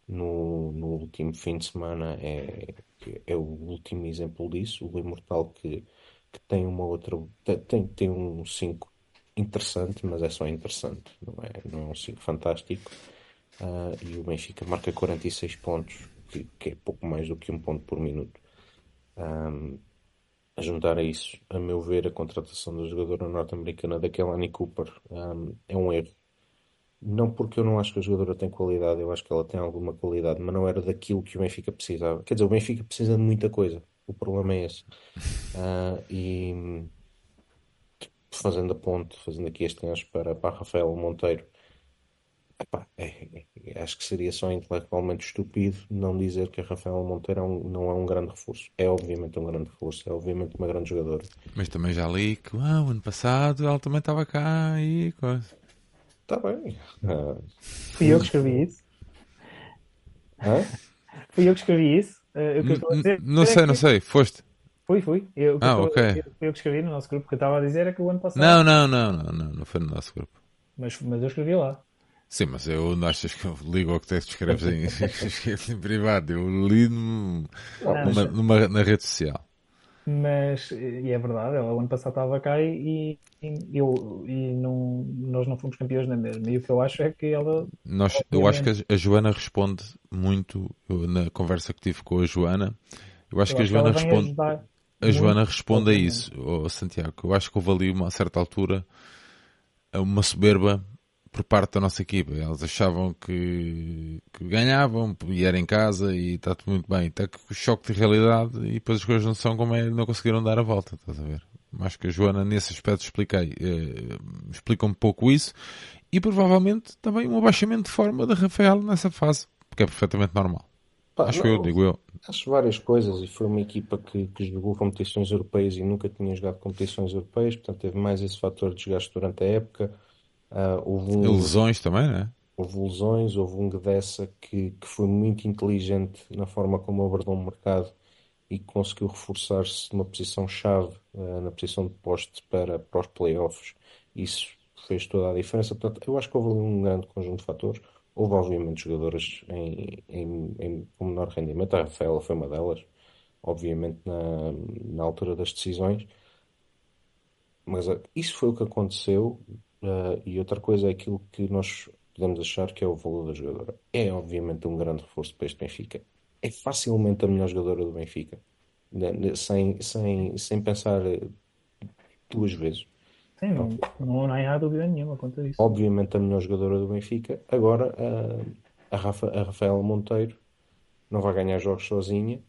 no, no último fim de semana, é, é o último exemplo disso. O Imortal que, que tem uma outra. tem, tem um 5 interessante, mas é só interessante, não é, não é um 5 fantástico. Uh, e o Benfica marca 46 pontos, que, que, é pouco mais do que um ponto por minuto. Um, a juntar a isso, a meu ver, a contratação da jogadora norte-americana da Kelani Cooper um, é um erro. Não porque eu não acho que a jogadora tem qualidade, eu acho que ela tem alguma qualidade, mas não era daquilo que o Benfica precisava. Quer dizer, o Benfica precisa de muita coisa. O problema é esse. Uh, e fazendo a ponte, fazendo aqui este gancho para, para Rafael Monteiro, epá, é, é, acho que seria só intelectualmente estúpido não dizer que a Rafael Monteiro é um, não é um grande reforço. É obviamente um grande reforço, é obviamente uma grande jogadora. Mas também já li que ah, o ano passado ela também estava cá e coisa. Está bem. Ah, Fui eu que escrevi isso. Hã? Fui eu que escrevi isso. Uh, que Não sei, não sei, foste. Fui, fui. Eu, que Ah, eu ok. eu- eu que escrevi no nosso grupo. O que eu estava a dizer é que o ano passado. Não, não, não, não, não, não foi no nosso grupo. Mas, mas eu escrevi lá. Sim, mas eu não achas que eu ligo ao que tu escreves em, escreves em privado. Eu li num- Não, numa, numa- na rede social. Mas, e é verdade, ela o ano passado estava cá e, e, eu, e não, nós não fomos campeões na mesma. E o que eu acho é que ela. Nós, eu acho que a, a Joana responde muito na conversa que tive com a Joana. Eu acho eu que a acho Joana ela vem responde. ajudar A Joana responde a isso, ó Santiago. Eu acho que houve ali uma a certa altura uma soberba por parte da nossa equipa. Eles achavam que, que ganhavam e era em casa e está tudo muito bem. Até que o choque de realidade e depois as coisas não são como é, não conseguiram dar a volta, estás a ver? Acho que a Joana nesse aspecto expliquei, eh, explica um pouco isso e provavelmente também um abaixamento de forma da Rafael nessa fase, porque é perfeitamente normal. Pá, Acho não, eu, digo eu. Acho várias coisas e foi uma equipa que, que jogou competições europeias e nunca tinha jogado competições europeias, portanto teve mais esse fator de desgaste durante a época. Ah, houve, um, Lesões também, não é? houve lesões, houve um Gdessa que, que foi muito inteligente na forma como abordou o mercado e conseguiu reforçar-se numa posição-chave, ah, na posição de poste para, para os playoffs. Isso fez toda a diferença. Portanto, eu acho que houve um grande conjunto de fatores. Houve, obviamente, jogadoras em, em, em, com menor rendimento. A Rafaela foi uma delas, obviamente, na, na altura das decisões. Mas ah, isso foi o que aconteceu. ah, e outra coisa é aquilo que nós podemos achar que é o valor da jogadora. É, obviamente, um grande reforço para este Benfica. É facilmente a melhor jogadora do Benfica. Ne- ne- Sem, sem, sem pensar eh, duas vezes. Sim, não, não, não há dúvida nenhuma quanto a isso. Obviamente a melhor jogadora do Benfica. Agora, a, a, Rafa, a Rafaela Monteiro não vai ganhar jogos sozinha,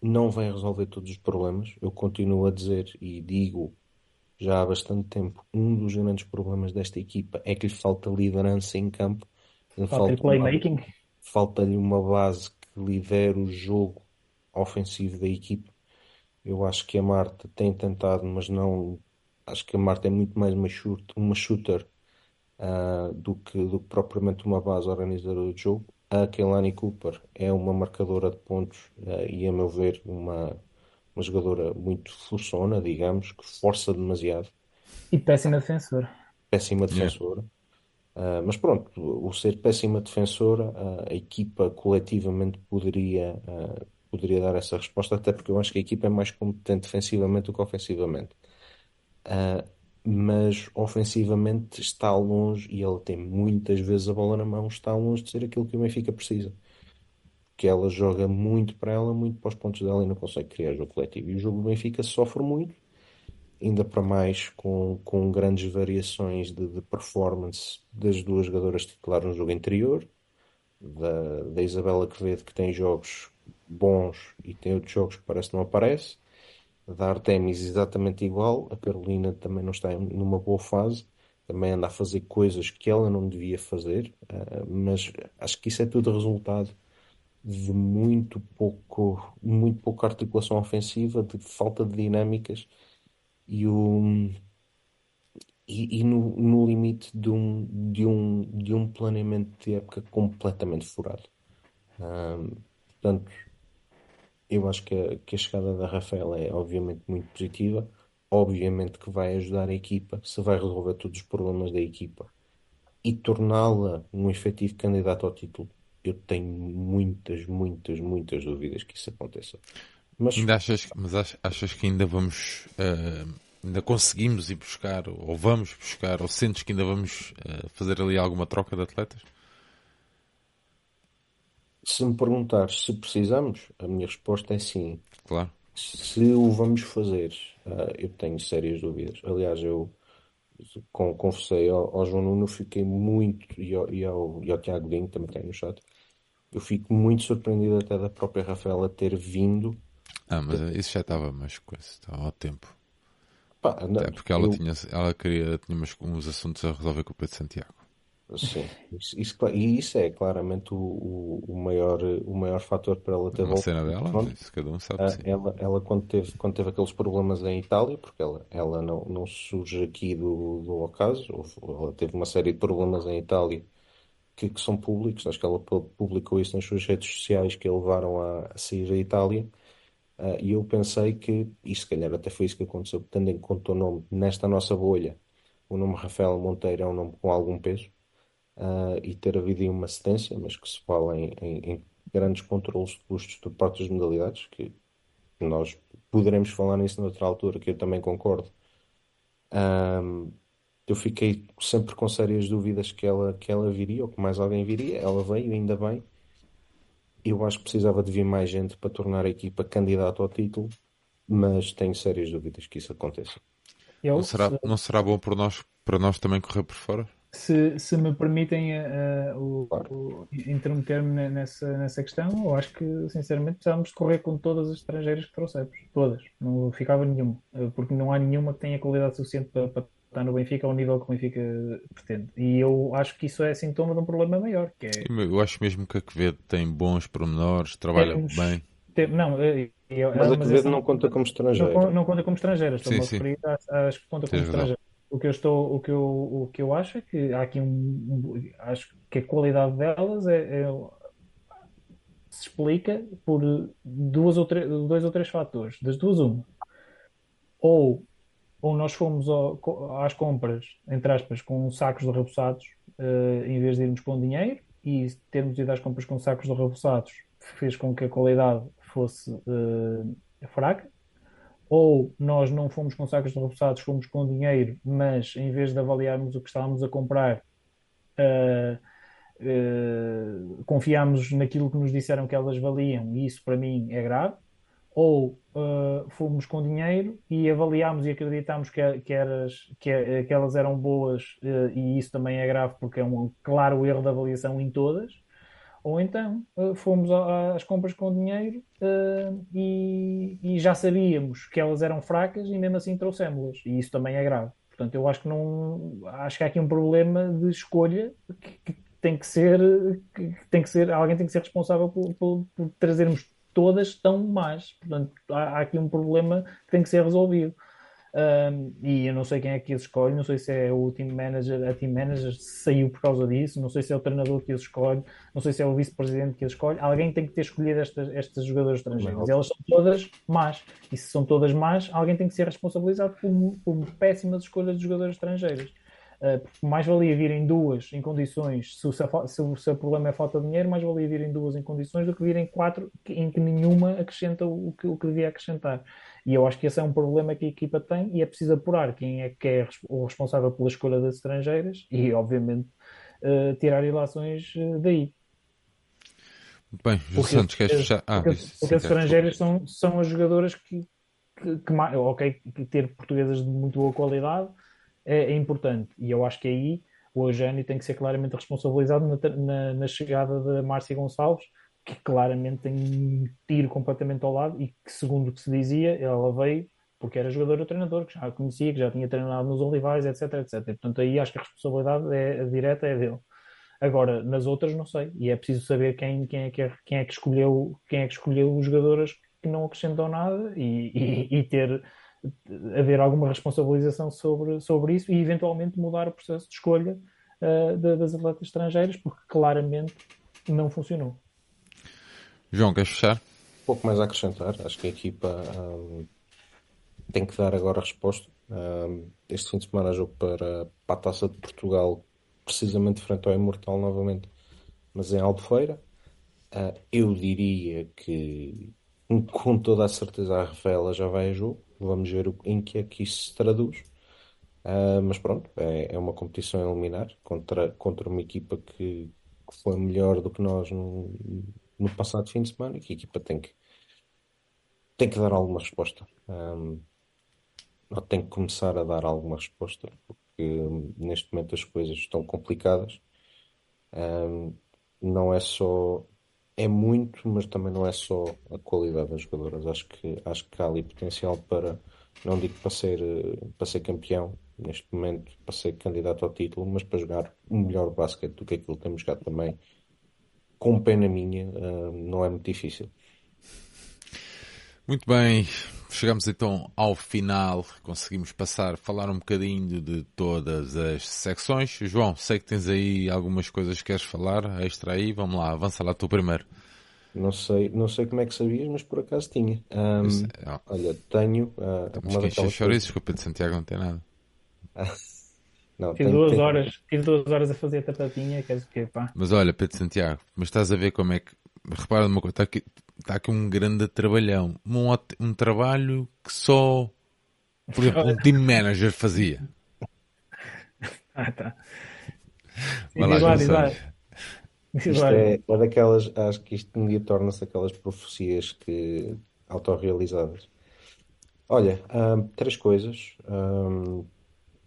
não vai resolver todos os problemas. Eu continuo a dizer e digo já há bastante tempo, um dos grandes problemas desta equipa é que lhe falta liderança em campo. Lhe Falta de falta uma- playmaking. falta-lhe uma base que lidere o jogo ofensivo da equipe. Eu acho que a Marta tem tentado, mas não. Acho que a Marta é muito mais uma, shoot, uma shooter ah, do que, do que propriamente uma base organizadora de jogo. A Kehlani Cooper é uma marcadora de pontos ah, e, a meu ver, uma, uma jogadora muito forçona, digamos, que força demasiado, E péssima defensora. péssima Yeah. defensora. Ah, mas pronto, o ser péssima defensora, ah, a equipa coletivamente poderia, ah, poderia dar essa resposta, até porque eu acho que a equipa é mais competente defensivamente do que ofensivamente. Ah, mas ofensivamente está longe e ela tem muitas vezes a bola na mão, está longe de ser aquilo que o Benfica precisa. Que ela joga muito para ela, muito para os pontos dela e não consegue criar jogo coletivo. E o jogo do Benfica sofre muito, ainda para mais com, com grandes variações de, de performance das duas jogadoras titulares no jogo anterior, da, da Isabela Quevedo, que tem jogos bons e tem outros jogos que parece que não aparece, da Artemis exatamente igual, a Carolina também não está numa boa fase, também anda a fazer coisas que ela não devia fazer, ah, mas acho que isso é tudo resultado de muito pouco, muito pouca articulação ofensiva, de falta de dinâmicas e, o, e, e no, no limite de um, de um, de um planeamento de época completamente furado. Ahm, portanto, eu acho que a, que a chegada da Rafaela é obviamente muito positiva, obviamente que vai ajudar a equipa, se vai resolver todos os problemas da equipa e torná-la um efetivo candidato ao título. Eu tenho muitas, muitas, muitas dúvidas que isso aconteça. Mas Ainda achas, mas ach- achas que ainda vamos, eh, ainda conseguimos ir buscar, ou vamos buscar, ou sentes que ainda vamos eh, fazer ali alguma troca de atletas? Se me perguntares se precisamos, a minha resposta é sim. Claro. Se o vamos fazer, ah, eu tenho sérias dúvidas. Aliás, eu com, confessei ao, ao João Nuno, fiquei muito, e ao, e ao, e ao Tiago Dinho, também tem no chat, eu fico muito surpreendido até da própria Rafaela ter vindo. Ah, mas isso já estava mais coisa, estava ao tempo. Pá, não, Até porque ela eu- tinha, ela queria, tinha uns assuntos a resolver com o Pedro Santiago. Sim, isso, isso e isso é claramente o, o, maior, o maior fator para ela ter voltado. cena dela, Pronto. isso cada um sabe Ah, ela, ela quando teve, quando teve aqueles problemas em Itália, porque ela, ela não, não surge aqui do, do ocaso, ela teve uma série de problemas em Itália que, que são públicos, acho que ela pu- publicou isso nas suas redes sociais que a levaram a, a sair da Itália, Ah, e eu pensei que, e se calhar até foi isso que aconteceu, tendo em conta o nome, nesta nossa bolha, o nome Rafael Monteiro é um nome com algum peso, ah, e ter havido aí uma cedência, mas que se fala em, em- em grandes controlos de custos por parte das modalidades, que nós poderemos falar nisso noutra altura, que eu também concordo. Ahm, eu fiquei sempre com sérias dúvidas que ela, que ela viria, ou que mais alguém viria. Ela veio, ainda bem. Eu acho que precisava de vir mais gente para tornar a equipa candidata ao título, mas tenho sérias dúvidas que isso aconteça. Eu, Não será, não será bom para nós, para nós também correr por fora? Se, se me permitem eh, o, Claro. o- intermeter-me ne- nessa, nessa questão, eu acho que, sinceramente, precisávamos de correr com todas as estrangeiras que trouxemos. Todas. Não ficava nenhuma. Eh, Porque não há nenhuma que tenha qualidade suficiente para, para estar no Benfica ao nível que o Benfica pretende. E eu acho que isso é sintoma de um problema maior, que é Eu acho mesmo que a Quevedo tem bons pormenores, trabalha Temos- bem. não, eh, Mas a mas Quevedo não conta como não, estrangeiro. con- não conta como estrangeira, estou-me a referir às, às que conta como estrangeira. O que eu estou, o que eu, o que eu acho é que há aqui um, um- acho que a qualidade delas é, é- se explica por duas ou três, dois ou três fatores. Das duas, uma. Ou, ou nós fomos ao- às compras, entre aspas, com sacos de repousados, eh, em vez de irmos com dinheiro, e termos ido às compras com sacos de repousados fez com que a qualidade fosse eh, fraca ou nós não fomos com sacos de repousados, fomos com dinheiro, mas em vez de avaliarmos o que estávamos a comprar, ah, ah, confiámos naquilo que nos disseram que elas valiam, e isso para mim é grave. Ou ah, fomos com dinheiro e avaliámos e acreditámos que, que, eras, que, que elas eram boas, e isso também é grave porque é um claro erro de avaliação em todas. Ou então eh, fomos às compras com dinheiro eh, e, e já sabíamos que elas eram fracas e mesmo assim trouxemos-las. E isso também é grave. Portanto, eu acho que não acho que há aqui um problema de escolha que, que tem que ser, que tem que ser, alguém tem que ser responsável por, por- por trazermos todas tão más. Portanto, há, há aqui um problema que tem que ser resolvido. Um, e eu não sei quem é que os escolhe, não sei se é o team manager, a team manager saiu por causa disso, não sei se é o treinador que os escolhe, não sei se é o vice-presidente que os escolhe. Alguém tem que ter escolhido estas, estas jogadoras estrangeiras. Elas são todas más. E se são todas más, alguém tem que ser responsabilizado por, por péssimas escolhas de jogadores estrangeiras. Uh, mais valia virem duas em condições, se o, se, o, se o problema é falta de dinheiro, mais valia virem duas em condições do que virem quatro em que nenhuma acrescenta o que, o que devia acrescentar. E eu acho que esse é um problema que a equipa tem e é preciso apurar quem é que é o responsável pela escolha das estrangeiras e, obviamente, uh, tirar ilações uh, daí. Muito bem, porque, Santos, queres fechar? Ah, porque, isso, porque as estrangeiras são, são as jogadoras que, que, que, ok, que ter portuguesas de muito boa qualidade é, é, importante. E eu acho que aí o Eugênio tem que ser claramente responsabilizado na, na, na chegada da Márcia Gonçalves, que claramente tem um tiro completamente ao lado e que, segundo o que se dizia, ela veio porque era jogador ou treinador, que já a conhecia, que já tinha treinado nos Olivais, etc, etc. Portanto, aí acho que a responsabilidade é, a direta é dele. Agora, nas outras não sei, e é preciso saber quem, quem, é, que, é, quem é que escolheu quem é que escolheu os jogadores que não acrescentam nada e, e, e ter haver alguma responsabilização sobre, sobre isso e eventualmente mudar o processo de escolha uh, das atletas estrangeiras, porque claramente não funcionou. João, queres fechar? Pouco mais a acrescentar. Acho que a equipa um, tem que dar agora a resposta. Um, este fim de semana jogo para, para a Taça de Portugal, precisamente frente ao Imortal novamente, mas em Albufeira. Uh, eu diria que com toda a certeza a Revela já vai a jogo. Vamos ver em que é que isso se traduz. Uh, mas pronto, é, é, uma competição a eliminar contra, contra uma equipa que, que foi melhor do que nós no passado fim de semana que a equipa tem que, tem que dar alguma resposta. Um, ou tem que começar a dar alguma resposta, porque neste momento as coisas estão complicadas. Um, não é só. É muito, mas também não é só a qualidade das jogadoras. Acho que, acho que há ali potencial para, não digo para ser, para ser campeão, neste momento, para ser candidato ao título, mas para jogar o melhor basquete do que aquilo que temos jogado também com pena minha, uh, não é muito difícil. Muito bem, chegamos então ao final, conseguimos passar, falar um bocadinho de todas as secções. João, sei que tens aí algumas coisas que queres falar, extra aí, vamos lá, avança lá tu primeiro. Não sei, não sei como é que sabias, mas por acaso tinha. Um, é, olha, tenho. Uh, Estamos uma daquelas coisas... que o Pedro Santiago não tem nada. Não, tive, tem, duas tem... Horas, tive duas horas a fazer a tapadinha, queres o quê, pá? Mas olha, Pedro Santiago, mas estás a ver como é que. Repara numa coisa, está aqui, está aqui um grande trabalhão. Um, um trabalho que só, por exemplo, um team manager fazia. Ah, tá. Vai lá, diz lá, Isto é, é daquelas, acho que isto um dia torna-se aquelas profecias que autorrealizadas. Olha, um, três coisas. Um,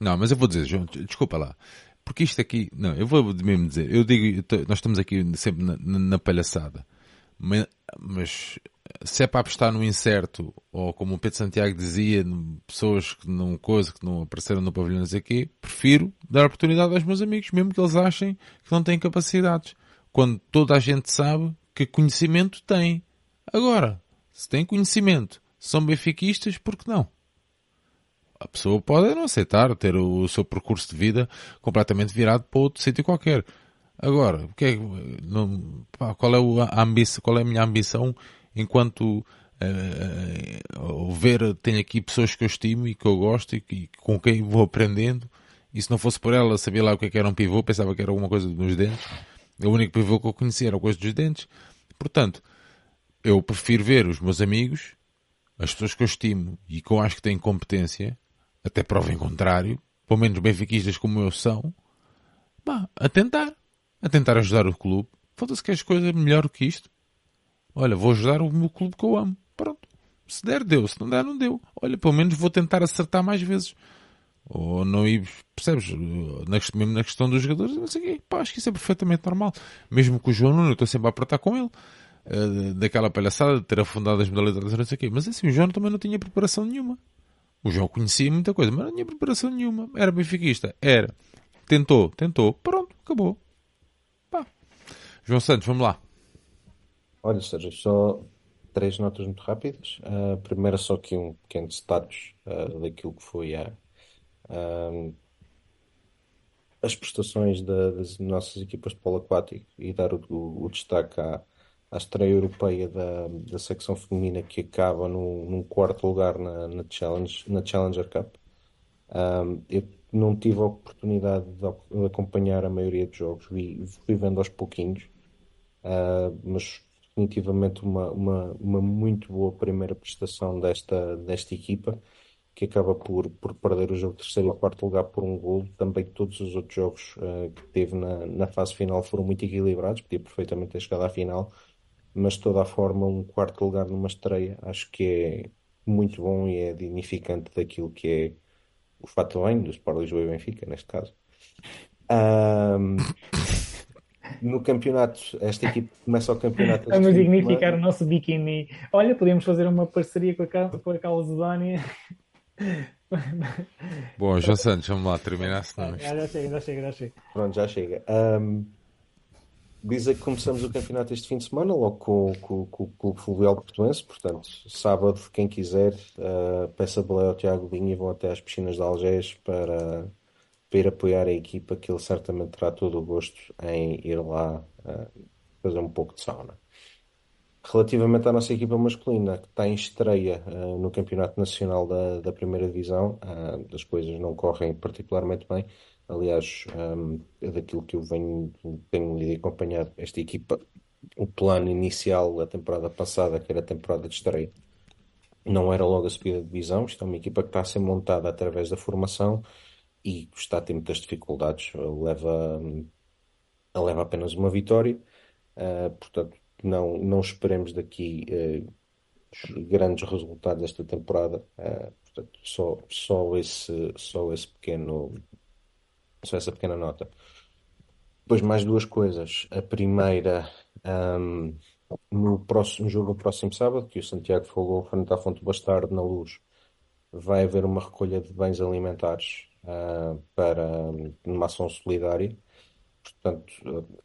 não, mas eu vou dizer, João, desculpa lá. Porque isto aqui, não, eu vou mesmo dizer, eu digo, nós estamos aqui sempre na, na palhaçada. Mas, mas, se é para apostar no incerto, ou como o Pedro Santiago dizia, pessoas que não coisa, que não apareceram no pavilhão aqui, prefiro dar oportunidade aos meus amigos, mesmo que eles achem que não têm capacidades. Quando toda a gente sabe que conhecimento tem. Agora, se tem conhecimento, são benfiquistas, por que não? A pessoa pode não aceitar ter o seu percurso de vida completamente virado para outro sítio qualquer. Agora, o que é, não, pá, qual, é a ambição, qual é a minha ambição enquanto uh, ver, tenho aqui pessoas que eu estimo e que eu gosto e, que, com quem vou aprendendo e se não fosse por ela, sabia lá o que, é que era um pivô, pensava que era alguma coisa dos dentes. O único pivô que eu conhecia era coisa dos dentes. Portanto, eu prefiro ver os meus amigos, as pessoas que eu estimo e que eu acho que têm competência, até prova em contrário, pelo menos benfiquistas como eu são, bah, a tentar, a tentar ajudar o clube. Foda-se que as coisas melhor que isto. Olha, vou ajudar o meu clube que eu amo. Pronto. Se der, deu. Se não der, não deu. Olha, pelo menos vou tentar acertar mais vezes. Ou não ir, percebes? Mesmo na questão dos jogadores, não sei o quê. Pá, acho que isso é perfeitamente normal. Mesmo com o João Nuno, eu estou sempre a apertar com ele. Uh, daquela palhaçada de ter afundado as modalidades, não sei o quê. Mas assim, o João também não tinha preparação nenhuma. O João conhecia muita coisa, mas não tinha preparação nenhuma. Era benfiquista? Era. Tentou, tentou. Pronto, acabou. Pá. João Santos, vamos lá. Olha, Sérgio, só três notas muito rápidas. Uh, primeiro, só aqui um pequeno status uh, daquilo que foi a, uh, as prestações da, das nossas equipas de polo aquático e dar o, o, o destaque à, à estreia europeia da, da secção feminina que acaba no, num quarto lugar na, na, Challenge, na Challenger Cup. Um, eu não tive a oportunidade de, acompanhar a maioria dos jogos, vi, fui vendo aos pouquinhos, uh, mas definitivamente uma, uma, uma muito boa primeira prestação desta, desta equipa, que acaba por, por perder o jogo terceiro e quarto lugar por um gol. Também todos os outros jogos uh, que teve na, na fase final foram muito equilibrados, podia perfeitamente ter chegado à final, mas de toda a forma, um quarto lugar numa estreia acho que é muito bom e é dignificante daquilo que é o fato bem do Sport Lisboa e Benfica, neste caso. Um, no campeonato, esta equipe começa o campeonato. Vamos dignificar o nosso biquíni. Olha, podíamos fazer uma parceria com a, com a Calzedónia. Bom, João Santos, vamos lá terminar. Senão... Já, já chega, já chega, já chega. Pronto, já chega. Um, dizer que começamos o campeonato este fim de semana, logo com, com, com o Clube Fluvial Portuense. Portanto, sábado, quem quiser, uh, peça boleia ao Tiago Linha e vão até às piscinas de Algés para para ir apoiar a equipa, que ele certamente terá todo o gosto em ir lá uh, fazer um pouco de sauna. Relativamente à nossa equipa masculina, que está em estreia uh, no Campeonato Nacional da, da Primeira Divisão, as coisas não correm particularmente bem. Aliás, um, é daquilo que eu venho, tenho lido e acompanhado, esta equipa, o plano inicial da temporada passada, que era a temporada de estreia, não era logo a subida de divisão. Isto é uma equipa que está a ser montada através da formação e está a ter muitas dificuldades. Leva, leva apenas uma vitória, uh, portanto, não, não esperemos daqui uh, grandes resultados esta temporada. Uh, portanto, só, só, esse, só esse pequeno, só essa pequena nota. Depois, mais duas coisas. A primeira, um, no próximo jogo, no próximo sábado, que o Santiago falou frente à Fonte Bastardo, na Luz, vai haver uma recolha de bens alimentares uh, para uma ação solidária. Portanto, uh,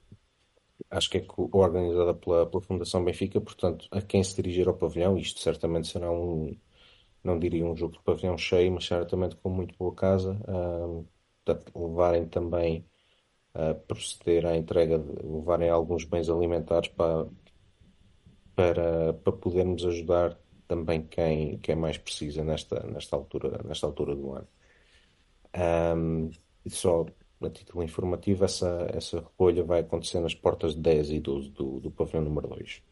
acho que é organizada pela, pela Fundação Benfica. Portanto, a quem se dirigir ao pavilhão, isto certamente será um, não diria um jogo de pavilhão cheio, mas certamente com muito boa casa. Uh, portanto, levarem também a proceder à entrega, levarem alguns bens alimentares para, para, para podermos ajudar também quem, quem mais precisa nesta, nesta, altura, nesta altura do ano. Um, só a título informativo, essa, essa recolha vai acontecer nas portas 10 e 12 do, do pavilhão número 2.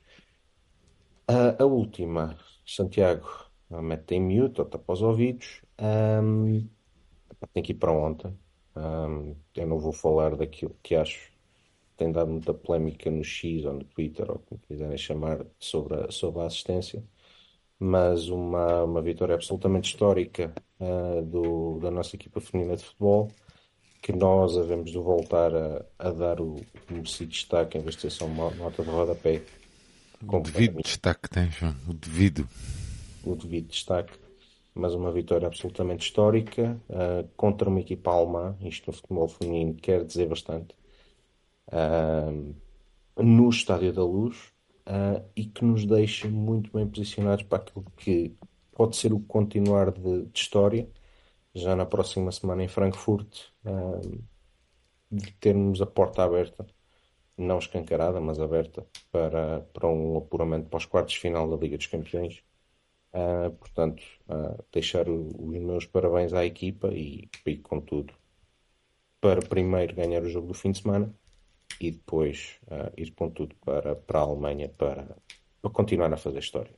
Uh, a última, Santiago, mete em mute ou tapa os ouvidos. Um, tem que ir para ontem. Um, eu não vou falar daquilo que acho tem dado muita polémica no X ou no Twitter, ou como quiserem chamar, sobre a, sobre a assistência mas uma, uma vitória absolutamente histórica uh, do, da nossa equipa feminina de futebol, que nós havemos de voltar a, a dar o, o merecido destaque em vez de ser só uma nota de rodapé. O devido destaque tem, João, o devido. O devido destaque, mas uma vitória absolutamente histórica uh, contra uma equipa alemã, isto no futebol feminino quer dizer bastante. Uh, no Estádio da Luz, uh, e que nos deixa muito bem posicionados para aquilo que pode ser o continuar de, de história, já na próxima semana em Frankfurt, de termos a porta aberta, não escancarada, mas aberta, para, para um apuramento para os quartos de final da Liga dos Campeões. Uh, portanto, uh, deixar o, os meus parabéns à equipa e, e, contudo, para primeiro ganhar o jogo do fim de semana e depois uh, ir com tudo para, para a Alemanha para, para continuar a fazer história.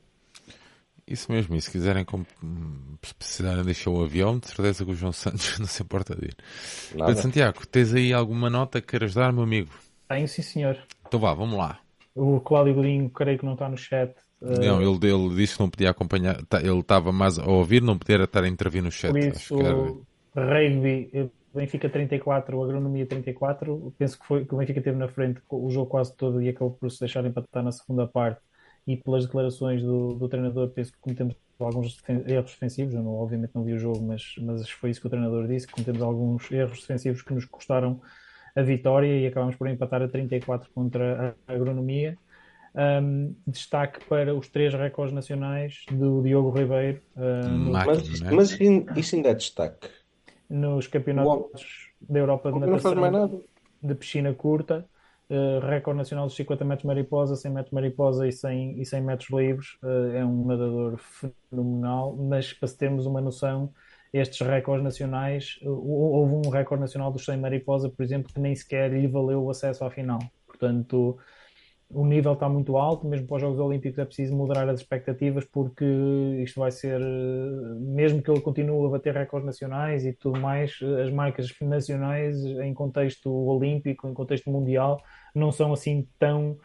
Isso mesmo, e se quiserem se precisarem deixar o avião, de certeza que o João Santos não se importa de ir. Pedro Santiago, tens aí alguma nota que queiras dar, meu amigo? Tenho, sim senhor. Então vá, vamos lá. O Cláudio Godinho, creio que não está no chat. Não, ele, ele disse que não podia acompanhar, tá, ele estava mais a ouvir, não podia estar a intervir no chat. Por isso, o rugby, Benfica 34, Agronomia 34. Penso que, foi, que o Benfica teve na frente o jogo quase todo e acabou por se deixar empatar na segunda parte. E pelas declarações do, do treinador, penso que cometemos alguns erros defensivos. Eu não, obviamente não vi o jogo, mas, mas foi isso que o treinador disse: que cometemos alguns erros defensivos que nos custaram a vitória e acabamos por empatar a 34 contra a Agronomia. Um, destaque para os três recordes nacionais do Diogo Ribeiro no... mas, né? mas isso ainda é destaque. nos campeonatos da Europa de natação de piscina curta uh, recorde nacional dos 50 metros mariposa 100 metros mariposa e 100, e 100 metros livres uh, é um nadador fenomenal mas para termos uma noção estes recordes nacionais houve um recorde nacional dos 100 mariposa por exemplo que nem sequer lhe valeu o acesso à final. Portanto o nível está muito alto, mesmo para os Jogos Olímpicos é preciso moderar as expectativas porque isto vai ser, mesmo que ele continue a bater recordes nacionais e tudo mais, as marcas nacionais em contexto olímpico, em contexto mundial, não são assim tão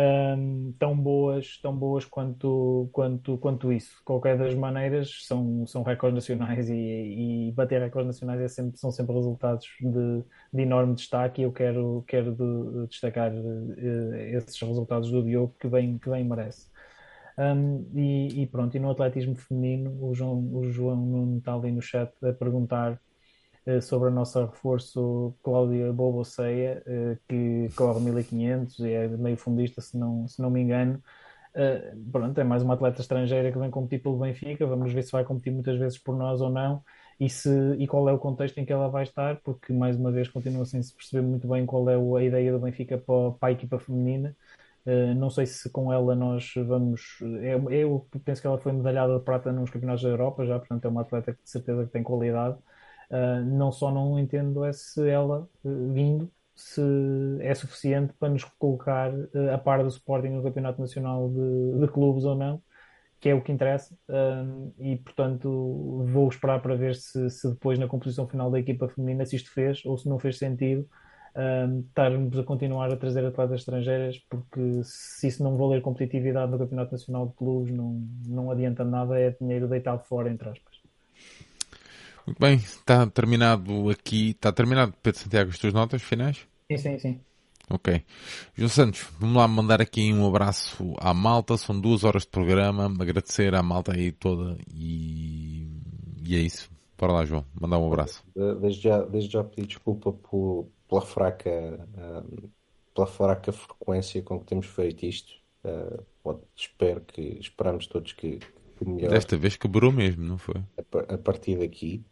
um, tão boas, tão boas quanto, quanto, quanto isso. De qualquer das maneiras, são, são recordes nacionais e, e bater recordes nacionais é sempre, são sempre resultados de, de enorme destaque e eu quero, quero de, destacar uh, esses resultados do Diogo que bem, que bem merece. Um, e, e, pronto, e no atletismo feminino, o João, o João está ali no chat a perguntar sobre a nossa reforço Cláudia Boboceia, eh, que corre 1500 e é meio fundista, se não, se não me engano. Uh, pronto, é mais uma atleta estrangeira que vem competir pelo Benfica. Vamos ver se vai competir muitas vezes por nós ou não e, se, e qual é o contexto em que ela vai estar, porque mais uma vez continua sem se perceber muito bem qual é a ideia do Benfica para, para a equipa feminina. Uh, não sei se com ela nós vamos. Eu, eu, penso que ela foi medalhada de prata nos Campeonatos da Europa já, portanto é uma atleta que de certeza que tem qualidade. Uh, não só não entendo é se ela uh, vindo se é suficiente para nos colocar uh, a par do Sporting no Campeonato Nacional de, de Clubes ou não, que é o que interessa. e portanto vou esperar para ver se, se, depois na composição final da equipa feminina se isto fez ou se não fez sentido. estarmos a continuar a trazer atletas estrangeiras porque se isso não valer competitividade no Campeonato Nacional de Clubes não, não adianta nada, é dinheiro deitado fora entre aspas. Muito bem, está terminado aqui, está terminado, Pedro Santiago, as tuas notas finais? Sim, sim, sim. Ok. João Santos, vamos lá mandar aqui um abraço à malta, são duas horas de programa, agradecer à malta aí toda e, e é isso. Bora lá, João, mandar um abraço. Desde já, desde já pedir desculpa por, pela fraca, pela fraca frequência com que temos feito isto. Uh, espero que, esperamos todos que, que melhore. Desta vez quebrou mesmo, não foi? A, a partir daqui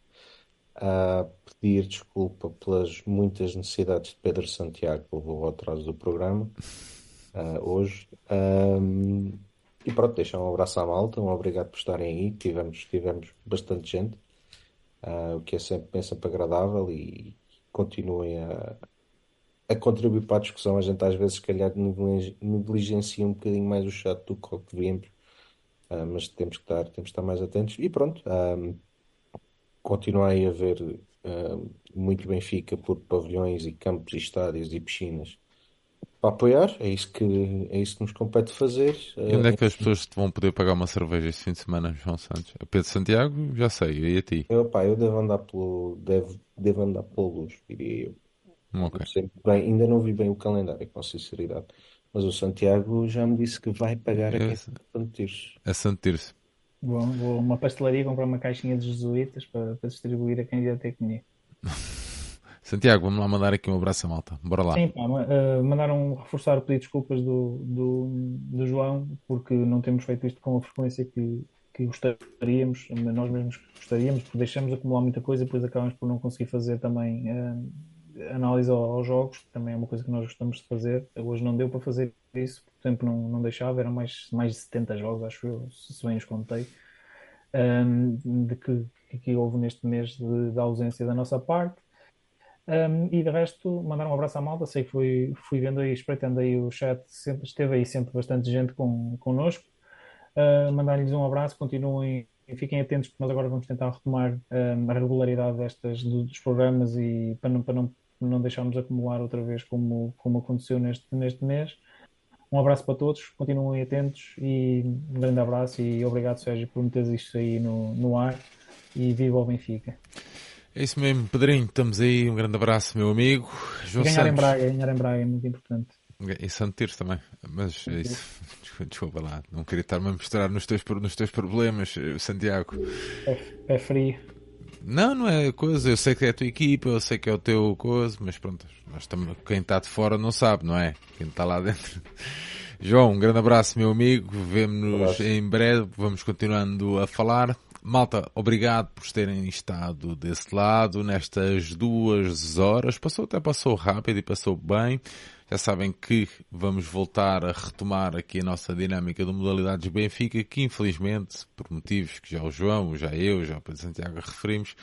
a pedir desculpa pelas muitas necessidades de Pedro Santiago que levou ao atraso do programa uh, hoje. Um, e pronto, deixar um abraço à malta, um obrigado por estarem aí. Tivemos, tivemos bastante gente, uh, o que é sempre, é sempre agradável e continuem a, a contribuir para a discussão. A gente às vezes, se calhar, negligencia um bocadinho mais o chat do que devíamos, uh, mas temos que, estar, temos que estar mais atentos. E pronto. Um, continuei a ver uh, muito Benfica por pavilhões e campos e estádios e piscinas para apoiar, é isso que, é isso que nos compete fazer. E onde é que as pessoas te vão poder pagar uma cerveja este fim de semana, João Santos? A Pedro Santiago, já sei, e a ti? Eu, pá, eu devo andar pelo, devo, devo andar pela luz, diria eu. Okay. Bem, ainda não vi bem o calendário, com sinceridade. Mas o Santiago já me disse que vai pagar é. A Santo Tirso. Vou, vou a uma pastelaria comprar uma caixinha de jesuítas para, para distribuir a quem vier ter comigo. Santiago, vamos lá mandar aqui um abraço à malta. Bora lá. Sim, pá, uh, mandaram reforçar o pedido de desculpas do, do, do, João, porque não temos feito isto com a frequência que, que gostaríamos, nós mesmos gostaríamos, porque deixamos acumular muita coisa e depois acabamos por não conseguir fazer também uh, análise aos jogos, também é uma coisa que nós gostamos de fazer. Hoje não deu para fazer isso, por tempo não, não deixava, eram mais, mais de 70 jogos, acho eu, se bem os contei, um, de que, que houve neste mês de, de ausência da nossa parte. Um, e de resto, mandar um abraço à malta. Sei que fui, fui vendo aí, espreitando aí o chat, sempre, esteve aí sempre bastante gente com, connosco. Uh, Mandar-lhes um abraço, continuem, fiquem atentos, porque nós agora vamos tentar retomar um, a regularidade destas, dos programas e para não, para não não deixarmos acumular outra vez como, como aconteceu neste, neste mês. Um abraço para todos, continuem atentos e um grande abraço e obrigado Sérgio por meteres isto aí no, no ar e viva o Benfica. É isso mesmo, Pedrinho, estamos aí, um grande abraço meu amigo. João ganhar Santos. em Braga, ganhar em Braga é muito importante. E Santo Tirso também, mas é isso, desculpa lá, não queria estar-me a mostrar nos teus, nos teus problemas, Santiago. É, é frio. Não, não é coisa. Eu sei que é a tua equipa, eu sei que é o teu coisa, mas pronto, nós estamos, quem está de fora não sabe, não é? Quem está lá dentro. João, um grande abraço, meu amigo. Vemo-nos em breve. Vamos continuando a falar. Malta, obrigado por terem estado desse lado nestas duas horas. Passou até passou rápido e passou bem. Já sabem que vamos voltar a retomar aqui a nossa dinâmica de modalidades Benfica, que infelizmente, por motivos que já o João, já eu, já o Pedro Santiago referimos,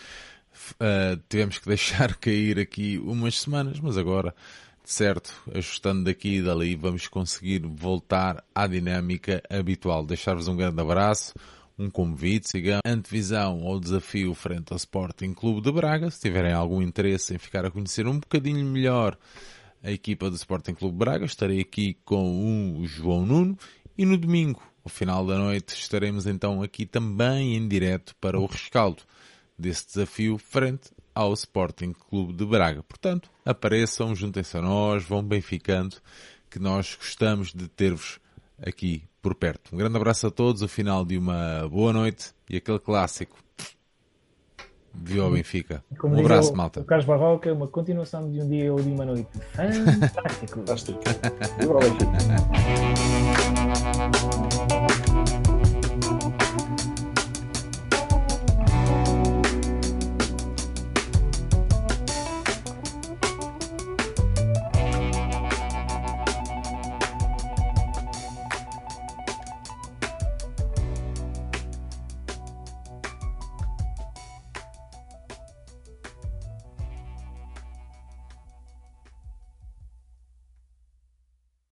uh, tivemos que deixar cair aqui umas semanas, mas agora, certo, ajustando daqui e dali, vamos conseguir voltar à dinâmica habitual. Deixar-vos um grande abraço um convite, sigam antevisão ao desafio frente ao Sporting Clube de Braga. Se tiverem algum interesse em ficar a conhecer um bocadinho melhor a equipa do Sporting Clube Braga, estarei aqui com o João Nuno e no domingo, ao final da noite, estaremos então aqui também em direto para o rescaldo desse desafio frente ao Sporting Clube de Braga. Portanto, apareçam, juntem-se a nós, vão bem ficando, que nós gostamos de ter-vos aqui por perto. Um grande abraço a todos, o final de uma boa noite e aquele clássico. Viu ao Benfica. Como um abraço, o, malta. O Carlos Barroca, uma continuação de um dia ou de uma noite. Fantástico. Fantástico. Viva ao Benfica.